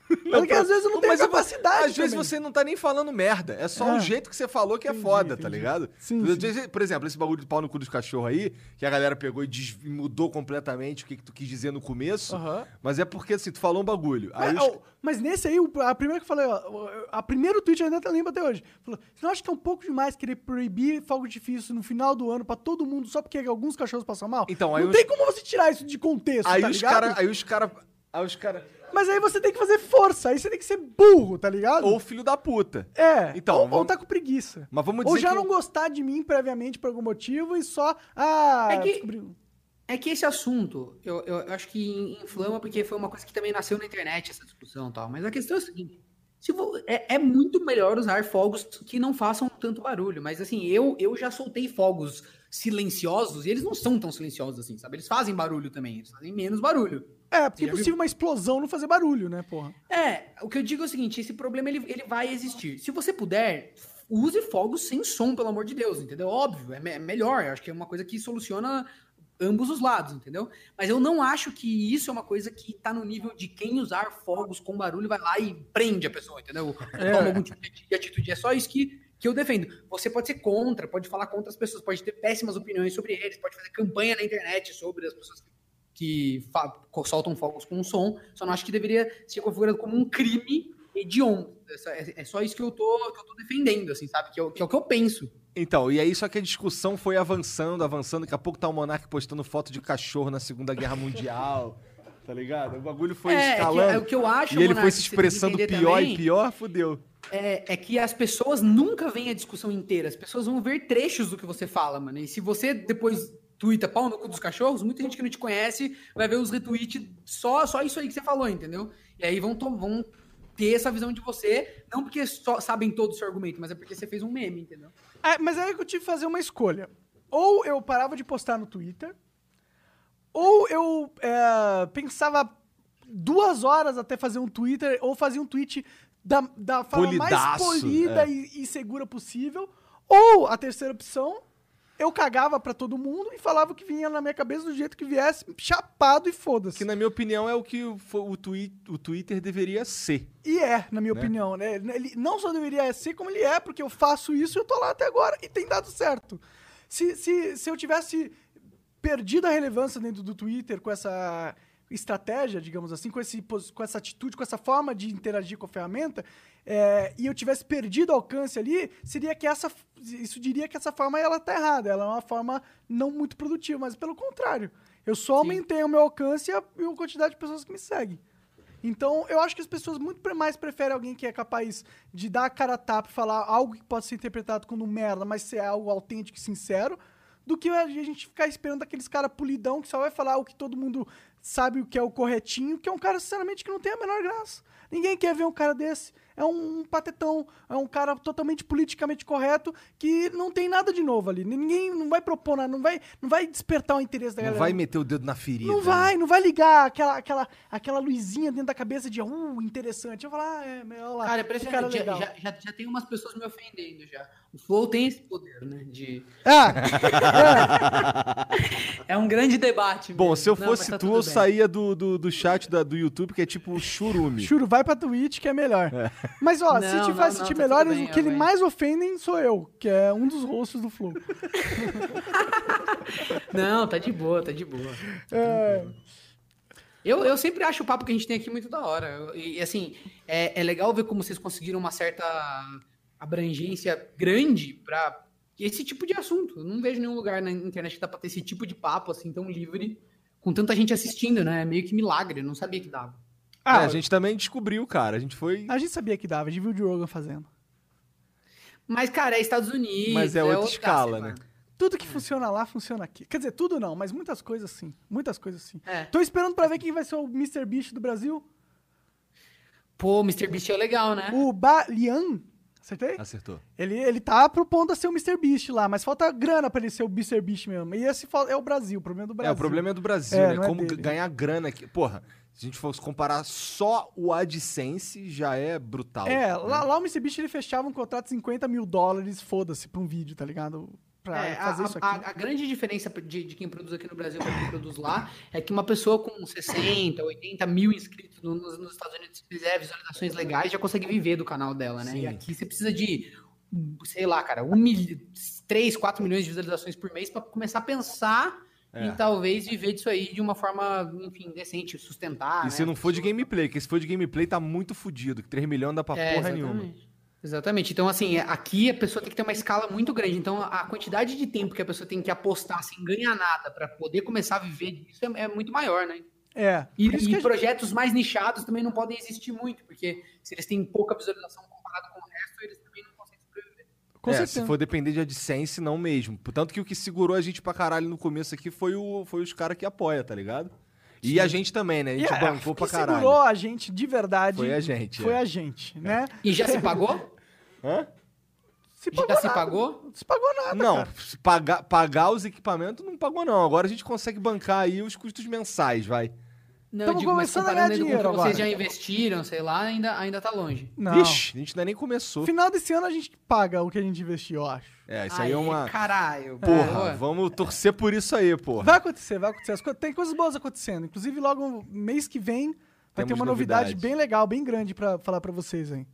Speaker 1: Porque às vezes eu não tenho
Speaker 2: Mas
Speaker 1: capacidade.
Speaker 2: Às vezes
Speaker 1: também.
Speaker 2: você não tá nem falando merda. É só
Speaker 1: É.
Speaker 2: o jeito que você falou que é
Speaker 1: Entendi,
Speaker 2: foda, tá
Speaker 1: entendi.
Speaker 2: ligado?
Speaker 1: Sim,
Speaker 2: Por
Speaker 1: sim.
Speaker 2: exemplo, Por exemplo, esse bagulho de pau no cu dos cachorros aí, que a galera pegou e des- mudou completamente o que, que tu quis dizer no começo.
Speaker 1: Aham.
Speaker 2: Mas é porque, assim, tu falou um bagulho.
Speaker 1: Mas,
Speaker 2: os-
Speaker 1: mas nesse aí, a primeira que eu falei, ó, a primeiro tweet eu ainda lembro até hoje. Falou: você não acha que é um pouco demais querer proibir fogo difícil no final do ano pra todo mundo só porque alguns cachorros passam mal?
Speaker 2: Então, aí
Speaker 1: não
Speaker 2: os-
Speaker 1: tem como você tirar isso de contexto,
Speaker 2: aí
Speaker 1: tá
Speaker 2: os
Speaker 1: ligado?
Speaker 2: caras. Aí os caras. Aí os caras.
Speaker 1: Mas aí você tem que fazer força, aí você tem que ser burro, tá ligado?
Speaker 2: Ou filho da puta.
Speaker 1: É,
Speaker 2: Então,
Speaker 1: ou, ou
Speaker 2: vamos-
Speaker 1: tá com preguiça.
Speaker 2: Mas vamos
Speaker 1: Ou
Speaker 2: dizer
Speaker 1: já
Speaker 2: que-
Speaker 1: não gostar de mim previamente por algum motivo e só. Ah,
Speaker 3: É que-
Speaker 1: descobriu.
Speaker 3: É que esse assunto, eu, eu acho que inflama porque foi uma coisa que também nasceu na internet, essa discussão e tal. Mas a questão é a seguinte: se vo- é, é muito melhor usar fogos que não façam tanto barulho. Mas assim, eu, eu já soltei fogos silenciosos e eles não são tão silenciosos assim, sabe? Eles fazem barulho também, eles fazem menos barulho.
Speaker 1: É, porque é possível uma explosão não fazer barulho, né, porra?
Speaker 3: É, o que eu digo é o seguinte: esse problema ele, ele vai existir. Se você puder, use fogos sem som, pelo amor de Deus, entendeu? Óbvio, é, me- é melhor. Eu acho que é uma coisa que soluciona ambos os lados, entendeu? Mas eu não acho que isso é uma coisa que tá no nível de quem usar fogos com barulho vai lá e prende a pessoa, entendeu? Toma algum tipo de atitude. É só isso que, que eu defendo. Você pode ser contra, pode falar contra as pessoas, pode ter péssimas opiniões sobre eles, pode fazer campanha na internet sobre as pessoas que que soltam fogos com som, só não acho que deveria ser configurado como um crime hediondo. É, é só isso que eu tô, que eu tô defendendo, assim, sabe? Que, eu- que é o que eu penso.
Speaker 2: Então, e aí só que a discussão foi avançando, avançando. Daqui a pouco tá o Monark postando foto de cachorro na Segunda Guerra Mundial. Tá ligado? O bagulho foi
Speaker 3: É, é
Speaker 2: escalando.
Speaker 3: é o que eu acho,
Speaker 2: e ele
Speaker 3: Monark,
Speaker 2: foi se expressando pior
Speaker 3: também.
Speaker 2: e pior, fudeu.
Speaker 3: É, é que as pessoas nunca veem a discussão inteira. As pessoas vão ver trechos do que você fala, mano. E se você depois tuita pau no cu dos cachorros, muita gente que não te conhece vai ver os retweets só, só isso aí que você falou, entendeu? E aí vão, vão ter essa visão de você, não porque só sabem todo o seu argumento, mas é porque você fez um meme, entendeu?
Speaker 1: É, mas aí eu tive que fazer uma escolha. Ou eu parava de postar no Twitter, ou eu é, pensava duas horas até fazer um Twitter, ou fazia um tweet da, da forma mais
Speaker 2: Polidaço,
Speaker 1: polida
Speaker 2: é.
Speaker 1: e, e segura possível. Ou a terceira opção, eu cagava pra todo mundo e falava o que vinha na minha cabeça do jeito que viesse, chapado e foda-se.
Speaker 2: Que na minha opinião é o que o, o, twi- o Twitter deveria ser.
Speaker 1: E é, na minha
Speaker 2: Né?
Speaker 1: opinião, né? Ele não só deveria ser como ele é, porque eu faço isso e eu tô lá até agora e tem dado certo. Se, se, se eu tivesse perdido a relevância dentro do Twitter com essa estratégia, digamos assim, com, esse, com essa atitude, com essa forma de interagir com a ferramenta, é, e eu tivesse perdido alcance ali, seria que essa. Isso diria que essa forma ela tá errada. Ela é uma forma não muito produtiva, mas pelo contrário. Eu só aumentei o meu alcance e a, e a quantidade de pessoas que me seguem. Então, eu acho que as pessoas muito mais preferem alguém que é capaz de dar a cara a tapa e falar algo que pode ser interpretado como merda, mas ser algo autêntico e sincero, do que a gente ficar esperando aqueles caras polidão que só vai falar o que todo mundo sabe o que é o corretinho, que é um cara, sinceramente, que não tem a menor graça. Ninguém quer ver um cara desse. É um patetão, é um cara totalmente politicamente correto que não tem nada de novo ali. Ninguém não vai propor nada, não vai, não vai despertar o interesse da
Speaker 2: Não
Speaker 1: galera.
Speaker 2: vai meter o dedo na ferida.
Speaker 1: Não
Speaker 2: né?
Speaker 1: vai, não vai ligar aquela, aquela, aquela luzinha dentro da cabeça de, uh, interessante. Eu vou falar, ah, é, olha lá,
Speaker 3: Cara, é
Speaker 1: que cara.
Speaker 3: Já,
Speaker 1: legal.
Speaker 3: já, já, já tem umas pessoas me ofendendo já. O Flow tem esse poder, né? De...
Speaker 1: Ah,
Speaker 3: É um grande debate.
Speaker 2: Bom,
Speaker 3: mesmo.
Speaker 2: se eu
Speaker 3: Não,
Speaker 2: fosse
Speaker 3: tá
Speaker 2: tu, eu
Speaker 3: bem.
Speaker 2: saía do, do, do chat da- do YouTube, que é tipo churume.
Speaker 1: Churo, vai pra Twitch que é melhor. Mas, ó, se
Speaker 3: Não,
Speaker 1: te
Speaker 3: não,
Speaker 1: faz
Speaker 3: não,
Speaker 1: sentir
Speaker 3: tá
Speaker 1: melhor,
Speaker 3: bem,
Speaker 1: o que ele
Speaker 3: Alvin.
Speaker 1: mais ofendem sou eu, que é um dos hosts do Flow.
Speaker 3: Não, tá de boa, tá de boa.
Speaker 1: É,
Speaker 3: Eu, eu sempre acho o papo que a gente tem aqui muito da hora. E, assim, é, é legal ver como vocês conseguiram uma certa abrangência grande pra esse tipo de assunto. Eu não vejo nenhum lugar na internet que dá pra ter esse tipo de papo, assim, tão livre, com tanta gente assistindo, né? É meio que milagre, eu não sabia que dava.
Speaker 1: Ah,
Speaker 2: É, a gente também descobriu, cara. A gente foi.
Speaker 1: a gente sabia que dava, a gente viu o Rogan fazendo.
Speaker 3: Mas, cara, é Estados Unidos.
Speaker 2: Mas é outra
Speaker 3: outro
Speaker 2: escala, né?
Speaker 1: Tudo que funciona lá, funciona aqui. Quer dizer, tudo não, mas muitas coisas sim. Muitas coisas sim.
Speaker 3: É.
Speaker 1: Tô esperando pra ver quem vai ser o Mr. Beast do Brasil.
Speaker 3: Pô, Mr. Beast é legal, né?
Speaker 1: O Balian, acertei?
Speaker 2: Acertou.
Speaker 1: Ele, ele tá propondo a ser o Mr. Beast lá, mas falta grana pra ele ser o Mr. Beast mesmo. E esse é o Brasil, o problema do Brasil.
Speaker 2: É, o problema é do Brasil,
Speaker 1: É,
Speaker 2: né?
Speaker 1: é
Speaker 2: Como
Speaker 1: dele.
Speaker 2: ganhar grana aqui. Porra, se a gente fosse comparar só o AdSense, já é brutal.
Speaker 1: É,
Speaker 2: né?
Speaker 1: lá, lá o Mr. Beast ele fechava um contrato de 50 mil dólares, foda-se, pra um vídeo, tá ligado? Pra
Speaker 3: É,
Speaker 1: fazer
Speaker 3: a,
Speaker 1: isso
Speaker 3: a-
Speaker 1: aqui.
Speaker 3: a grande diferença de, de quem produz aqui no Brasil para quem produz lá é que uma pessoa com 60, 80 mil inscritos no- nos, nos Estados Unidos, se fizer visualizações legais, já consegue viver do canal dela, né?
Speaker 2: Sim.
Speaker 3: E aqui você precisa de, sei lá, cara, um mil, 3, 4 milhões de visualizações por mês para começar a pensar
Speaker 2: É.
Speaker 3: em talvez viver disso aí de uma forma, enfim, decente, sustentar.
Speaker 2: E
Speaker 3: né,
Speaker 2: se não for de gameplay, que se for de gameplay tá muito fudido, que 3 milhões não dá pra
Speaker 3: É,
Speaker 2: porra
Speaker 3: exatamente.
Speaker 2: nenhuma.
Speaker 3: Exatamente. Então, assim, aqui a pessoa tem que ter uma escala muito grande. Então, a quantidade de tempo que a pessoa tem que apostar sem ganhar nada para poder começar a viver disso é, é muito maior, né?
Speaker 1: É.
Speaker 3: E,
Speaker 1: por isso
Speaker 3: e
Speaker 1: gente-
Speaker 3: projetos mais nichados também não podem existir muito, porque se eles têm pouca visualização Com
Speaker 2: é,
Speaker 1: certeza.
Speaker 2: se for depender de AdSense, não mesmo. Tanto que o que segurou a gente pra caralho no começo aqui foi, o, foi os caras que apoia, tá ligado? E a gente também, né? A gente
Speaker 1: E, é,
Speaker 2: bancou pra caralho.
Speaker 1: segurou a gente de verdade
Speaker 2: Foi a gente,
Speaker 1: foi
Speaker 2: é.
Speaker 1: a gente, né?
Speaker 3: E já se pagou?
Speaker 2: Hã?
Speaker 1: Se
Speaker 3: já se
Speaker 1: nada.
Speaker 3: pagou?
Speaker 1: Não se pagou nada,
Speaker 2: Não,
Speaker 1: cara.
Speaker 2: se pagar, pagar os equipamentos não pagou, não. Agora a gente consegue bancar aí os custos mensais, vai.
Speaker 3: Não, digo, mas
Speaker 1: começando a ganhar
Speaker 3: com
Speaker 1: dinheiro
Speaker 3: vocês
Speaker 1: agora.
Speaker 3: já investiram, sei lá, ainda, ainda tá longe.
Speaker 1: Não.
Speaker 2: Vixe, a gente ainda nem começou.
Speaker 1: Final desse ano a gente paga o que a gente investiu, eu acho.
Speaker 2: É, isso aí é uma.
Speaker 3: Caralho.
Speaker 2: Porra,
Speaker 3: boa.
Speaker 2: vamos torcer por isso aí, porra.
Speaker 1: Vai acontecer, vai acontecer. Co- Tem coisas boas acontecendo. Inclusive, logo mês que vem vai ter
Speaker 2: Temos
Speaker 1: uma novidade
Speaker 2: novidades.
Speaker 1: bem legal, bem grande pra falar pra vocês, hein?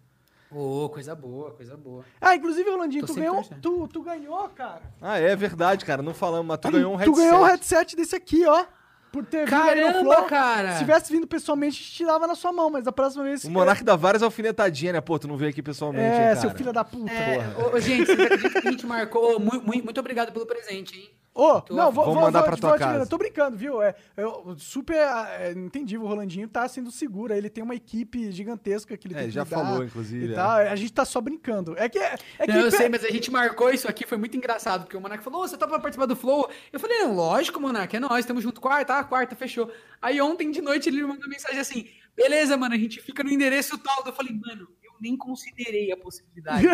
Speaker 3: Ô, coisa boa, coisa boa.
Speaker 1: Ah, inclusive, Rolandinho,
Speaker 3: Tô
Speaker 1: tu ganhou,
Speaker 3: 100%.
Speaker 1: tu, tu ganhou, cara.
Speaker 2: Ah, é verdade, cara. Não falamos, mas tu ganhou um headset.
Speaker 1: Tu ganhou um headset desse aqui, ó. Por ter vindo
Speaker 3: Caramba,
Speaker 1: Flow.
Speaker 3: cara!
Speaker 1: Se tivesse vindo pessoalmente, a gente tirava na sua mão, mas da próxima vez...
Speaker 2: O Monark dá várias alfinetadinhas, né? Pô, tu não veio aqui pessoalmente, hein,
Speaker 1: É,
Speaker 2: cara?
Speaker 1: seu filho da puta.
Speaker 3: É, ô, ô, gente, vocês acreditam que a gente marcou? Muito, muito, muito obrigado pelo presente, hein?
Speaker 1: Ô,
Speaker 3: Tô-
Speaker 1: não, vou,
Speaker 2: Vou mandar
Speaker 1: vou-
Speaker 2: pra
Speaker 1: vou
Speaker 2: tua casa.
Speaker 1: eu tô brincando, viu? É, eu super é, entendi, o Rolandinho tá sendo seguro. Ele tem uma equipe gigantesca que ele
Speaker 2: É,
Speaker 1: tem que
Speaker 2: já falou, inclusive,
Speaker 1: E
Speaker 2: é.
Speaker 1: tal. A gente tá só brincando. É que... É que
Speaker 3: Não, eu
Speaker 1: pe-
Speaker 3: sei, mas a gente marcou isso aqui, foi muito engraçado, porque o Monark falou, "Ô, você tá pra participar do Flow? Eu falei, não, lógico, Monark, é nós, estamos junto, quarta, ah, quarta, fechou. Aí ontem de noite ele me mandou mensagem assim, beleza, mano, a gente fica no endereço tal. Eu falei, mano, eu nem considerei a possibilidade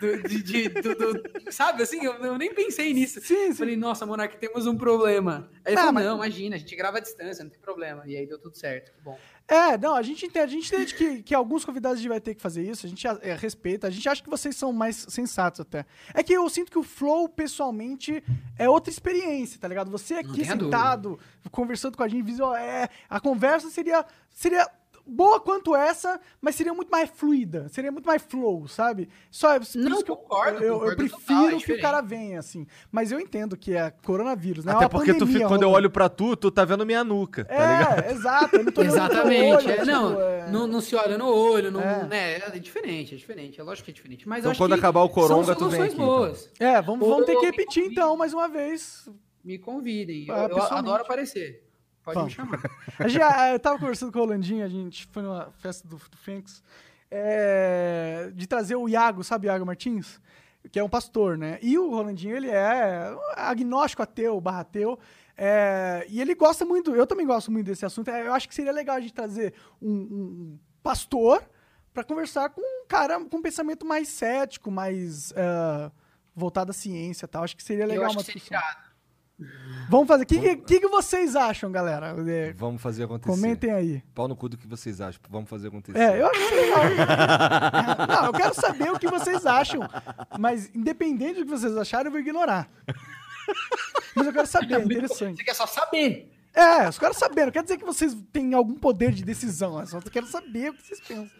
Speaker 3: do, de, de- do- do- sabe, assim, eu, eu nem pensei nisso.
Speaker 1: Sim, sim.
Speaker 3: falei, nossa, Monark, temos um problema. Aí ele
Speaker 1: Ah,
Speaker 3: falou,
Speaker 1: mas-
Speaker 3: não, imagina, a gente grava à distância, não tem problema. E aí deu tudo certo, bom.
Speaker 1: É, não, a gente entende, a gente entende que, que alguns convidados a gente vai ter que fazer isso, a gente é, respeita, a gente acha que vocês são mais sensatos até. É que eu sinto que o Flow, pessoalmente, é outra experiência, tá ligado? Você aqui sentado, conversando com a gente, visual, é, a conversa seria, seria boa quanto essa, mas seria muito mais fluida, seria muito mais flow, sabe? Só é por
Speaker 3: Não,
Speaker 1: isso que eu,
Speaker 3: concordo,
Speaker 1: eu, eu prefiro
Speaker 3: total, é
Speaker 1: que o cara venha, assim. Mas eu entendo que é coronavírus, né? É
Speaker 2: Até
Speaker 1: uma
Speaker 2: porque tu
Speaker 1: pandemia
Speaker 2: fica, quando eu olho pra tu, tu tá vendo minha nuca, tá ligado?
Speaker 1: É, exato. Eu não tô
Speaker 3: Exatamente.
Speaker 1: olho,
Speaker 3: é,
Speaker 1: tipo,
Speaker 3: não,
Speaker 1: é-
Speaker 3: não, não se olha no olho, não,
Speaker 1: É.
Speaker 3: né? É diferente, é diferente. É lógico que é diferente. Mas
Speaker 2: Então,
Speaker 3: eu acho
Speaker 2: quando
Speaker 3: que
Speaker 2: acabar o Coronga, tu vem
Speaker 3: soluções
Speaker 2: aqui,
Speaker 3: boas.
Speaker 1: É, vamos, vamos ter que repetir então mais uma vez.
Speaker 3: Me convidem. Eu,
Speaker 1: Ah,
Speaker 3: eu adoro aparecer. Pode
Speaker 1: Vamos.
Speaker 3: me chamar.
Speaker 1: A gente, ah, eu tava conversando com o Rolandinho, a gente foi numa festa do, do Fênix, é, de trazer o Iago, sabe o Iago Martins? Que é um pastor, né? E o Rolandinho, ele é agnóstico ateu, barra ateu, é, e ele gosta muito, eu também gosto muito desse assunto, é, eu acho que seria legal a gente trazer um, um- pastor pra conversar com um cara com um pensamento mais cético, mais eh, voltado à ciência e tal. Acho que seria
Speaker 3: Eu
Speaker 1: legal
Speaker 3: acho
Speaker 1: uma
Speaker 3: que seria.
Speaker 1: Vamos fazer. O que, que, que que vocês acham, galera? É,
Speaker 2: Vamos fazer acontecer.
Speaker 1: Comentem aí.
Speaker 2: Pau no cu do que vocês acham. Vamos fazer acontecer.
Speaker 1: É, eu acho legal. Não, eu quero saber o que vocês acham. Mas, independente do que vocês acharem, eu vou ignorar. Mas eu quero saber, é interessante.
Speaker 3: Você quer só saber.
Speaker 1: É, eu só quero saber. Não quer dizer que vocês têm algum poder de decisão. Eu só quero saber o que vocês pensam.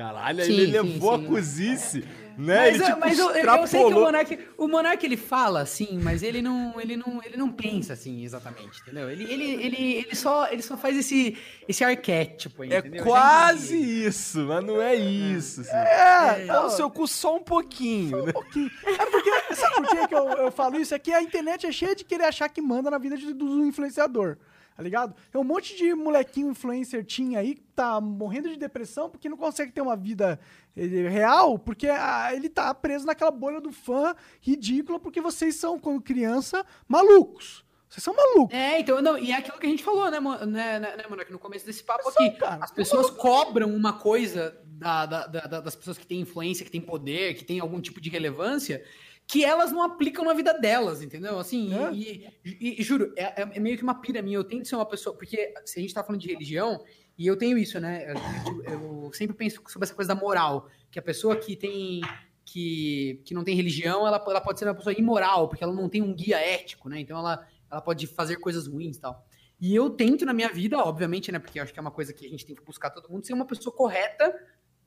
Speaker 2: Caralho,
Speaker 3: Sim,
Speaker 2: ele
Speaker 3: sim,
Speaker 2: levou
Speaker 3: sim.
Speaker 2: a cozice, né?
Speaker 3: Mas,
Speaker 2: ele
Speaker 3: eu-
Speaker 2: tipo,
Speaker 3: mas eu, eu- sei que o. Monark, o Monark ele fala assim, mas ele não, ele não, ele não pensa assim exatamente, entendeu? Ele, ele, ele, ele só, ele só faz esse, esse arquétipo,
Speaker 2: É
Speaker 3: entendeu? Eu já
Speaker 2: quase isso, mas não é isso. Assim.
Speaker 1: É,
Speaker 2: Dá o seu cu só um pouquinho, né?
Speaker 1: pouquinho. É porque, sabe por que que eu, eu falo isso? É que a internet é cheia de querer achar que manda na vida de- do influenciador. Tá ligado? Tem um monte de molequinho influencer teen aí que tá morrendo de depressão porque não consegue ter uma vida eh, real, porque ah, ele tá preso naquela bolha do fã ridícula, porque vocês são, quando criança, malucos. Vocês são malucos.
Speaker 3: É, então, não, e é aquilo que a gente falou, né, Mo- né, né, né Monark, no começo desse papo aqui.
Speaker 1: cara,
Speaker 3: As pessoas cobram uma coisa da- da- da- das pessoas que têm influência, que têm poder, que têm algum tipo de relevância, que elas não aplicam na vida delas, entendeu? Assim,
Speaker 1: É.
Speaker 3: e, e- e juro, é, é meio que uma pira minha. Eu tento ser uma pessoa. Porque se a gente tá falando de religião, e eu tenho isso, né? Eu, eu sempre penso sobre essa coisa da moral, que a pessoa que tem. Que, que não tem religião, ela, ela pode ser uma pessoa imoral, porque ela não tem um guia ético, né? Então ela, ela pode fazer coisas ruins e tal. E eu tento na minha vida, obviamente, né? Porque eu acho que é uma coisa que a gente tem que buscar todo mundo, ser uma pessoa correta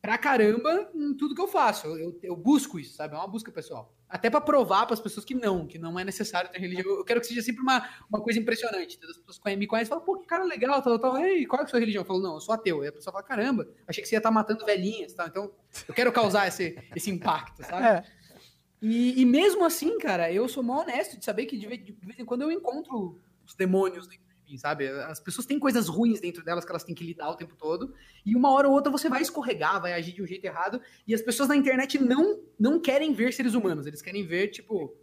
Speaker 3: pra caramba em tudo que eu faço. Eu, eu, eu busco isso, sabe? É uma busca pessoal. Até pra provar pras pessoas que não, que não é necessário ter religião. Eu quero que seja sempre uma, uma coisa impressionante. As pessoas me conhecem e falam, pô, que cara legal, tal, tal. Ei, qual é a sua religião? Eu falo, não, eu sou ateu. Aí a pessoa fala, caramba, achei que você ia estar matando velhinhas, tal. Então, eu quero causar esse, esse impacto, sabe?
Speaker 1: É.
Speaker 3: E, e mesmo assim, cara, eu sou mó honesto de saber que de vez, de vez em quando eu encontro os demônios dentro sabe? As pessoas têm coisas ruins dentro delas que elas têm que lidar o tempo todo. E uma hora ou outra você vai escorregar, vai agir de um jeito errado. E as pessoas na internet não, não querem ver seres humanos. Eles querem ver, tipo.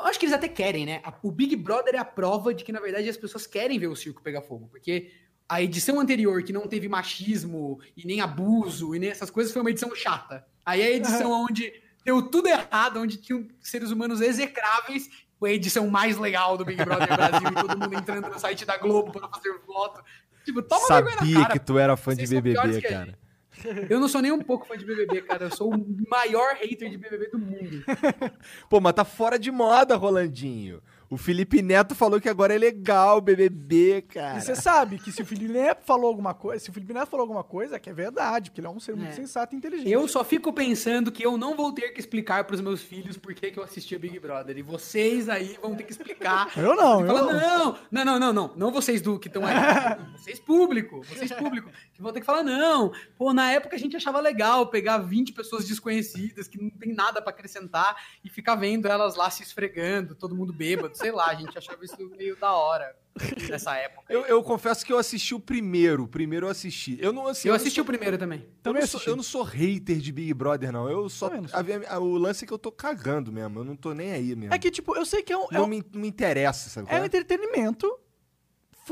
Speaker 3: Eu acho que eles até querem, né? O Big Brother é a prova de que, na verdade, as pessoas querem ver o circo pegar fogo. Porque a edição anterior, que não teve machismo e nem abuso e nem essas coisas, foi uma edição chata. Aí a edição onde deu tudo errado, onde tinham seres humanos execráveis, a edição mais legal do Big Brother Brasil e todo mundo entrando no site da Globo para fazer voto. Tipo, toma
Speaker 2: Sabia que tu era fã de
Speaker 3: Vocês piores
Speaker 2: BBB, cara.
Speaker 3: Eu não sou nem um pouco fã de BBB, cara. Eu sou o maior hater de BBB do mundo.
Speaker 2: Pô, mas tá fora de moda, Rolandinho. O Felipe Neto falou que agora é legal o BBB, cara.
Speaker 1: E você sabe que se o Felipe Neto falou alguma coisa, se o Felipe Neto falou alguma coisa, é que é verdade, porque ele é um ser muito
Speaker 3: É.
Speaker 1: sensato e inteligente.
Speaker 3: Eu só fico pensando que eu não vou ter que explicar pros meus filhos por que, que eu assisti a Big Brother. E vocês aí vão ter que explicar.
Speaker 1: Eu não, eu
Speaker 3: falar,
Speaker 1: não.
Speaker 3: não, não, não, não, não. Não vocês do que estão aí. Vocês público, vocês público. Que vão ter que falar, não. Pô, na época a gente achava legal pegar 20 pessoas desconhecidas que não tem nada pra acrescentar e ficar vendo elas lá se esfregando, todo mundo bêbado, sei lá. A gente achava isso meio da hora nessa época.
Speaker 2: Eu, eu confesso que eu assisti o primeiro. O primeiro eu assisti. Eu não assim,
Speaker 3: Eu
Speaker 2: não
Speaker 3: assisti
Speaker 2: sou-
Speaker 3: o primeiro também.
Speaker 2: Eu
Speaker 1: Também
Speaker 2: não, sou,
Speaker 1: assisti.
Speaker 2: eu não sou hater de Big Brother, não. Eu só.
Speaker 1: Não
Speaker 2: a a- o lance é que eu tô cagando mesmo. Eu não tô nem aí mesmo.
Speaker 1: É que, tipo, eu sei que é um, é
Speaker 2: não,
Speaker 1: um,
Speaker 2: me, não me interessa, sabe?
Speaker 1: é
Speaker 2: qual
Speaker 1: um
Speaker 2: é?
Speaker 1: entretenimento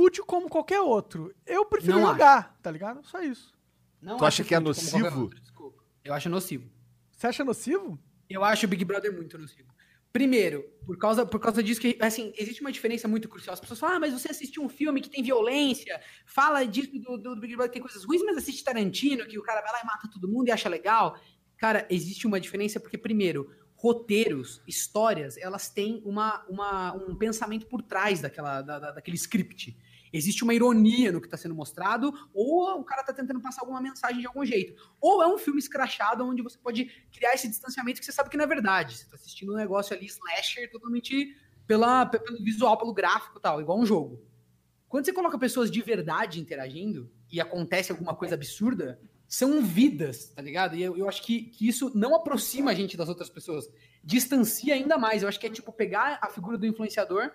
Speaker 1: fútil como qualquer outro. Eu prefiro
Speaker 3: Não
Speaker 1: jogar, tá ligado? Só isso.
Speaker 3: Não
Speaker 2: Tu acha
Speaker 3: acho
Speaker 2: que é nocivo?
Speaker 3: outro, desculpa. Eu acho nocivo.
Speaker 1: Você acha nocivo?
Speaker 3: Eu acho o Big Brother muito nocivo. Primeiro, por causa, por causa disso que, assim, existe uma diferença muito crucial. As pessoas falam, ah, mas você assistiu um filme que tem violência, fala disso do, do, do Big Brother que tem coisas ruins, mas assiste Tarantino, que o cara vai lá e mata todo mundo e acha legal. Cara, existe uma diferença porque, primeiro, roteiros, histórias, elas têm uma, uma, um pensamento por trás daquela, da, da- daquele script. Existe uma ironia no que está sendo mostrado, ou o cara está tentando passar alguma mensagem de algum jeito. Ou é um filme escrachado onde você pode criar esse distanciamento que você sabe que não é verdade. Você está assistindo um negócio ali, slasher, totalmente pela, pe- pelo visual, pelo gráfico e tal, igual um jogo. Quando você coloca pessoas de verdade interagindo e acontece alguma coisa absurda, são vidas, tá ligado? E eu, eu acho que, que isso não aproxima a gente das outras pessoas, distancia ainda mais. Eu acho que é tipo pegar a figura do influenciador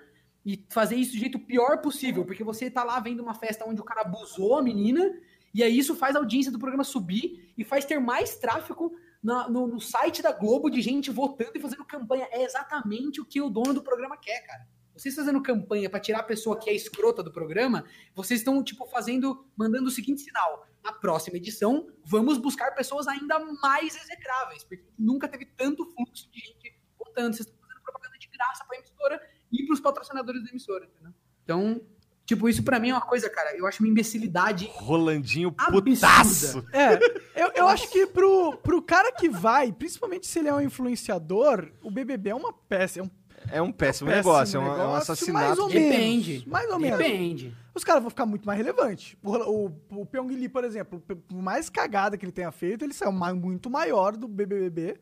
Speaker 3: e fazer isso do jeito pior possível, porque você tá lá vendo uma festa onde o cara abusou a menina, e aí isso faz a audiência do programa subir e faz ter mais tráfego na- no, no site da Globo de gente votando e fazendo campanha. É exatamente o que o dono do programa quer, cara. Vocês fazendo campanha pra tirar a pessoa que é escrota do programa, vocês estão, tipo, fazendo, mandando o seguinte sinal. na próxima edição, vamos buscar pessoas ainda mais execráveis, porque nunca teve tanto fluxo de gente votando. Vocês estão fazendo propaganda de graça pra emissora e pros patrocinadores da emissora, entendeu? Então, tipo, isso pra mim é uma coisa, cara, eu acho uma imbecilidade
Speaker 2: Rolandinho
Speaker 3: Absurda.
Speaker 2: putaço.
Speaker 1: É, eu, eu acho que pro, pro cara que vai, principalmente se ele é um influenciador, o BBB é uma peça, é um
Speaker 2: É um péssimo,
Speaker 1: péssimo
Speaker 2: negócio, é um, é um
Speaker 1: negócio,
Speaker 2: assassinato.
Speaker 1: mais ou menos.
Speaker 3: Depende.
Speaker 1: Mais ou menos.
Speaker 3: Depende.
Speaker 1: Os caras vão ficar muito mais relevantes. O, o, o Pyong Lee, por exemplo, por mais cagada que ele tenha feito, ele saiu muito maior do BBB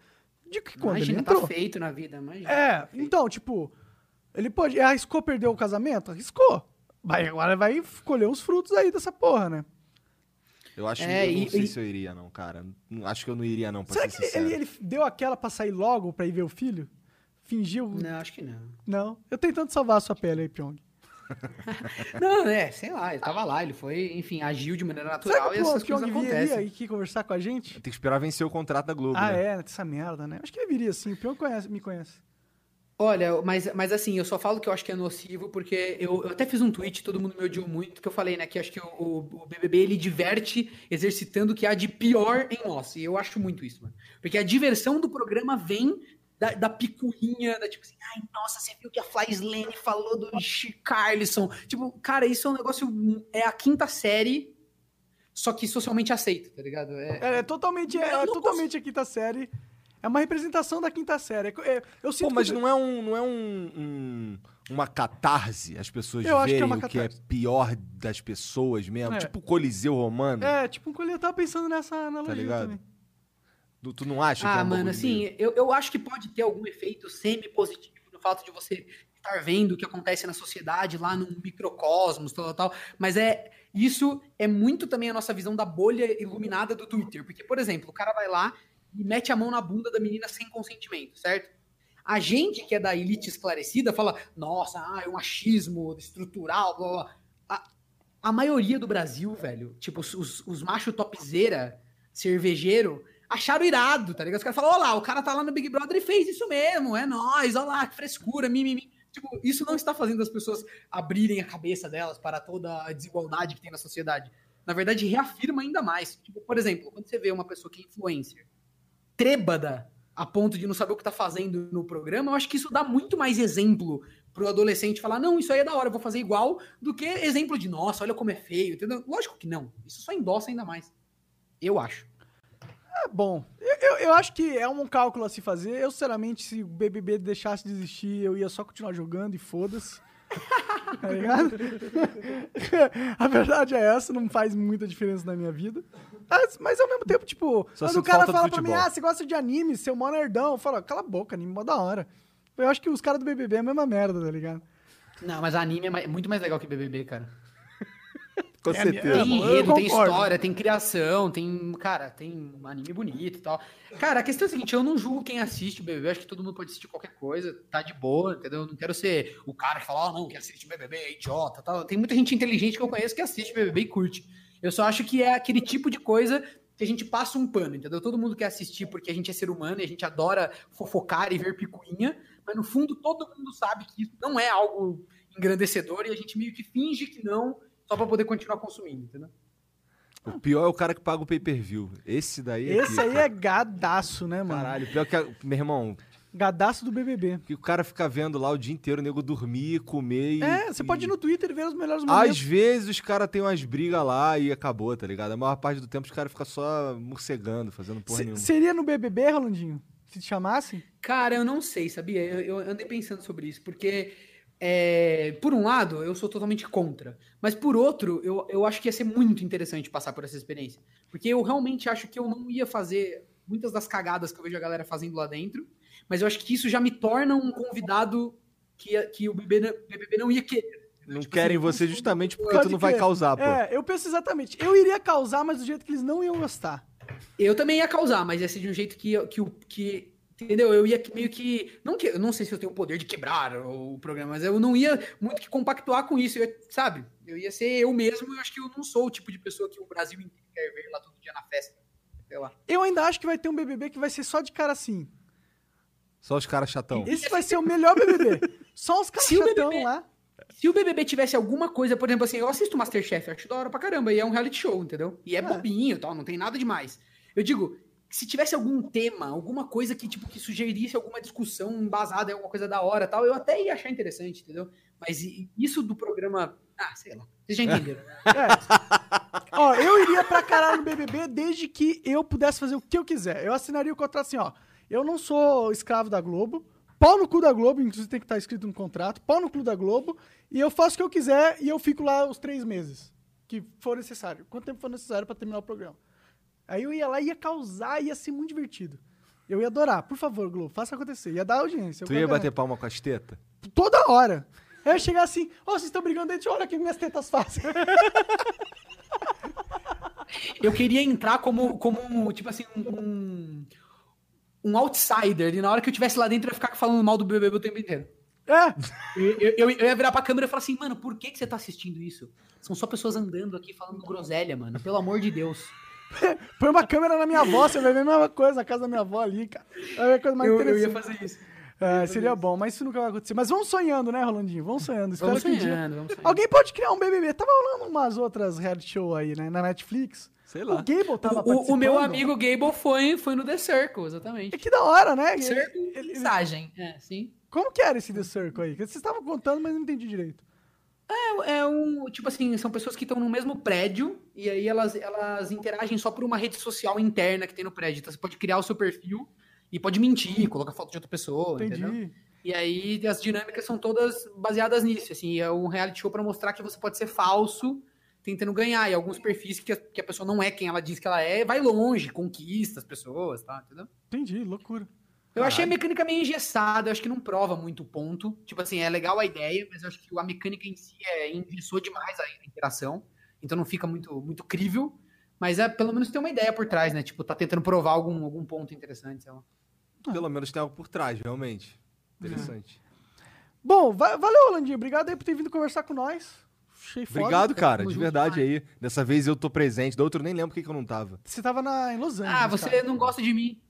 Speaker 1: de que quando
Speaker 3: Imagina,
Speaker 1: ele
Speaker 3: tá
Speaker 1: entrou.
Speaker 3: feito na vida, imagina.
Speaker 1: É, então, tipo, ele pode. Arriscou perder o casamento? Arriscou. Vai, agora vai colher os frutos aí dessa porra, né?
Speaker 2: Eu acho
Speaker 3: É,
Speaker 2: que eu não
Speaker 3: e-
Speaker 2: sei
Speaker 3: e-
Speaker 2: se eu iria, não, cara. Não- Acho que eu não iria, não, pra
Speaker 1: Será
Speaker 2: ser
Speaker 1: que
Speaker 2: sincero.
Speaker 1: ele, ele deu aquela pra sair logo pra ir ver o filho? Fingiu?
Speaker 3: Não, acho que não.
Speaker 1: Não. Eu tentando salvar a sua pele aí, Pyong.
Speaker 3: Não, é, sei lá, ele tava lá, ele foi, enfim, agiu de maneira
Speaker 1: Será
Speaker 3: natural
Speaker 1: que
Speaker 3: e
Speaker 1: o
Speaker 3: essas
Speaker 1: Pyong
Speaker 3: coisas
Speaker 1: viria
Speaker 3: acontecem.
Speaker 1: aqui conversar com a gente?
Speaker 2: Tem que esperar vencer o contrato da Globo,
Speaker 1: Ah,
Speaker 2: né?
Speaker 1: é, essa merda, né? Acho que ele viria sim. O Pyong conhece, me conhece.
Speaker 3: Olha, mas, mas assim, eu só falo que eu acho que é nocivo porque eu, eu até fiz um tweet, todo mundo me odiou muito, que eu falei, né, que acho que o, o- o BBB ele diverte exercitando o que há de pior em nós. E eu acho muito isso, mano. Porque a diversão do programa vem da, da picuinha, da tipo assim, ai, nossa, você viu que a Fly Slane falou do Carlson. Tipo, cara, isso é um negócio, é a quinta série, só que socialmente aceito, tá ligado? É,
Speaker 1: É, é totalmente, é, é totalmente a quinta série. É uma representação da quinta série. É, é, eu sinto
Speaker 2: Pô, mas
Speaker 1: que-
Speaker 2: não é, um, não é um, um- uma catarse as pessoas
Speaker 1: Eu acho que é
Speaker 2: verem o que é pior das pessoas mesmo?
Speaker 1: É.
Speaker 2: Tipo o Coliseu Romano.
Speaker 1: É, tipo, um colher, eu tava pensando nessa analogia
Speaker 2: Tá ligado?
Speaker 1: também.
Speaker 2: Tu, tu não acha que é
Speaker 3: Ah,
Speaker 2: um
Speaker 3: mano, assim, eu, eu acho que pode ter algum efeito semi-positivo no fato de você estar vendo o que acontece na sociedade lá num microcosmos, tal, tal, tal. Mas é isso é muito também a nossa visão da bolha iluminada do Twitter. Porque, por exemplo, o cara vai lá e mete a mão na bunda da menina sem consentimento, certo? A gente que é da elite esclarecida fala, nossa, ah, é um machismo estrutural, blá, blá. A, a maioria do Brasil, velho, tipo, os, os, os macho topzeira, cervejeiro, acharam irado, tá ligado? Os caras falam, olha lá, o cara tá lá no Big Brother e fez isso mesmo, é nóis, olha lá, que frescura, mimimi. Tipo, isso não está fazendo as pessoas abrirem a cabeça delas para toda a desigualdade que tem na sociedade. Na verdade, reafirma ainda mais. Tipo, por exemplo, quando você vê uma pessoa que é influencer, trêbada, a ponto de não saber o que tá fazendo no programa, eu acho que isso dá muito mais exemplo pro adolescente falar, não, isso aí é da hora, eu vou fazer igual, do que exemplo de, nossa, olha como é feio, entendeu? Lógico que não. Isso só endossa ainda mais. Eu acho.
Speaker 1: É bom. Eu, eu, eu acho que é um cálculo a se fazer. Eu, sinceramente, se o BBB deixasse de existir, eu ia só continuar jogando e foda-se. tá ligado? a verdade é essa, não faz muita diferença na minha vida. Mas, mas ao mesmo tempo, tipo,
Speaker 2: Só
Speaker 1: quando o cara fala pra mim, ah, você gosta de anime, seu mó nerdão, eu falo, cala a boca, anime mó da hora. Eu acho que os caras do BBB é a mesma merda, tá ligado?
Speaker 3: Não, mas anime é mais- muito mais legal que BBB, cara.
Speaker 2: Com
Speaker 1: É
Speaker 2: certeza.
Speaker 1: É,
Speaker 3: Tem enredo, tem história, tem criação, tem. Cara, tem um anime bonito e tal. Cara, a questão é a seguinte: eu não julgo quem assiste o BBB, acho que todo mundo pode assistir qualquer coisa, tá de boa, entendeu? Eu não quero ser o cara que fala, ah, não, quem assiste BBB é idiota tal. Tem muita gente inteligente que eu conheço que assiste BBB e curte. Eu só acho que é aquele tipo de coisa que a gente passa um pano, entendeu? Todo mundo quer assistir porque a gente é ser humano e a gente adora fofocar e ver picuinha, mas no fundo todo mundo sabe que isso não é algo engrandecedor e a gente meio que finge que não, só pra poder continuar consumindo, entendeu?
Speaker 2: O pior é o cara que paga o pay-per-view. Esse daí é
Speaker 1: Esse aí é gadaço, né, mano?
Speaker 2: Caralho, pior que... A... Meu irmão,
Speaker 1: Gadaço do BBB.
Speaker 2: que o cara fica vendo lá o dia inteiro, o nego dormir, comer e...
Speaker 1: É, você
Speaker 2: e-
Speaker 1: pode ir no Twitter e ver os melhores
Speaker 2: Às
Speaker 1: momentos.
Speaker 2: vezes os caras têm umas brigas lá e acabou, tá ligado? A maior parte do tempo os caras ficam só morcegando, fazendo porra
Speaker 1: Se-
Speaker 2: nenhuma.
Speaker 1: seria no BBB, Rolandinho? Se te chamassem?
Speaker 3: Cara, eu não sei, sabia? Eu, eu andei pensando sobre isso, porque, é, por um lado, eu sou totalmente contra, mas por outro, eu, eu acho que ia ser muito interessante passar por essa experiência, porque eu realmente acho que eu não ia fazer muitas das cagadas que eu vejo a galera fazendo lá dentro, mas eu acho que isso já me torna um convidado que, que o BBB, não- ia querer.
Speaker 2: Não
Speaker 3: Tipo
Speaker 2: querem
Speaker 3: assim,
Speaker 2: você justamente porque tu não vai causar, pô.
Speaker 1: É, eu penso exatamente. Eu iria causar, mas do jeito que eles não iam gostar.
Speaker 3: Eu também ia causar, mas ia ser de um jeito que, que, o- que entendeu? Eu ia meio que, não que, eu não sei se eu tenho o poder de quebrar o programa, mas eu não ia muito que compactuar com isso, eu ia- sabe? Eu ia ser eu mesmo, e eu acho que eu não sou o tipo de pessoa que o Brasil inteiro quer ver lá todo dia na festa, sei lá.
Speaker 1: Eu ainda acho que vai ter um BBB que vai ser só de cara assim.
Speaker 2: Só os caras chatão.
Speaker 1: Esse vai ser o melhor BBB. Só os caras chatão
Speaker 3: BBB
Speaker 1: lá.
Speaker 3: se o BBB tivesse alguma coisa, por exemplo, assim, eu assisto Masterchef, acho da hora pra caramba, e é um reality show, entendeu? E é, bobinho e tal, não tem nada demais. Eu digo, se tivesse algum tema, alguma coisa que, tipo, que sugerisse alguma discussão embasada em alguma coisa da hora tal, eu até ia achar interessante, entendeu? Mas isso do programa. Ah, sei lá. Vocês já entenderam.
Speaker 1: Ó, eu iria pra caralho no BBB desde que eu pudesse fazer o que eu quiser. Eu assinaria o contrato assim, ó. Eu não sou escravo da Globo. Pau no cu da Globo, inclusive tem que estar escrito no contrato. Pau no cu da Globo. E eu faço o que eu quiser e eu fico lá os três meses. Que for necessário. Quanto tempo for necessário pra terminar o programa. Aí eu ia lá e ia causar, ia ser muito divertido. Eu ia adorar. Por favor, Globo, faça acontecer. Ia dar audiência. eu
Speaker 2: Tu ia
Speaker 1: garanto.
Speaker 2: bater palma com as tetas?
Speaker 1: Toda hora. Eu ia chegar assim, ó, vocês estão brigando dentro, olha o que minhas tetas fazem.
Speaker 3: Eu queria entrar como, como tipo assim, um, um outsider. E na hora que eu estivesse lá dentro, eu ia ficar falando mal do BBB o tempo inteiro.
Speaker 1: É,
Speaker 3: Eu, eu- eu- eu ia virar pra câmera e falar assim, mano, por que, que você tá assistindo isso? São só pessoas andando aqui falando groselha, mano. Pelo amor de Deus.
Speaker 1: põe uma câmera na minha avó, você vai ver a mesma coisa na casa da minha avó ali, cara. Ver a coisa mais
Speaker 3: Eu, eu
Speaker 1: interessante.
Speaker 3: ia fazer isso.
Speaker 1: É, seria bom, mas isso nunca vai acontecer. Mas vamos sonhando, né, Rolandinho? Vamos sonhando. Espero
Speaker 3: Vamos
Speaker 1: que um dia-
Speaker 3: sonhando, vamos sonhando.
Speaker 1: Alguém pode criar um BBB. Tava rolando umas outras reality show aí, né, na Netflix.
Speaker 2: Sei
Speaker 1: O
Speaker 2: lá.
Speaker 1: Gable tava
Speaker 3: O, o meu
Speaker 1: participando.
Speaker 3: amigo Gable foi, foi no The Circle,
Speaker 1: É
Speaker 3: exatamente.
Speaker 1: que da hora, né?
Speaker 3: Circle,
Speaker 1: ele- ele-
Speaker 3: mensagem. É, sim.
Speaker 1: Como que era esse The Circle aí? Vocês estavam contando, mas não entendi direito.
Speaker 3: É, é um, tipo assim, são pessoas que estão no mesmo prédio e aí elas, elas interagem só por uma rede social interna que tem no prédio. Então você pode criar o seu perfil e pode mentir, colocar foto de outra pessoa,
Speaker 1: Entendi.
Speaker 3: entendeu? E aí as dinâmicas são todas baseadas nisso, assim, é um reality show pra mostrar que você pode ser falso tentando ganhar. E alguns perfis que a, que a pessoa não é quem ela diz que ela é, vai longe, conquista as pessoas, tá? Entendeu?
Speaker 1: Entendi, loucura.
Speaker 3: Eu achei a mecânica meio engessada, eu acho que não prova muito o ponto. Tipo assim, é legal a ideia, mas eu acho que a mecânica em si é, engessou demais a interação. Então não fica muito, muito crível. Mas é pelo menos tem uma ideia por trás, né? Tipo, tá tentando provar algum, algum ponto interessante, sei lá.
Speaker 2: Pelo menos tem algo por trás, realmente. Interessante.
Speaker 1: Bom, va- valeu, Rolandinho. Obrigado aí por ter vindo conversar com nós. Achei foda.
Speaker 2: Obrigado, cara,
Speaker 3: tamo
Speaker 2: de verdade aí. Dessa vez eu tô presente, da outra eu nem lembro por que que eu não tava.
Speaker 1: Você tava na, em Los Angeles.
Speaker 3: Ah, você
Speaker 1: cara.
Speaker 3: não gosta de mim.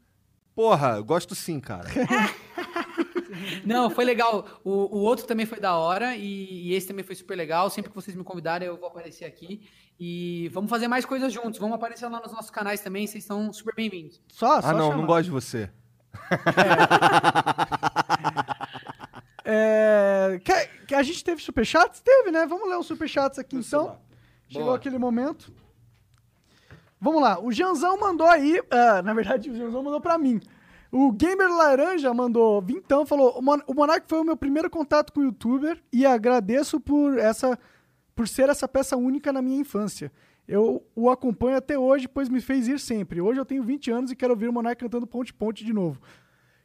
Speaker 2: Porra, eu gosto sim, cara.
Speaker 3: Não, foi legal. O, o outro também foi da hora e, e esse também foi super legal. Sempre que vocês me convidarem, eu vou aparecer aqui. E vamos fazer mais coisas juntos. Vamos aparecer lá nos nossos canais também. Vocês são super bem-vindos.
Speaker 1: Só, só
Speaker 2: ah, não,
Speaker 1: chamar.
Speaker 2: não gosto de você.
Speaker 1: É, quer- que a gente teve superchats? Teve, né? Vamos ler os superchats aqui
Speaker 2: Meu
Speaker 1: então. Chegou aquele momento. Vamos lá. O Janzão mandou aí. ah, na verdade, o Janzão mandou pra mim. O Gamer Laranja mandou vintão, falou: "O Mon- o Monark foi o meu primeiro contato com o youtuber e agradeço por essa por ser essa peça única na minha infância. Eu o acompanho até hoje, pois me fez ir sempre. Hoje eu tenho 20 anos e quero ouvir o Monark cantando Ponte Ponte de novo.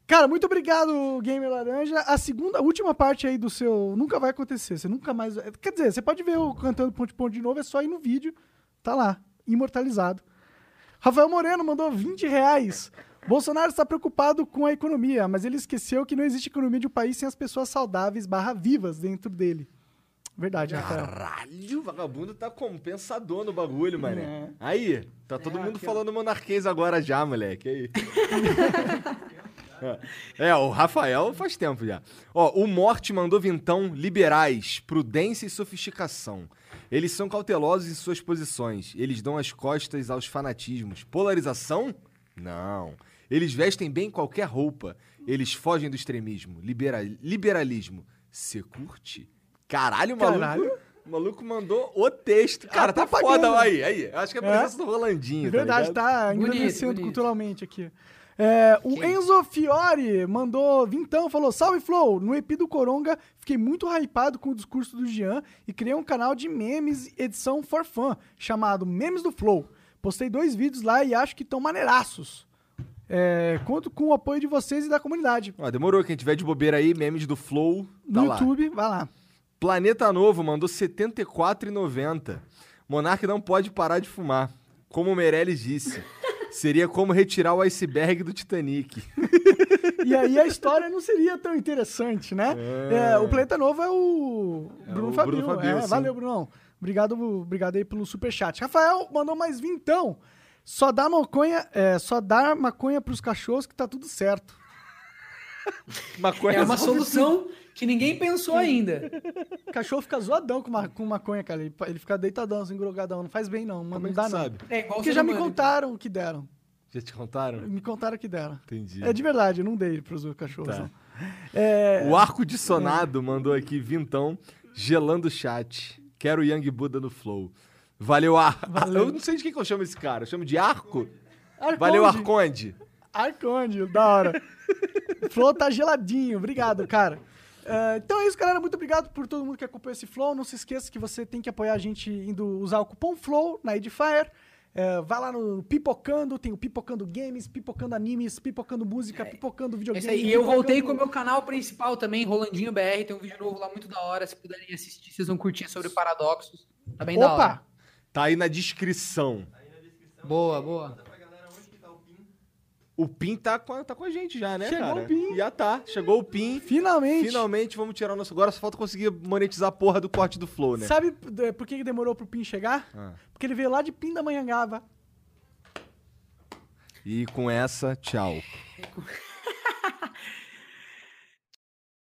Speaker 1: Cara, muito obrigado, Gamer Laranja. A segunda, a última parte aí do seu. Nunca vai acontecer. Você nunca mais. Quer dizer, você pode ver o cantando Ponte Ponte de novo, é só ir no vídeo. Tá lá, imortalizado. Rafael Moreno mandou 20 reais. Bolsonaro está preocupado com a economia, mas ele esqueceu que não existe economia de um país sem as pessoas saudáveis barra vivas dentro dele. Verdade, Rafael.
Speaker 2: Caralho, o vagabundo tá compensador no bagulho, mané.
Speaker 1: É.
Speaker 2: Aí, tá todo mundo falando monarquês agora já, moleque. Aí. É, o Rafael faz tempo já. Ó, o Morte mandou vintão liberais, prudência e sofisticação. Eles são cautelosos em suas posições. Eles dão as costas aos fanatismos. Polarização? Não. Eles vestem bem qualquer roupa. Eles fogem do extremismo. Libera- liberalismo. Você curte? Caralho, maluco.
Speaker 1: Caralho.
Speaker 2: O maluco mandou o texto. Cara, tá
Speaker 1: propaganda.
Speaker 2: foda aí. Aí, acho que é a
Speaker 1: É?
Speaker 2: presença do Rolandinho.
Speaker 1: Verdade,
Speaker 2: tá?
Speaker 1: tá
Speaker 3: Bonito,
Speaker 1: engrandecendo
Speaker 3: bonito.
Speaker 1: culturalmente aqui. É, o Enzo Fiore mandou vintão, falou: Salve Flow! No EP do Coronga, fiquei muito hypado com o discurso do Jean e criei um canal de memes edição for fun, chamado Memes do Flow. Postei dois vídeos lá e acho que estão maneiraços. É, conto com o apoio de vocês e da comunidade.
Speaker 2: Ó, demorou. Quem tiver de bobeira aí, memes do Flow, tá
Speaker 1: No
Speaker 2: lá.
Speaker 1: YouTube, vai lá.
Speaker 2: Planeta Novo mandou R$ 74,90. Monark não pode parar de fumar. Como o Meirelles disse. Seria como retirar o iceberg do Titanic.
Speaker 1: E aí a história não seria tão interessante, né? É, o Planeta Novo é o
Speaker 2: É
Speaker 1: Bruno
Speaker 2: o
Speaker 1: Fabio.
Speaker 2: Bruno Fabio,
Speaker 1: é, valeu, Brunão. Obrigado, obrigado aí pelo superchat. Rafael mandou mais vintão. Só dá maconha, é, só dá maconha pros cachorros que tá tudo certo.
Speaker 2: Maconha
Speaker 3: É uma solução que ninguém pensou ainda.
Speaker 1: O cachorro fica zoadão com, ma com maconha, cara. Ele, ele fica deitadão, assim, grogadão. Não faz bem, não.
Speaker 2: tudo.
Speaker 1: não
Speaker 2: é que
Speaker 1: dá,
Speaker 2: sabe?
Speaker 3: É igual
Speaker 1: Porque já me
Speaker 3: humano.
Speaker 1: contaram o que deram.
Speaker 2: Já te contaram?
Speaker 1: Me contaram o que deram.
Speaker 2: Entendi.
Speaker 1: É de verdade, eu não dei pros cachorros.
Speaker 2: Tá.
Speaker 1: É,
Speaker 2: O Arco de Sonado mandou aqui, vintão, gelando o chat. Quero Young Buda no Flow. Valeu, Ar... Eu não sei de quem que eu chamo esse cara. Eu chamo de Arco?
Speaker 1: Arconde.
Speaker 2: Valeu, Arconde.
Speaker 1: Arconde, da hora. o Flow tá geladinho. Obrigado, cara. É, então é isso, galera. Muito obrigado por todo mundo que acompanhou esse Flow. Não se esqueça que você tem que apoiar a gente indo usar o cupom FLOW na Edifier. É, vai lá no Pipocando, tem o Pipocando Games, Pipocando Animes, Pipocando Música, Pipocando
Speaker 3: É
Speaker 1: Videogame.
Speaker 3: isso aí. E eu voltei com o meu canal principal também, Rolandinho BR. Tem um vídeo novo lá muito da hora. Se puderem assistir, vocês vão curtir sobre paradoxos. Tá bem da hora.
Speaker 1: Opa!
Speaker 2: Tá aí na descrição.
Speaker 3: Boa, boa
Speaker 4: que tá o PIN.
Speaker 2: O Pin tá com, tá com a gente já, né,
Speaker 1: Chegou
Speaker 2: cara?
Speaker 1: o Pin.
Speaker 2: Já tá. Chegou o Pin.
Speaker 1: Finalmente!
Speaker 2: Finalmente vamos tirar o nosso. Agora só falta conseguir monetizar a porra do corte do Flow, né?
Speaker 1: Sabe é, por que que demorou pro Pin chegar?
Speaker 2: Ah.
Speaker 1: Porque ele veio lá de Pindamonhangaba.
Speaker 2: E com essa, tchau.